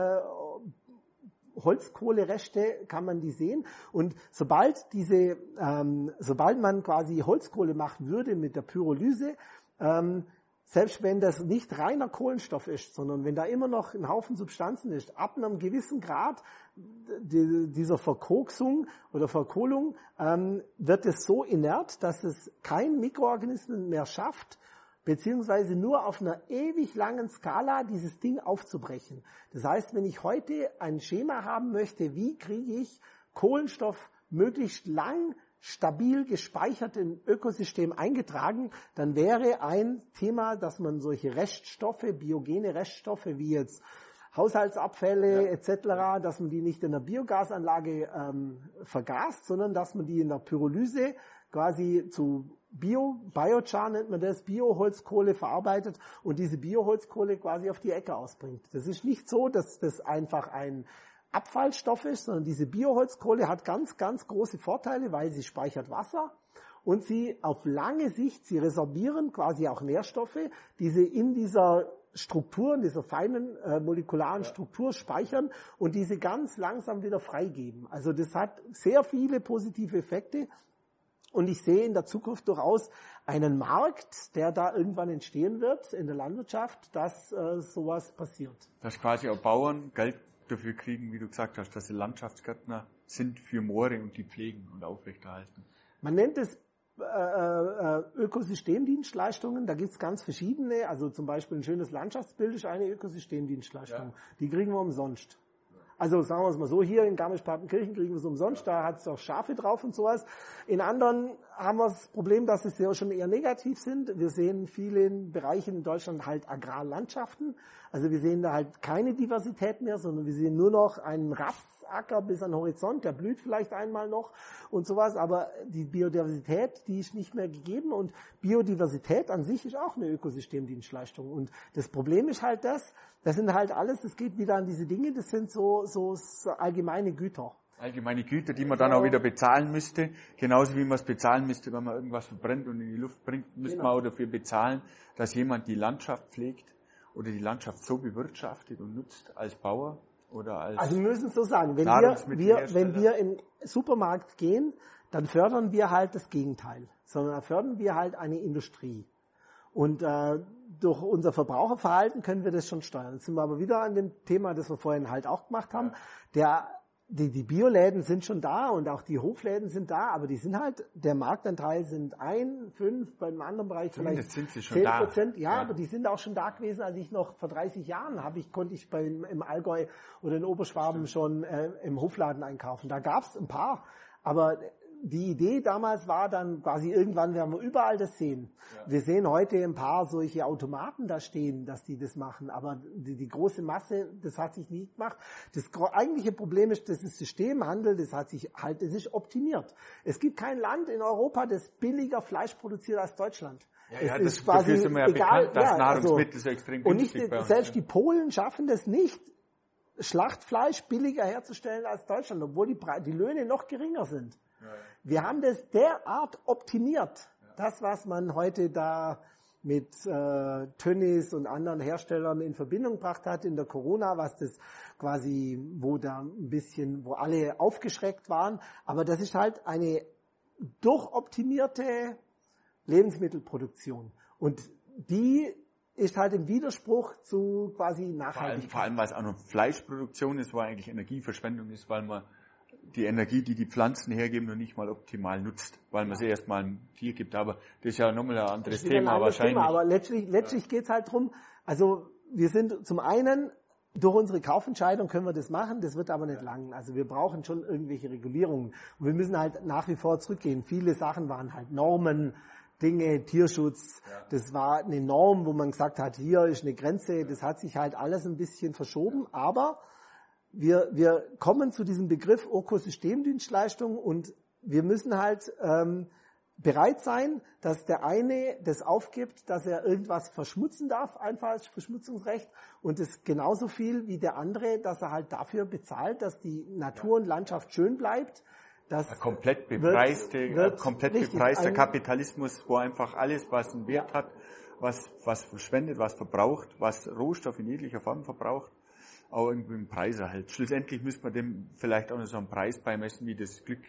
Holzkohlereste kann man die sehen. Und sobald diese, ähm, sobald man quasi Holzkohle machen würde mit der Pyrolyse, ähm, selbst wenn das nicht reiner Kohlenstoff ist, sondern wenn da immer noch ein Haufen Substanzen ist, ab einem gewissen Grad dieser Verkoksung oder Verkohlung ähm, wird es so inert, dass es kein Mikroorganismus mehr schafft, beziehungsweise nur auf einer ewig langen Skala dieses Ding aufzubrechen. Das heißt, wenn ich heute ein Schema haben möchte, wie kriege ich Kohlenstoff möglichst lang stabil gespeichert im Ökosystem eingetragen, dann wäre ein Thema, dass man solche Reststoffe, biogene Reststoffe wie jetzt Haushaltsabfälle ja. etc., dass man die nicht in der Biogasanlage ähm, vergast, sondern dass man die in der Pyrolyse quasi zu Bio, Biochar nennt man das, Bioholzkohle verarbeitet und diese Bioholzkohle quasi auf die Ecke ausbringt. Das ist nicht so, dass das einfach ein Abfallstoff ist, sondern diese Bioholzkohle hat ganz, ganz große Vorteile, weil sie speichert Wasser und sie auf lange Sicht, sie resorbieren quasi auch Nährstoffe, die sie in dieser Struktur, in dieser feinen äh, molekularen Struktur speichern und diese ganz langsam wieder freigeben. Also das hat sehr viele positive Effekte Und ich sehe in der Zukunft durchaus einen Markt, der da irgendwann entstehen wird in der Landwirtschaft, dass äh, sowas passiert. Dass quasi auch Bauern Geld dafür kriegen, wie du gesagt hast, dass sie Landschaftsgärtner sind für Moore und die pflegen und aufrechterhalten. Man nennt es äh, äh, Ökosystemdienstleistungen, da gibt's ganz verschiedene, also zum Beispiel ein schönes Landschaftsbild ist eine Ökosystemdienstleistung. Ja. Die kriegen wir umsonst. Also sagen wir es mal so, hier in Garmisch-Partenkirchen kriegen wir es umsonst, da hat es auch Schafe drauf und sowas. In anderen haben wir das Problem, dass es ja schon eher negativ sind. Wir sehen vielen Bereichen in Deutschland halt Agrarlandschaften. Also wir sehen da halt keine Diversität mehr, sondern wir sehen nur noch einen Raps Acker bis an den Horizont, der blüht vielleicht einmal noch und sowas, aber die Biodiversität, die ist nicht mehr gegeben und Biodiversität an sich ist auch eine Ökosystemdienstleistung und das Problem ist halt das, das sind halt alles, das geht wieder an diese Dinge, das sind so, so allgemeine Güter allgemeine Güter, die man dann auch wieder bezahlen müsste. Genauso wie man es bezahlen müsste, wenn man irgendwas verbrennt und in die Luft bringt, müsste genau. man auch dafür bezahlen, dass jemand die Landschaft pflegt oder die Landschaft so bewirtschaftet und nutzt als Bauer, oder als also wir müssen es so sagen, wenn wir, wir, wenn wir in den Supermarkt gehen, dann fördern wir halt das Gegenteil, sondern fördern wir halt eine Industrie. Und äh, durch unser Verbraucherverhalten können wir das schon steuern. Jetzt sind wir aber wieder an dem Thema, das wir vorhin halt auch gemacht haben. Der die, die Bioläden sind schon da und auch die Hofläden sind da, aber die sind halt, der Marktanteil sind ein, fünf, beim anderen Bereich vielleicht zehn Prozent. Ja, ja, aber die sind auch schon da gewesen, als ich noch vor 30 Jahren habe ich, konnte ich beim, im Allgäu oder in Oberschwaben Stimmt. schon äh, im Hofladen einkaufen. Da gab's ein paar, aber die Idee damals war dann quasi irgendwann werden wir überall das sehen. Ja. Wir sehen heute ein paar solche Automaten da stehen, dass die das machen, aber die, die große Masse, das hat sich nicht gemacht. Das eigentliche Problem ist, dass das Systemhandel, das hat sich halt, es ist optimiert. Es gibt kein Land in Europa, das billiger Fleisch produziert als Deutschland. Ja, es ja, das, ist quasi dafür sind wir ja egal, bekannt, dass ja, Nahrungsmittel also, so extrem günstig Und nicht, selbst die Polen schaffen das nicht, Schlachtfleisch billiger herzustellen als Deutschland, obwohl die, die Löhne noch geringer sind. Wir haben das derart optimiert, das, was man heute da mit äh, Tönnies und anderen Herstellern in Verbindung gebracht hat in der Corona, was das quasi, wo da ein bisschen, wo alle aufgeschreckt waren. Aber das ist halt eine durchoptimierte Lebensmittelproduktion. Und die ist halt im Widerspruch zu quasi Nachhaltigkeit. Vor allem, vor allem weil es auch noch Fleischproduktion ist, wo eigentlich Energieverschwendung ist, weil man die Energie, die die Pflanzen hergeben, noch nicht mal optimal nutzt, weil man sie erstmal ein Tier gibt. Aber das ist ja nochmal ein anderes Thema ein wahrscheinlich. Thema, aber letztlich, letztlich geht es halt drum. also wir sind zum einen durch unsere Kaufentscheidung können wir das machen, das wird aber nicht lang. Also wir brauchen schon irgendwelche Regulierungen. Und wir müssen halt nach wie vor zurückgehen. Viele Sachen waren halt Normen, Dinge, Tierschutz. Das war eine Norm, wo man gesagt hat, hier ist eine Grenze. Das hat sich halt alles ein bisschen verschoben. Aber wir, wir kommen zu diesem Begriff Ökosystemdienstleistung und wir müssen halt ähm, bereit sein, dass der eine das aufgibt, dass er irgendwas verschmutzen darf, Einfallsverschmutzungsrecht, und es genauso viel wie der andere, dass er halt dafür bezahlt, dass die Natur und Landschaft schön bleibt. Das komplett bepreiste, wird, komplett richtig, bepreiste Kapitalismus, wo einfach alles, was einen Wert hat, was, was verschwendet, was verbraucht, was Rohstoff in jeglicher Form verbraucht, auch irgendwie einen Preis erhält. Schlussendlich müsste man dem vielleicht auch noch so einen Preis beimessen, wie das Glück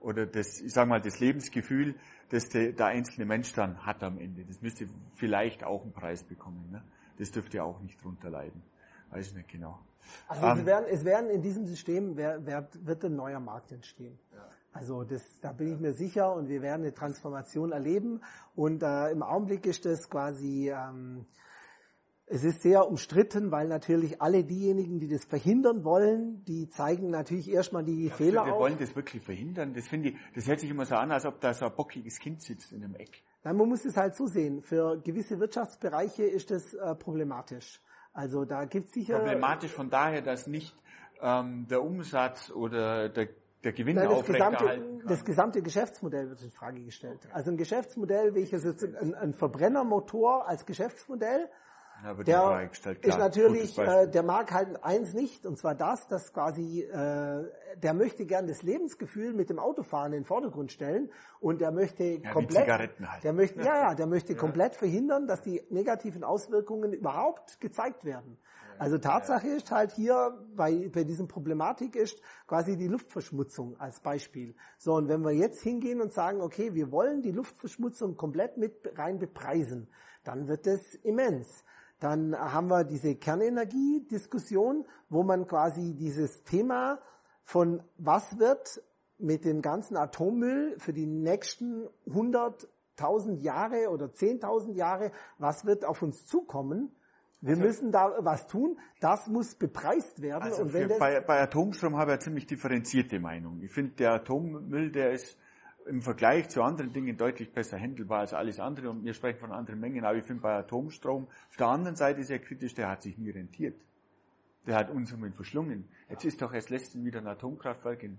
oder das, ich sag mal, das Lebensgefühl, das der, der einzelne Mensch dann hat am Ende. Das müsste vielleicht auch einen Preis bekommen. Ne? Das dürfte auch nicht drunter leiden. Weiß ich nicht genau. Also ähm, es, werden, es werden in diesem System wer, wer, wird ein neuer Markt entstehen. Ja. Also das, da bin ich mir sicher und wir werden eine Transformation erleben. Und äh, im Augenblick ist das quasi ähm, es ist sehr umstritten, weil natürlich alle diejenigen, die das verhindern wollen, die zeigen natürlich erstmal die ja, Fehler wir auf. Wir wollen das wirklich verhindern. Das finde ich, das hört sich immer so an, als ob da so ein bockiges Kind sitzt in einem Eck. Nein, man muss es halt so sehen. Für gewisse Wirtschaftsbereiche ist das äh, problematisch. Also da gibt es sicher... Problematisch von daher, dass nicht ähm, der Umsatz oder der der Gewinn Nein, das gesamte, das gesamte Geschäftsmodell wird in Frage gestellt. Also ein Geschäftsmodell, welches jetzt ein, ein Verbrennermotor als Geschäftsmodell der ist natürlich, äh, der mag halt eins nicht, und zwar das, dass quasi, äh, der möchte gern das Lebensgefühl mit dem Autofahren in den Vordergrund stellen und der möchte ja, komplett, halt. der möchte, ja, ja, der möchte ja. komplett verhindern, dass die negativen Auswirkungen überhaupt gezeigt werden. Also Tatsache ist halt hier bei, bei diesem Problematik ist quasi die Luftverschmutzung als Beispiel. So, und wenn wir jetzt hingehen und sagen, okay, wir wollen die Luftverschmutzung komplett mit rein bepreisen, dann wird das immens. Dann haben wir diese Kernenergiediskussion, wo man quasi dieses Thema von was wird mit dem ganzen Atommüll für die nächsten 100.000 Jahre oder 10.000 Jahre, was wird auf uns zukommen? Wir also, müssen da was tun. Das muss bepreist werden. Also und wenn bei, bei Atomstrom habe ich eine ziemlich differenzierte Meinung. Ich finde, der Atommüll, der ist im Vergleich zu anderen Dingen deutlich besser handelbar als alles andere. Und wir sprechen von anderen Mengen. Aber ich finde, bei Atomstrom, auf der anderen Seite ist er kritisch, der hat sich nie rentiert. Der hat Unsummen verschlungen. Jetzt ist doch erst letztens wieder ein Atomkraftwerk in,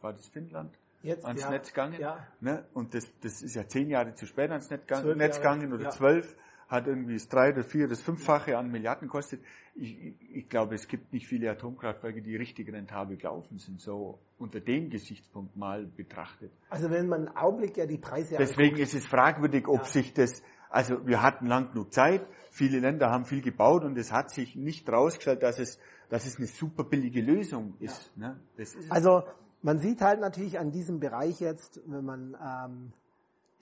war das Finnland? Jetzt, ans ja, Netz gegangen. Ja. Ne? Und das, das ist ja zehn Jahre zu spät ans Netz, Netz gegangen oder ja. zwölf hat irgendwie das drei, das vier, das fünffache an Milliarden kostet. Ich, ich, glaube, es gibt nicht viele Atomkraftwerke, die richtig rentabel gelaufen sind, so unter dem Gesichtspunkt mal betrachtet. Also wenn man im Augenblick ja die Preise Deswegen anguckt. ist es fragwürdig, ob ja. sich das, also wir hatten lang genug Zeit, viele Länder haben viel gebaut und es hat sich nicht rausgestellt, dass es, dass es eine super billige Lösung ist. Ja. Ne? ist also man sieht halt natürlich an diesem Bereich jetzt, wenn man ähm,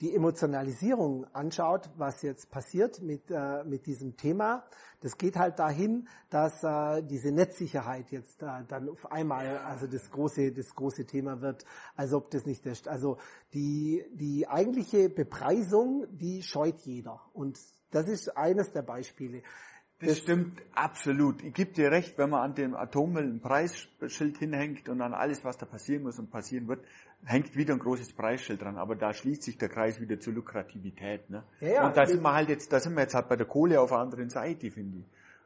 die Emotionalisierung anschaut, was jetzt passiert mit, äh, mit diesem Thema, das geht halt dahin, dass äh, diese Netzsicherheit jetzt äh, dann auf einmal also das große, das große Thema wird, als ob das nicht ist. Also die, die eigentliche Bepreisung, die scheut jeder. Und das ist eines der Beispiele. Das stimmt absolut. Ich gebe dir recht, wenn man an dem Atommüll ein Preisschild hinhängt und an alles, was da passieren muss und passieren wird, hängt wieder ein großes Preisschild dran. Aber da schließt sich der Kreis wieder zur Lukrativität. Ne? Ja, ja, und da sind wir halt jetzt, da sind wir jetzt halt bei der Kohle auf der anderen Seite, finde ich.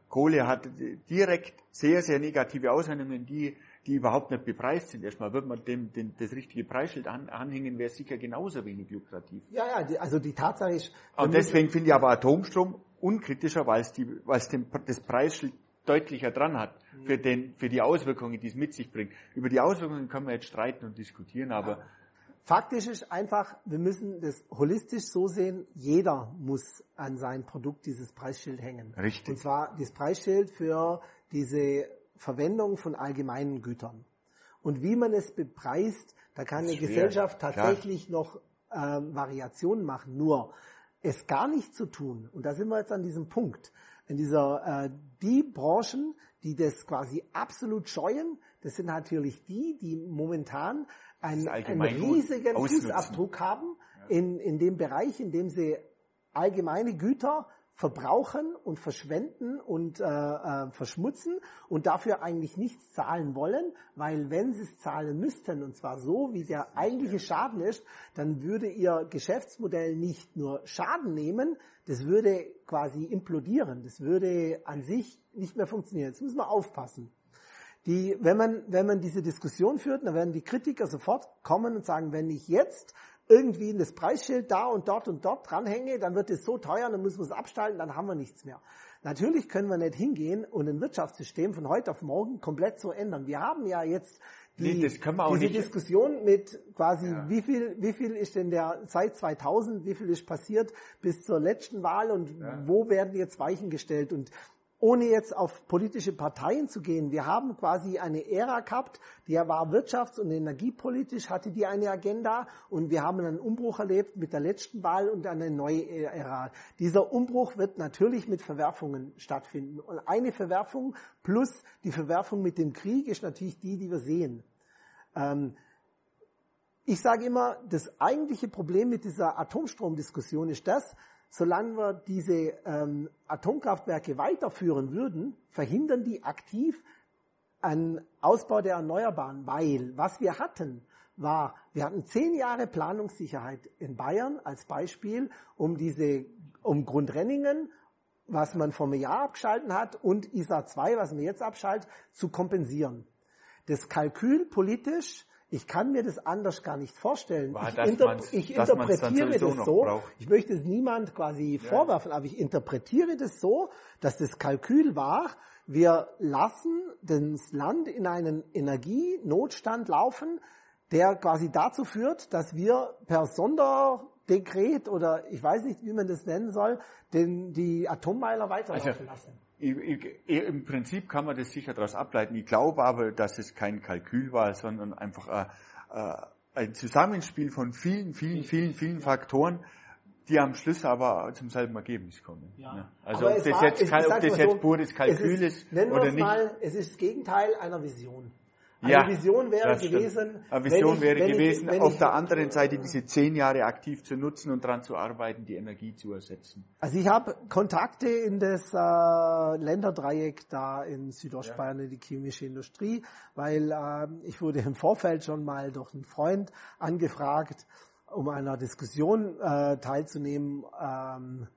Kohle hat direkt sehr, sehr negative Auswirkungen, die, die überhaupt nicht bepreist sind. Erstmal wird man dem, dem das richtige Preisschild an, anhängen, wäre sicher genauso wenig lukrativ. Ja, ja, die, also die Tatsache ist. Und deswegen finde ich aber Atomstrom unkritischer, weil es, die, weil es den, das Preisschild deutlicher dran hat für, den, für die Auswirkungen, die es mit sich bringt. Über die Auswirkungen können wir jetzt streiten und diskutieren, aber Faktisch ist einfach, wir müssen das holistisch so sehen, jeder muss an sein Produkt dieses Preisschild hängen. Richtig. Und zwar das Preisschild für diese Verwendung von allgemeinen Gütern. Und wie man es bepreist, da kann eine schwer. Gesellschaft tatsächlich Klar. noch äh, Variationen machen. Nur es gar nicht zu tun, und da sind wir jetzt an diesem Punkt, in dieser, äh, die Branchen, die das quasi absolut scheuen, das sind natürlich die, die momentan einen, einen riesigen Fußabdruck haben in, in dem Bereich, in dem sie allgemeine Güter verbrauchen und verschwenden und äh, äh, verschmutzen und dafür eigentlich nichts zahlen wollen, weil wenn sie es zahlen müssten, und zwar so, wie der eigentliche Schaden ist, dann würde ihr Geschäftsmodell nicht nur Schaden nehmen, das würde quasi implodieren, das würde an sich nicht mehr funktionieren. Jetzt müssen wir aufpassen. Die, wenn man, wenn man diese Diskussion führt, dann werden die Kritiker sofort kommen und sagen, wenn ich jetzt irgendwie das Preisschild da und dort und dort dranhänge, dann wird es so teuer, dann müssen wir es abstalten, dann haben wir nichts mehr. Natürlich können wir nicht hingehen und ein Wirtschaftssystem von heute auf morgen komplett so ändern. Wir haben ja jetzt die, nee, diese nicht. Diskussion mit quasi, ja. wie viel, wie viel ist denn der seit 2000, wie viel ist passiert bis zur letzten Wahl und ja. wo werden jetzt Weichen gestellt und ohne jetzt auf politische Parteien zu gehen, wir haben quasi eine Ära gehabt, die war wirtschafts- und energiepolitisch, hatte die eine Agenda und wir haben einen Umbruch erlebt mit der letzten Wahl und eine neue Ära. Dieser Umbruch wird natürlich mit Verwerfungen stattfinden. Und eine Verwerfung plus die Verwerfung mit dem Krieg ist natürlich die, die wir sehen. Ähm, ich sage immer, das eigentliche Problem mit dieser Atomstromdiskussion ist das, solange wir diese ähm, Atomkraftwerke weiterführen würden, verhindern die aktiv einen Ausbau der Erneuerbaren, weil was wir hatten, war, wir hatten zehn Jahre Planungssicherheit in Bayern als Beispiel, um diese, um Grundrenningen, was man vor einem Jahr abgeschalten hat, und ISA 2, was man jetzt abschaltet, zu kompensieren. Das Kalkül politisch ich kann mir das anders gar nicht vorstellen. War, ich, inter ich interpretiere das so. Braucht. Ich möchte es niemand quasi ja. vorwerfen, aber ich interpretiere das so, dass das Kalkül war, wir lassen das Land in einen Energienotstand laufen, der quasi dazu führt, dass wir per Sonderdekret oder ich weiß nicht, wie man das nennen soll, den, die Atommeiler weiterlaufen also, lassen. Im Prinzip kann man das sicher daraus ableiten. Ich glaube aber, dass es kein Kalkül war, sondern einfach ein, ein Zusammenspiel von vielen, vielen, vielen, vielen Faktoren, die am Schluss aber zum selben Ergebnis kommen. Ja. Also ob das, war, jetzt, ob das jetzt pures Kalkül ist, ist oder nicht. Mal, es ist das Gegenteil einer Vision. Eine ja, Vision wäre gewesen. Eine Vision ich, wäre gewesen, ich, auf ich, der anderen Seite diese zehn Jahre aktiv zu nutzen und daran zu arbeiten, die Energie zu ersetzen. Also ich habe Kontakte in das äh, Länderdreieck da in Südostbayern ja. in die chemische Industrie, weil äh, ich wurde im Vorfeld schon mal durch einen Freund angefragt, um einer Diskussion äh, teilzunehmen. Ähm,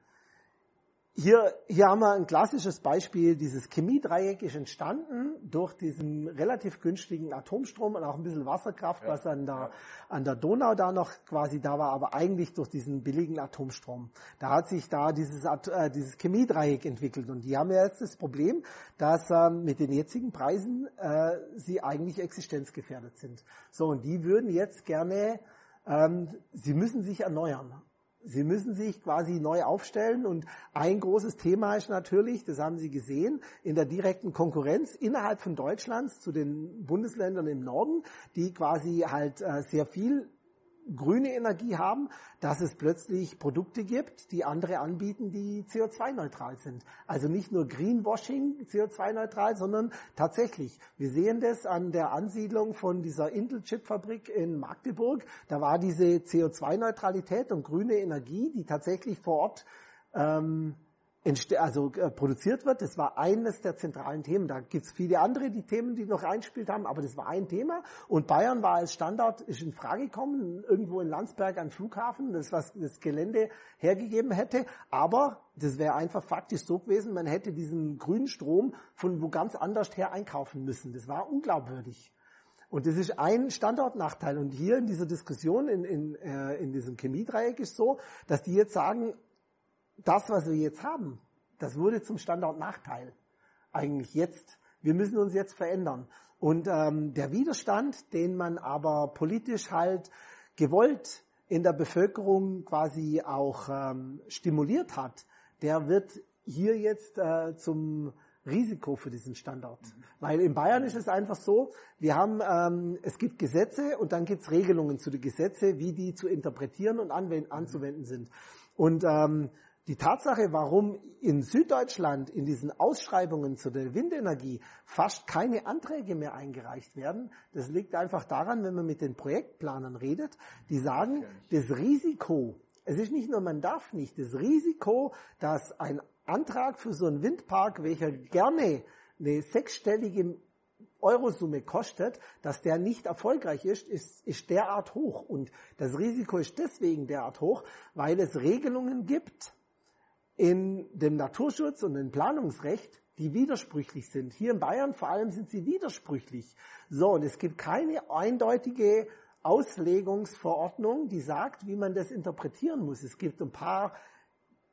hier, hier haben wir ein klassisches Beispiel. Dieses Chemiedreieck ist entstanden durch diesen relativ günstigen Atomstrom und auch ein bisschen Wasserkraft, ja. was an der, an der Donau da noch quasi da war, aber eigentlich durch diesen billigen Atomstrom. Da hat sich da dieses, äh, dieses Chemiedreieck entwickelt und die haben ja jetzt das Problem, dass äh, mit den jetzigen Preisen äh, sie eigentlich existenzgefährdet sind. So, und die würden jetzt gerne ähm, sie müssen sich erneuern. Sie müssen sich quasi neu aufstellen und ein großes Thema ist natürlich, das haben Sie gesehen, in der direkten Konkurrenz innerhalb von Deutschlands zu den Bundesländern im Norden, die quasi halt äh, sehr viel grüne Energie haben, dass es plötzlich Produkte gibt, die andere anbieten, die CO2-neutral sind. Also nicht nur Greenwashing CO2-neutral, sondern tatsächlich. Wir sehen das an der Ansiedlung von dieser Intel-Chip-Fabrik in Magdeburg. Da war diese CO2-Neutralität und grüne Energie, die tatsächlich vor Ort ähm, also äh, produziert wird. Das war eines der zentralen Themen. Da gibt es viele andere die Themen, die noch reinspielt haben, aber das war ein Thema. Und Bayern war als Standort ist in Frage gekommen, irgendwo in Landsberg ein Flughafen, das was das Gelände hergegeben hätte. Aber das wäre einfach faktisch so gewesen, man hätte diesen grünen Strom von wo ganz anders her einkaufen müssen. Das war unglaubwürdig. Und das ist ein Standortnachteil. Und hier in dieser Diskussion, in, in, äh, in diesem Chemiedreieck ist so, dass die jetzt sagen, das, was wir jetzt haben, das wurde zum Standortnachteil. Eigentlich jetzt. Wir müssen uns jetzt verändern. Und ähm, der Widerstand, den man aber politisch halt gewollt in der Bevölkerung quasi auch ähm, stimuliert hat, der wird hier jetzt äh, zum Risiko für diesen Standort. Mhm. Weil in Bayern ist es einfach so, wir haben, ähm, es gibt Gesetze und dann gibt es Regelungen zu den Gesetzen, wie die zu interpretieren und anzuwenden sind. Und ähm, die Tatsache, warum in Süddeutschland in diesen Ausschreibungen zu der Windenergie fast keine Anträge mehr eingereicht werden, das liegt einfach daran, wenn man mit den Projektplanern redet, die sagen, das Risiko, es ist nicht nur, man darf nicht, das Risiko, dass ein Antrag für so einen Windpark, welcher gerne eine sechsstellige Eurosumme kostet, dass der nicht erfolgreich ist, ist, ist derart hoch. Und das Risiko ist deswegen derart hoch, weil es Regelungen gibt, in dem Naturschutz und im Planungsrecht, die widersprüchlich sind. Hier in Bayern vor allem sind sie widersprüchlich. So, und es gibt keine eindeutige Auslegungsverordnung, die sagt, wie man das interpretieren muss. Es gibt ein paar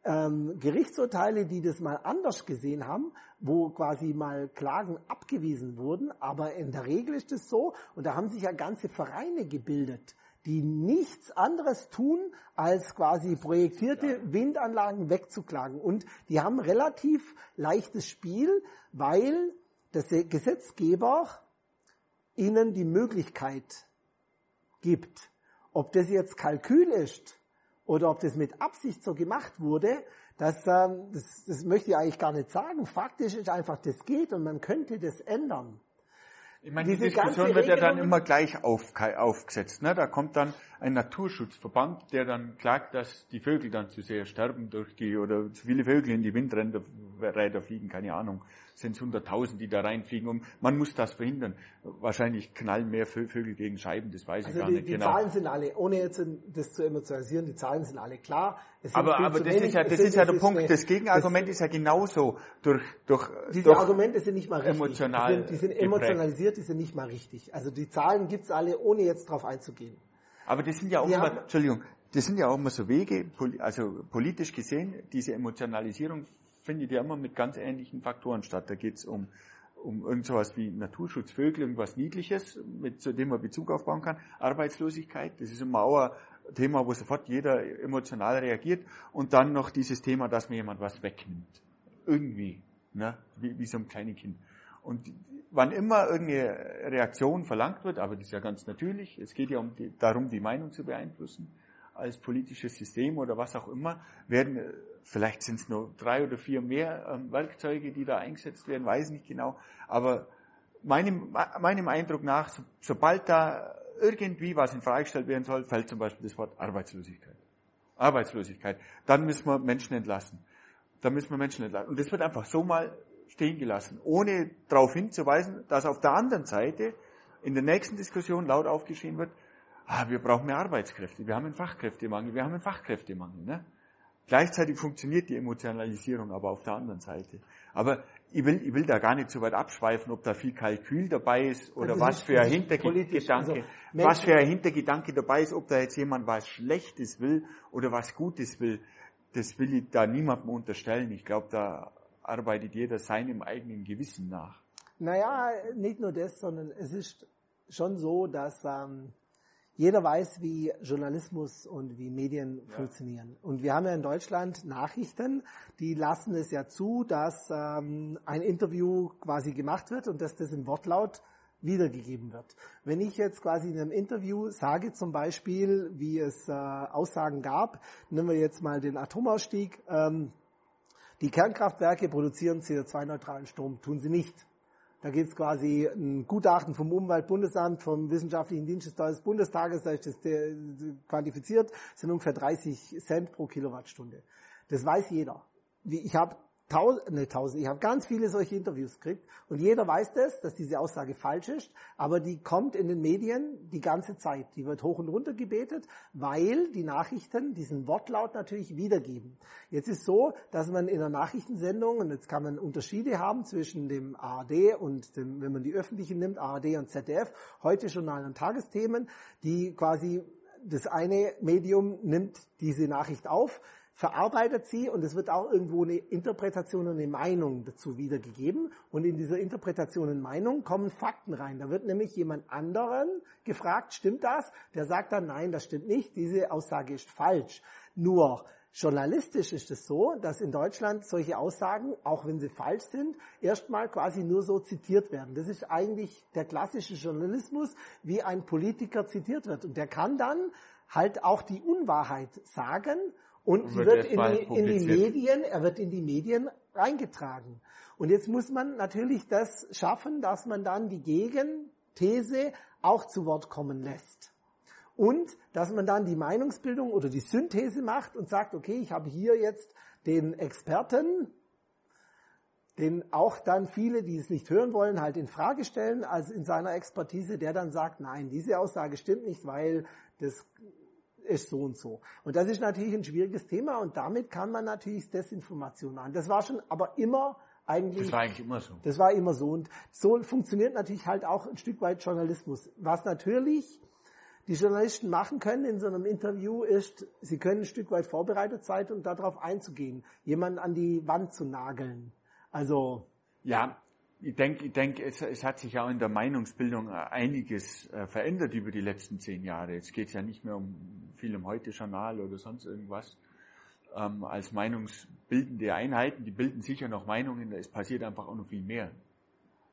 ähm, Gerichtsurteile, die das mal anders gesehen haben, wo quasi mal Klagen abgewiesen wurden, aber in der Regel ist es so, und da haben sich ja ganze Vereine gebildet, die nichts anderes tun, als quasi projektierte Windanlagen wegzuklagen. Und die haben relativ leichtes Spiel, weil der Gesetzgeber ihnen die Möglichkeit gibt. Ob das jetzt Kalkül ist oder ob das mit Absicht so gemacht wurde, das, ähm, das, das möchte ich eigentlich gar nicht sagen. Faktisch ist einfach, das geht und man könnte das ändern. Ich meine, die Diskussion wird ja dann immer gleich auf, aufgesetzt. Ne? Da kommt dann ein Naturschutzverband, der dann klagt, dass die Vögel dann zu sehr sterben durch die, oder zu viele Vögel in die Windräder fliegen, keine Ahnung sind es 100.000, die da reinfliegen und man muss das verhindern. Wahrscheinlich knallen mehr Vögel gegen Scheiben, das weiß also ich gar die, nicht die genau. Die Zahlen sind alle, ohne jetzt das zu emotionalisieren, die Zahlen sind alle klar. aber aber das, wenig, ist ja, das ist ja der Punkt. Eine, das Gegenargument das, ist ja genauso durch, durch, diese durch Argumente sind nicht mal richtig. Emotional die sind, die sind emotionalisiert, die sind nicht mal richtig. Also die Zahlen gibt's alle, ohne jetzt drauf einzugehen. Aber das sind ja auch immer, Entschuldigung, das sind ja auch immer so Wege, also politisch gesehen, diese Emotionalisierung findet ja immer mit ganz ähnlichen Faktoren statt. Da geht es um, um irgend sowas wie Naturschutz, Vögel, irgendwas Niedliches, mit, zu dem man Bezug aufbauen kann. Arbeitslosigkeit, das ist ein Thema, wo sofort jeder emotional reagiert. Und dann noch dieses Thema, dass mir jemand was wegnimmt. Irgendwie. Ne? Wie, wie so ein kleines Kind. Und wann immer irgendeine Reaktion verlangt wird, aber das ist ja ganz natürlich, es geht ja um die, darum, die Meinung zu beeinflussen, als politisches System oder was auch immer, werden, vielleicht sind es nur drei oder vier mehr ähm, Werkzeuge, die da eingesetzt werden, weiß ich nicht genau, aber meinem, meinem Eindruck nach, so, sobald da irgendwie was in Frage gestellt werden soll, fällt zum Beispiel das Wort Arbeitslosigkeit. Arbeitslosigkeit. Dann müssen wir Menschen entlassen. Dann müssen wir Menschen entlassen. Und das wird einfach so mal stehen gelassen, ohne darauf hinzuweisen, dass auf der anderen Seite in der nächsten Diskussion laut aufgeschrien wird, ah, wir brauchen mehr Arbeitskräfte, wir haben einen Fachkräftemangel, wir haben einen Fachkräftemangel. Ne? Gleichzeitig funktioniert die Emotionalisierung aber auf der anderen Seite. Aber ich will, ich will da gar nicht so weit abschweifen, ob da viel Kalkül dabei ist oder also was für ein Hintergedanke, also was für ein Hintergedanke dabei ist, ob da jetzt jemand was Schlechtes will oder was Gutes will. Das will ich da niemandem unterstellen. Ich glaube, da arbeitet jeder seinem eigenen Gewissen nach. Naja, nicht nur das, sondern es ist schon so, dass ähm, jeder weiß, wie Journalismus und wie Medien ja. funktionieren. Und wir haben ja in Deutschland Nachrichten, die lassen es ja zu, dass ähm, ein Interview quasi gemacht wird und dass das im Wortlaut wiedergegeben wird. Wenn ich jetzt quasi in einem Interview sage zum Beispiel, wie es äh, Aussagen gab, nehmen wir jetzt mal den Atomausstieg, ähm, die Kernkraftwerke produzieren CO2-neutralen Strom, tun sie nicht. Da gibt es quasi ein Gutachten vom Umweltbundesamt, vom Wissenschaftlichen Dienst des Bundestages, da ist das quantifiziert, sind ungefähr 30 Cent pro Kilowattstunde. Das weiß jeder. Ich habe tausend, ne, tausend, ich habe ganz viele solche Interviews gekriegt und jeder weiß das, dass diese Aussage falsch ist, aber die kommt in den Medien die ganze Zeit. Die wird hoch und runter gebetet, weil die Nachrichten diesen Wortlaut natürlich wiedergeben. Jetzt ist so, dass man in einer Nachrichtensendung, und jetzt kann man Unterschiede haben zwischen dem ARD und dem, wenn man die öffentlichen nimmt, ARD und ZDF, heute Journal und Tagesthemen, die quasi das eine Medium nimmt diese Nachricht auf, verarbeitet sie und es wird auch irgendwo eine Interpretation und eine Meinung dazu wiedergegeben. Und in dieser Interpretation und Meinung kommen Fakten rein. Da wird nämlich jemand anderen gefragt, stimmt das? Der sagt dann, nein, das stimmt nicht, diese Aussage ist falsch. Nur journalistisch ist es so, dass in Deutschland solche Aussagen, auch wenn sie falsch sind, erstmal quasi nur so zitiert werden. Das ist eigentlich der klassische Journalismus, wie ein Politiker zitiert wird. Und der kann dann halt auch die Unwahrheit sagen und sie wird, in die, in die Medien, er wird in die Medien reingetragen. Und jetzt muss man natürlich das schaffen, dass man dann die Gegenthese auch zu Wort kommen lässt. Und dass man dann die Meinungsbildung oder die Synthese macht und sagt, okay, ich habe hier jetzt den Experten, den auch dann viele, die es nicht hören wollen, halt in Frage stellen, als in seiner Expertise, der dann sagt, nein, diese Aussage stimmt nicht, weil das ist so und so. Und das ist natürlich ein schwieriges Thema und damit kann man natürlich Desinformation machen. Das war schon aber immer eigentlich. Das war eigentlich immer so. Das war immer so. Und so funktioniert natürlich halt auch ein Stück weit Journalismus. Was natürlich die Journalisten machen können in so einem Interview ist, sie können ein Stück weit vorbereitet sein und darauf einzugehen, jemanden an die Wand zu nageln. Also. Ja, ich denke, ich denke es, es, hat sich auch in der Meinungsbildung einiges äh, verändert über die letzten zehn Jahre. Jetzt geht es ja nicht mehr um viel im Heute-Journal oder sonst irgendwas ähm, als meinungsbildende Einheiten. Die bilden sicher noch Meinungen, es passiert einfach auch noch viel mehr.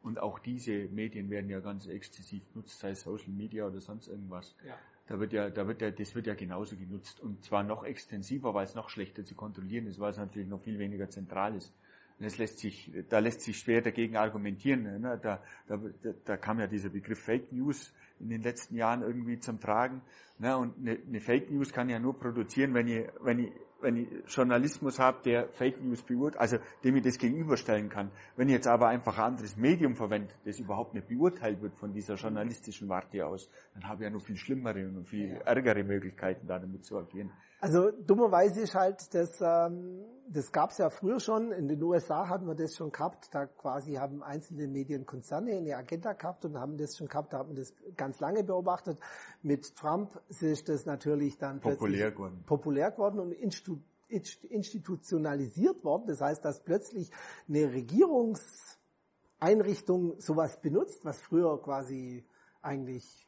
Und auch diese Medien werden ja ganz exzessiv genutzt, sei es Social Media oder sonst irgendwas. Ja. Da wird ja, da wird ja, das wird ja genauso genutzt. Und zwar noch extensiver, weil es noch schlechter zu kontrollieren ist, weil es natürlich noch viel weniger zentral ist. Das lässt sich, da lässt sich schwer dagegen argumentieren. Ne? Da, da, da kam ja dieser Begriff Fake News in den letzten Jahren irgendwie zum Tragen. Ne? Und eine, eine Fake News kann ja nur produzieren, wenn ich, wenn ich wenn ich Journalismus habe, der Fake News beurteilt, also dem ich das gegenüberstellen kann. Wenn ich jetzt aber einfach ein anderes Medium verwende, das überhaupt nicht beurteilt wird von dieser journalistischen Warte aus, dann habe ich ja noch viel schlimmere und viel ärgere Möglichkeiten, da damit zu agieren. Also dummerweise ist halt, das, ähm, das gab es ja früher schon, in den USA hatten wir das schon gehabt, da quasi haben einzelne Medienkonzerne eine Agenda gehabt und haben das schon gehabt, da haben wir das ganz lange beobachtet. Mit Trump ist das natürlich dann populär geworden, populär geworden und institutionalisiert worden. Das heißt, dass plötzlich eine Regierungseinrichtung sowas benutzt, was früher quasi eigentlich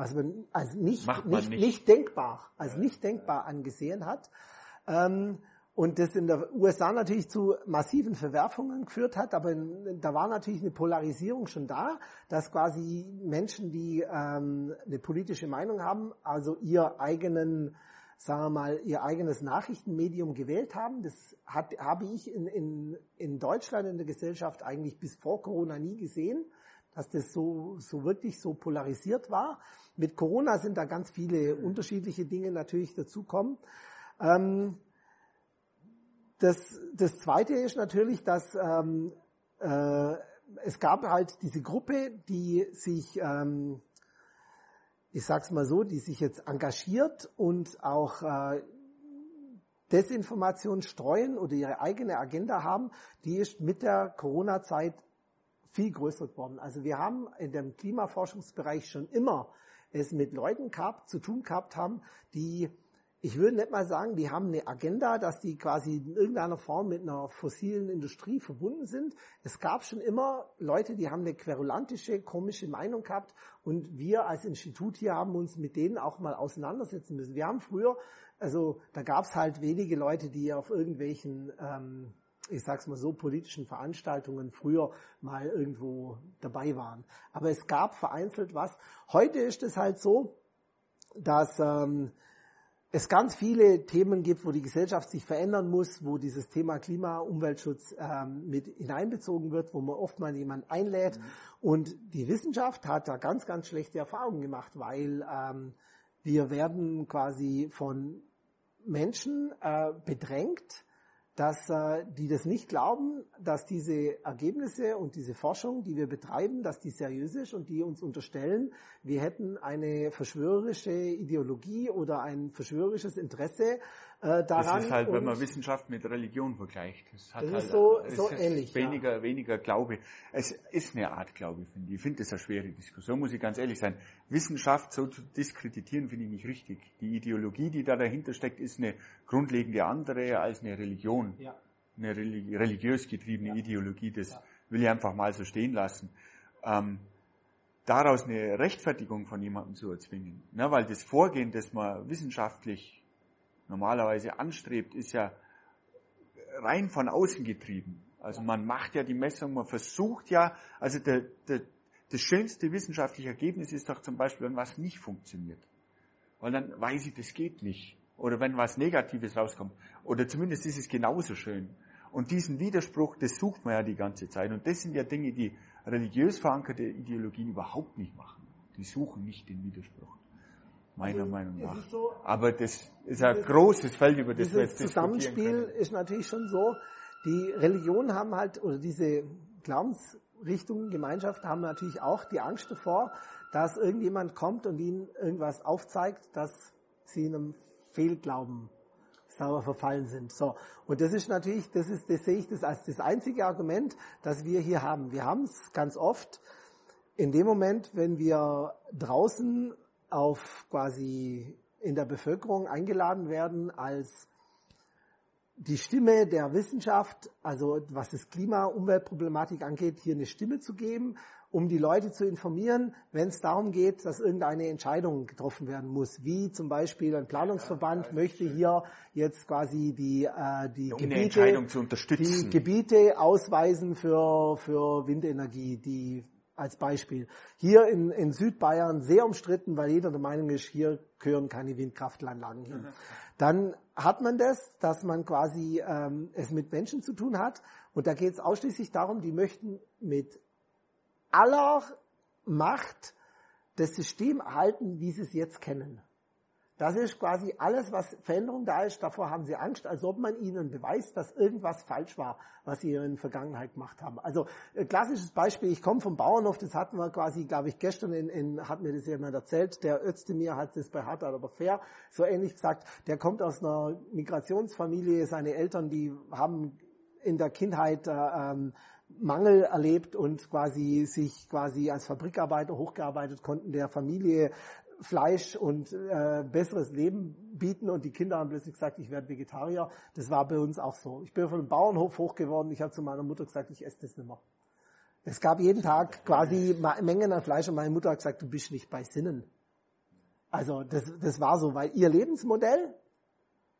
was man als nicht, nicht, nicht. nicht, denkbar, als nicht denkbar angesehen hat. Ähm, und das in der USA natürlich zu massiven Verwerfungen geführt hat, aber in, da war natürlich eine Polarisierung schon da, dass quasi Menschen, die ähm, eine politische Meinung haben, also ihr eigenen, sagen wir mal, ihr eigenes Nachrichtenmedium gewählt haben. Das hat, habe ich in, in, in Deutschland in der Gesellschaft eigentlich bis vor Corona nie gesehen, dass das so, so wirklich so polarisiert war. Mit Corona sind da ganz viele unterschiedliche Dinge natürlich dazukommen. Ähm, das, das Zweite ist natürlich, dass ähm, äh, es gab halt diese Gruppe, die sich, ähm, ich sag's mal so, die sich jetzt engagiert und auch äh, Desinformation streuen oder ihre eigene Agenda haben, die ist mit der Corona-Zeit viel größer geworden. Also wir haben in dem Klimaforschungsbereich schon immer es mit Leuten gehabt, zu tun gehabt haben, die ich würde nicht mal sagen, die haben eine Agenda, dass die quasi in irgendeiner Form mit einer fossilen Industrie verbunden sind. Es gab schon immer Leute, die haben eine querulantische, komische Meinung gehabt und wir als Institut hier haben uns mit denen auch mal auseinandersetzen müssen. Wir haben früher, also da gab es halt wenige Leute, die auf irgendwelchen, ähm, ich sag's mal so, politischen Veranstaltungen früher mal irgendwo dabei waren. Aber es gab vereinzelt was. Heute ist es halt so, dass ähm, es ganz viele Themen gibt, wo die Gesellschaft sich verändern muss, wo dieses Thema Klima, Umweltschutz ähm, mit hineinbezogen wird, wo man oft mal jemanden einlädt. Mhm. Und die Wissenschaft hat da ganz, ganz schlechte Erfahrungen gemacht, weil ähm, wir werden quasi von Menschen äh, bedrängt, dass äh, die das nicht glauben, dass diese Ergebnisse und diese Forschung, die wir betreiben, dass die seriös ist und die uns unterstellen, wir hätten eine verschwörerische Ideologie oder ein verschwörerisches Interesse äh, daran. Das ist halt, wenn man Wissenschaft mit Religion vergleicht. Das, hat das halt, ist so, so ist ähnlich. Weniger, ja. weniger Glaube. Es ist eine Art Glaube, finde ich. Ich finde das eine schwere Diskussion, muss ich ganz ehrlich sein. Wissenschaft so zu diskreditieren, finde ich nicht richtig. Die Ideologie, die da dahinter steckt, ist eine grundlegende andere als eine Religion. Ja. Eine religiös getriebene ja. Ideologie. Das will ich einfach mal so stehen lassen. Ähm, daraus eine Rechtfertigung von jemandem zu erzwingen. Ne, weil das Vorgehen, das man wissenschaftlich normalerweise anstrebt, ist ja rein von außen getrieben. Also man macht ja die Messung, man versucht ja, also der, der, das schönste wissenschaftliche Ergebnis ist doch zum Beispiel, wenn was nicht funktioniert. Weil dann weiß ich, das geht nicht. Oder wenn was Negatives rauskommt. Oder zumindest ist es genauso schön. Und diesen Widerspruch, das sucht man ja die ganze Zeit. Und das sind ja Dinge, die religiös verankerte Ideologien überhaupt nicht machen. Die suchen nicht den Widerspruch meiner Meinung nach. So, Aber das ist ein großes Feld, über das wir jetzt Zusammenspiel ist natürlich schon so, die Religionen haben halt, oder diese Glaubensrichtungen, Gemeinschaften haben natürlich auch die Angst davor, dass irgendjemand kommt und ihnen irgendwas aufzeigt, dass sie in einem Fehlglauben sauber verfallen sind. So. Und das ist natürlich, das ist, das sehe ich das als das einzige Argument, das wir hier haben. Wir haben es ganz oft in dem Moment, wenn wir draußen auf quasi in der Bevölkerung eingeladen werden als die Stimme der Wissenschaft, also was das Klima, Umweltproblematik angeht, hier eine Stimme zu geben, um die Leute zu informieren, wenn es darum geht, dass irgendeine Entscheidung getroffen werden muss. Wie zum Beispiel ein Planungsverband ja, möchte hier jetzt quasi die, äh, die, um Gebiete, die Gebiete ausweisen für, für Windenergie, die als Beispiel. Hier in, in Südbayern sehr umstritten, weil jeder der Meinung ist, hier gehören keine Windkraftanlagen hin. Dann hat man das, dass man quasi ähm, es mit Menschen zu tun hat. Und da geht es ausschließlich darum, die möchten mit aller Macht das System erhalten, wie sie es jetzt kennen. Das ist quasi alles, was Veränderung da ist. Davor haben sie Angst, als ob man ihnen beweist, dass irgendwas falsch war, was sie in der Vergangenheit gemacht haben. Also äh, klassisches Beispiel, ich komme vom Bauernhof, das hatten wir quasi, glaube ich, gestern in, in hat mir das jemand erzählt, der Özdemir hat das bei Hart aber fair so ähnlich gesagt, der kommt aus einer Migrationsfamilie, seine Eltern, die haben in der Kindheit äh, ähm, Mangel erlebt und quasi sich quasi als Fabrikarbeiter hochgearbeitet konnten, der Familie Fleisch und äh, besseres Leben bieten und die Kinder haben plötzlich gesagt, ich werde Vegetarier. Das war bei uns auch so. Ich bin von einem Bauernhof hoch geworden. Ich habe zu meiner Mutter gesagt, ich esse das nicht mehr. Es gab jeden Tag quasi Mengen an Fleisch und meine Mutter hat gesagt, du bist nicht bei Sinnen. Also das, das war so, weil ihr Lebensmodell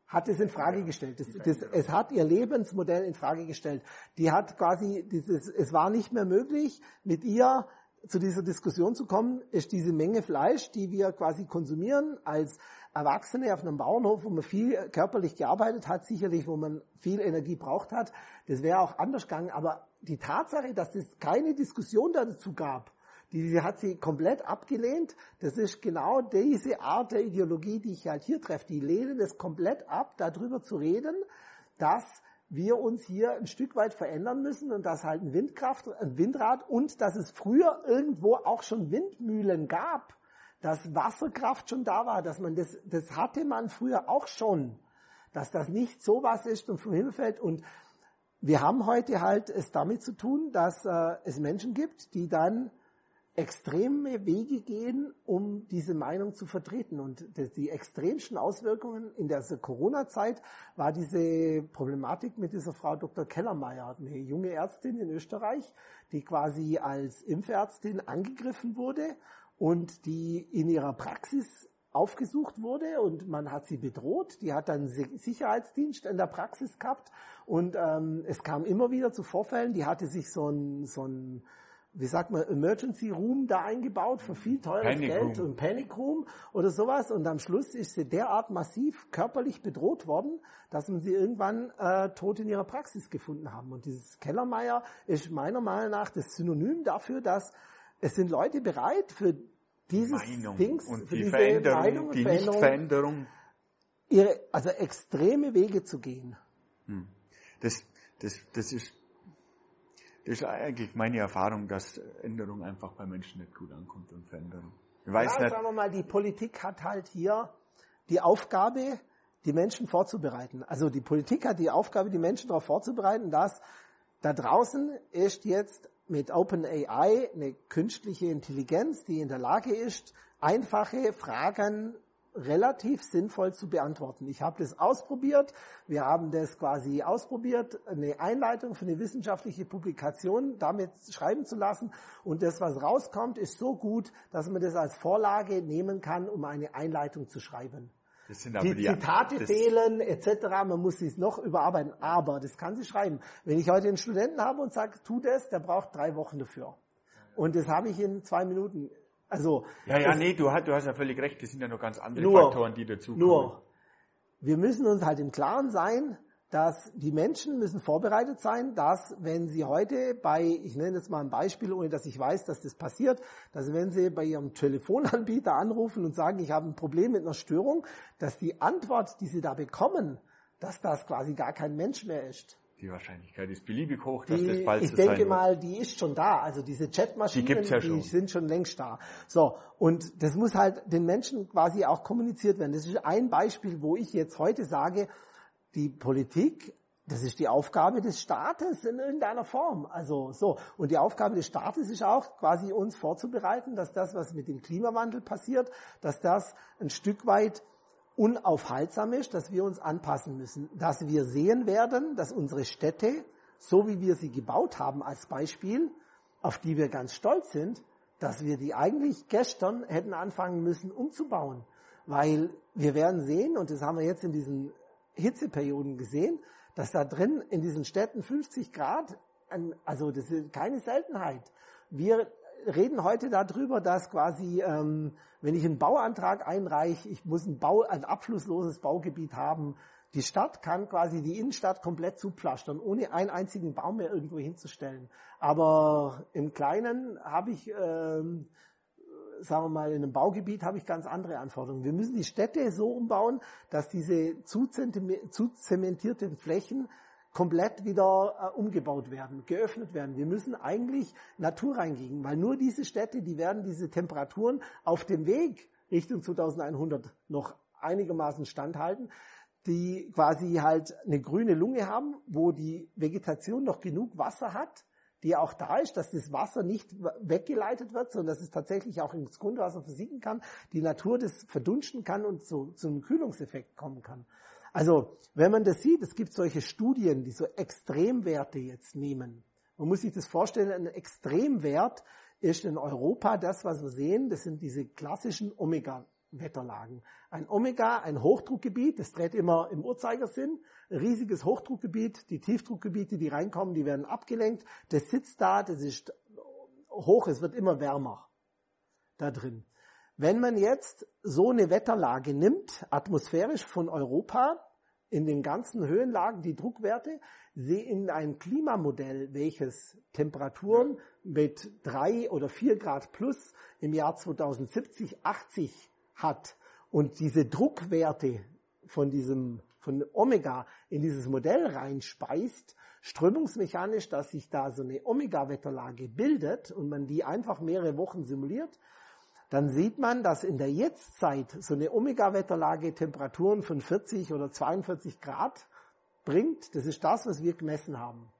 hat es in Frage gestellt. Das, das, es hat ihr Lebensmodell in Frage gestellt. Die hat quasi dieses, es war nicht mehr möglich, mit ihr zu dieser Diskussion zu kommen, ist diese Menge Fleisch, die wir quasi konsumieren als Erwachsene auf einem Bauernhof, wo man viel körperlich gearbeitet hat, sicherlich, wo man viel Energie braucht hat, das wäre auch anders gegangen. Aber die Tatsache, dass es keine Diskussion dazu gab, die hat sie komplett abgelehnt. Das ist genau diese Art der Ideologie, die ich halt hier treffe. Die lehnen es komplett ab, darüber zu reden, dass wir uns hier ein Stück weit verändern müssen und dass halt ein Windkraft, ein Windrad und dass es früher irgendwo auch schon Windmühlen gab, dass Wasserkraft schon da war, dass man das, das hatte man früher auch schon, dass das nicht so was ist und vom Himmel fällt. Und wir haben heute halt es damit zu tun, dass äh, es Menschen gibt, die dann extreme Wege gehen, um diese Meinung zu vertreten. Und die extremsten Auswirkungen in der Corona-Zeit war diese Problematik mit dieser Frau Dr. Kellermeier, eine junge Ärztin in Österreich, die quasi als Impfärztin angegriffen wurde und die in ihrer Praxis aufgesucht wurde und man hat sie bedroht. Die hat dann Sicherheitsdienst in der Praxis gehabt und ähm, es kam immer wieder zu Vorfällen. Die hatte sich so ein, so ein wie sagt man, Emergency Room da eingebaut für viel teures Panic Geld Room. und Panic Room oder sowas. Und am Schluss ist sie derart massiv körperlich bedroht worden, dass man sie irgendwann äh, tot in ihrer Praxis gefunden haben. Und dieses Kellermeier ist meiner Meinung nach das Synonym dafür, dass es sind Leute bereit für dieses Meinung Dings, und für die diese Veränderung, Meinung und die Veränderung, ihre, also extreme Wege zu gehen. Hm. Das, das, das ist das ist eigentlich meine Erfahrung, dass Änderung einfach bei Menschen nicht gut ankommt und Veränderung. Ich weiß ja, nicht. Sagen wir mal, die Politik hat halt hier die Aufgabe, die Menschen vorzubereiten. Also die Politik hat die Aufgabe, die Menschen darauf vorzubereiten, dass da draußen ist jetzt mit OpenAI eine künstliche Intelligenz, die in der Lage ist, einfache Fragen relativ sinnvoll zu beantworten. Ich habe das ausprobiert. Wir haben das quasi ausprobiert, eine Einleitung für eine wissenschaftliche Publikation damit schreiben zu lassen. Und das, was rauskommt, ist so gut, dass man das als Vorlage nehmen kann, um eine Einleitung zu schreiben. die, die Zitate fehlen etc. Man muss es noch überarbeiten, aber das kann sie schreiben. Wenn ich heute einen Studenten habe und sage, tu das, der braucht drei Wochen dafür. Und das habe ich in zwei Minuten also, ja, ja, nee, du hast, du hast ja völlig recht, das sind ja noch ganz andere nur, Faktoren, die dazukommen. Nur, wir müssen uns halt im Klaren sein, dass die Menschen müssen vorbereitet sein, dass wenn sie heute bei, ich nenne jetzt mal ein Beispiel, ohne dass ich weiß, dass das passiert, dass wenn sie bei ihrem Telefonanbieter anrufen und sagen, ich habe ein Problem mit einer Störung, dass die Antwort, die sie da bekommen, dass das quasi gar kein Mensch mehr ist. Die Wahrscheinlichkeit ist beliebig hoch, dass die, das bald Ich denke mal, die ist schon da. Also diese Chatmaschinen, die, ja die sind schon längst da. So, und das muss halt den Menschen quasi auch kommuniziert werden. Das ist ein Beispiel, wo ich jetzt heute sage, die Politik, das ist die Aufgabe des Staates in irgendeiner Form. Also so. Und die Aufgabe des Staates ist auch quasi uns vorzubereiten, dass das, was mit dem Klimawandel passiert, dass das ein Stück weit unaufhaltsam ist, dass wir uns anpassen müssen, dass wir sehen werden, dass unsere Städte, so wie wir sie gebaut haben als Beispiel, auf die wir ganz stolz sind, dass wir die eigentlich gestern hätten anfangen müssen umzubauen. Weil wir werden sehen, und das haben wir jetzt in diesen Hitzeperioden gesehen, dass da drin in diesen Städten 50 Grad, also das ist keine Seltenheit. Wir reden heute darüber, dass quasi, ähm, wenn ich einen Bauantrag einreiche, ich muss ein, Bau, ein abflussloses Baugebiet haben. Die Stadt kann quasi die Innenstadt komplett zupflastern, ohne einen einzigen Baum mehr irgendwo hinzustellen. Aber im Kleinen habe ich, ähm, sagen wir mal, in einem Baugebiet habe ich ganz andere Anforderungen. Wir müssen die Städte so umbauen, dass diese zu zementierten Flächen komplett wieder äh, umgebaut werden, geöffnet werden. Wir müssen eigentlich Natur reingehen, weil nur diese Städte, die werden diese Temperaturen auf dem Weg Richtung 2100 noch einigermaßen standhalten, die quasi halt eine grüne Lunge haben, wo die Vegetation noch genug Wasser hat, die auch da ist, dass das Wasser nicht weggeleitet wird, sondern dass es tatsächlich auch ins Grundwasser versiegen kann, die Natur das verdunsten kann und so, zu einem Kühlungseffekt kommen kann. Also, wenn man das sieht, es gibt solche Studien, die so Extremwerte jetzt nehmen. Man muss sich das vorstellen, ein Extremwert ist in Europa das, was wir sehen, das sind diese klassischen Omega Wetterlagen. Ein Omega, ein Hochdruckgebiet, das dreht immer im Uhrzeigersinn, riesiges Hochdruckgebiet, die Tiefdruckgebiete, die reinkommen, die werden abgelenkt, das sitzt da, das ist hoch, es wird immer wärmer da drin. Wenn man jetzt so eine Wetterlage nimmt, atmosphärisch von Europa, in den ganzen Höhenlagen die Druckwerte, sehen ein Klimamodell, welches Temperaturen mit drei oder vier Grad plus im Jahr 2070, 80 hat. Und diese Druckwerte von diesem, von Omega in dieses Modell reinspeist, strömungsmechanisch, dass sich da so eine Omega-Wetterlage bildet und man die einfach mehrere Wochen simuliert, dann sieht man, dass in der Jetztzeit so eine Omega-Wetterlage Temperaturen von 40 oder 42 Grad bringt. Das ist das, was wir gemessen haben.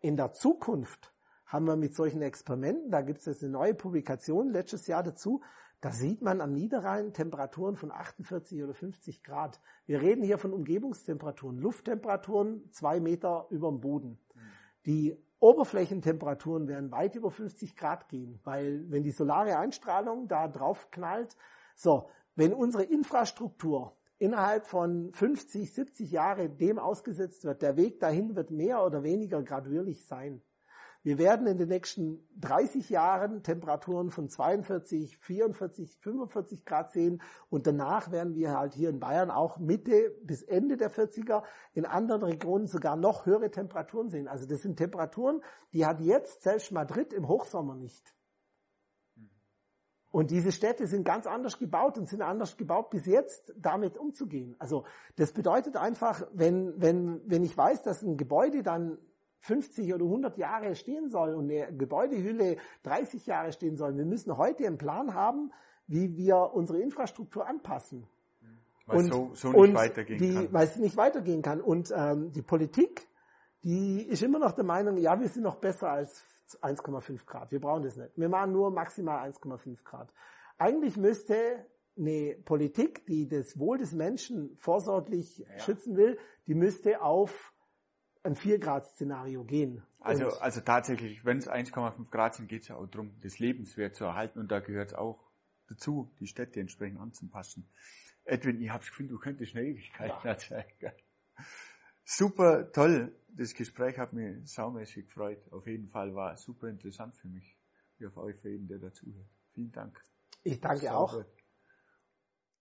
In der Zukunft haben wir mit solchen Experimenten, da gibt es jetzt eine neue Publikation letztes Jahr dazu, da sieht man am Niederrhein Temperaturen von 48 oder 50 Grad. Wir reden hier von Umgebungstemperaturen, Lufttemperaturen zwei Meter über dem Boden. Die Oberflächentemperaturen werden weit über 50 Grad gehen, weil wenn die solare Einstrahlung da drauf knallt, so, wenn unsere Infrastruktur innerhalb von 50, 70 Jahre dem ausgesetzt wird, der Weg dahin wird mehr oder weniger graduierlich sein. Wir werden in den nächsten 30 Jahren Temperaturen von 42, 44, 45 Grad sehen und danach werden wir halt hier in Bayern auch Mitte bis Ende der 40er in anderen Regionen sogar noch höhere Temperaturen sehen. Also das sind Temperaturen, die hat jetzt selbst Madrid im Hochsommer nicht. Und diese Städte sind ganz anders gebaut und sind anders gebaut bis jetzt, damit umzugehen. Also das bedeutet einfach, wenn, wenn, wenn ich weiß, dass ein Gebäude dann 50 oder 100 Jahre stehen soll und eine Gebäudehülle 30 Jahre stehen soll. Wir müssen heute einen Plan haben, wie wir unsere Infrastruktur anpassen. Weil und, so, so nicht weitergehen die, kann. Weil es nicht weitergehen kann. Und ähm, die Politik, die ist immer noch der Meinung, ja, wir sind noch besser als 1,5 Grad. Wir brauchen das nicht. Wir machen nur maximal 1,5 Grad. Eigentlich müsste eine Politik, die das Wohl des Menschen vorsorglich ja. schützen will, die müsste auf ein 4-Grad-Szenario gehen. Also, also tatsächlich, wenn es 1,5 Grad sind, geht es ja auch darum, das Lebenswert zu erhalten und da gehört es auch dazu, die Städte entsprechend anzupassen. Edwin, ich habe das Gefühl, du könntest eine Ewigkeit ja. erzählen. Super toll. Das Gespräch hat mich saumäßig gefreut. Auf jeden Fall war super interessant für mich. Wie auf euch für jeden, der dazuhört. Vielen Dank. Ich danke auch.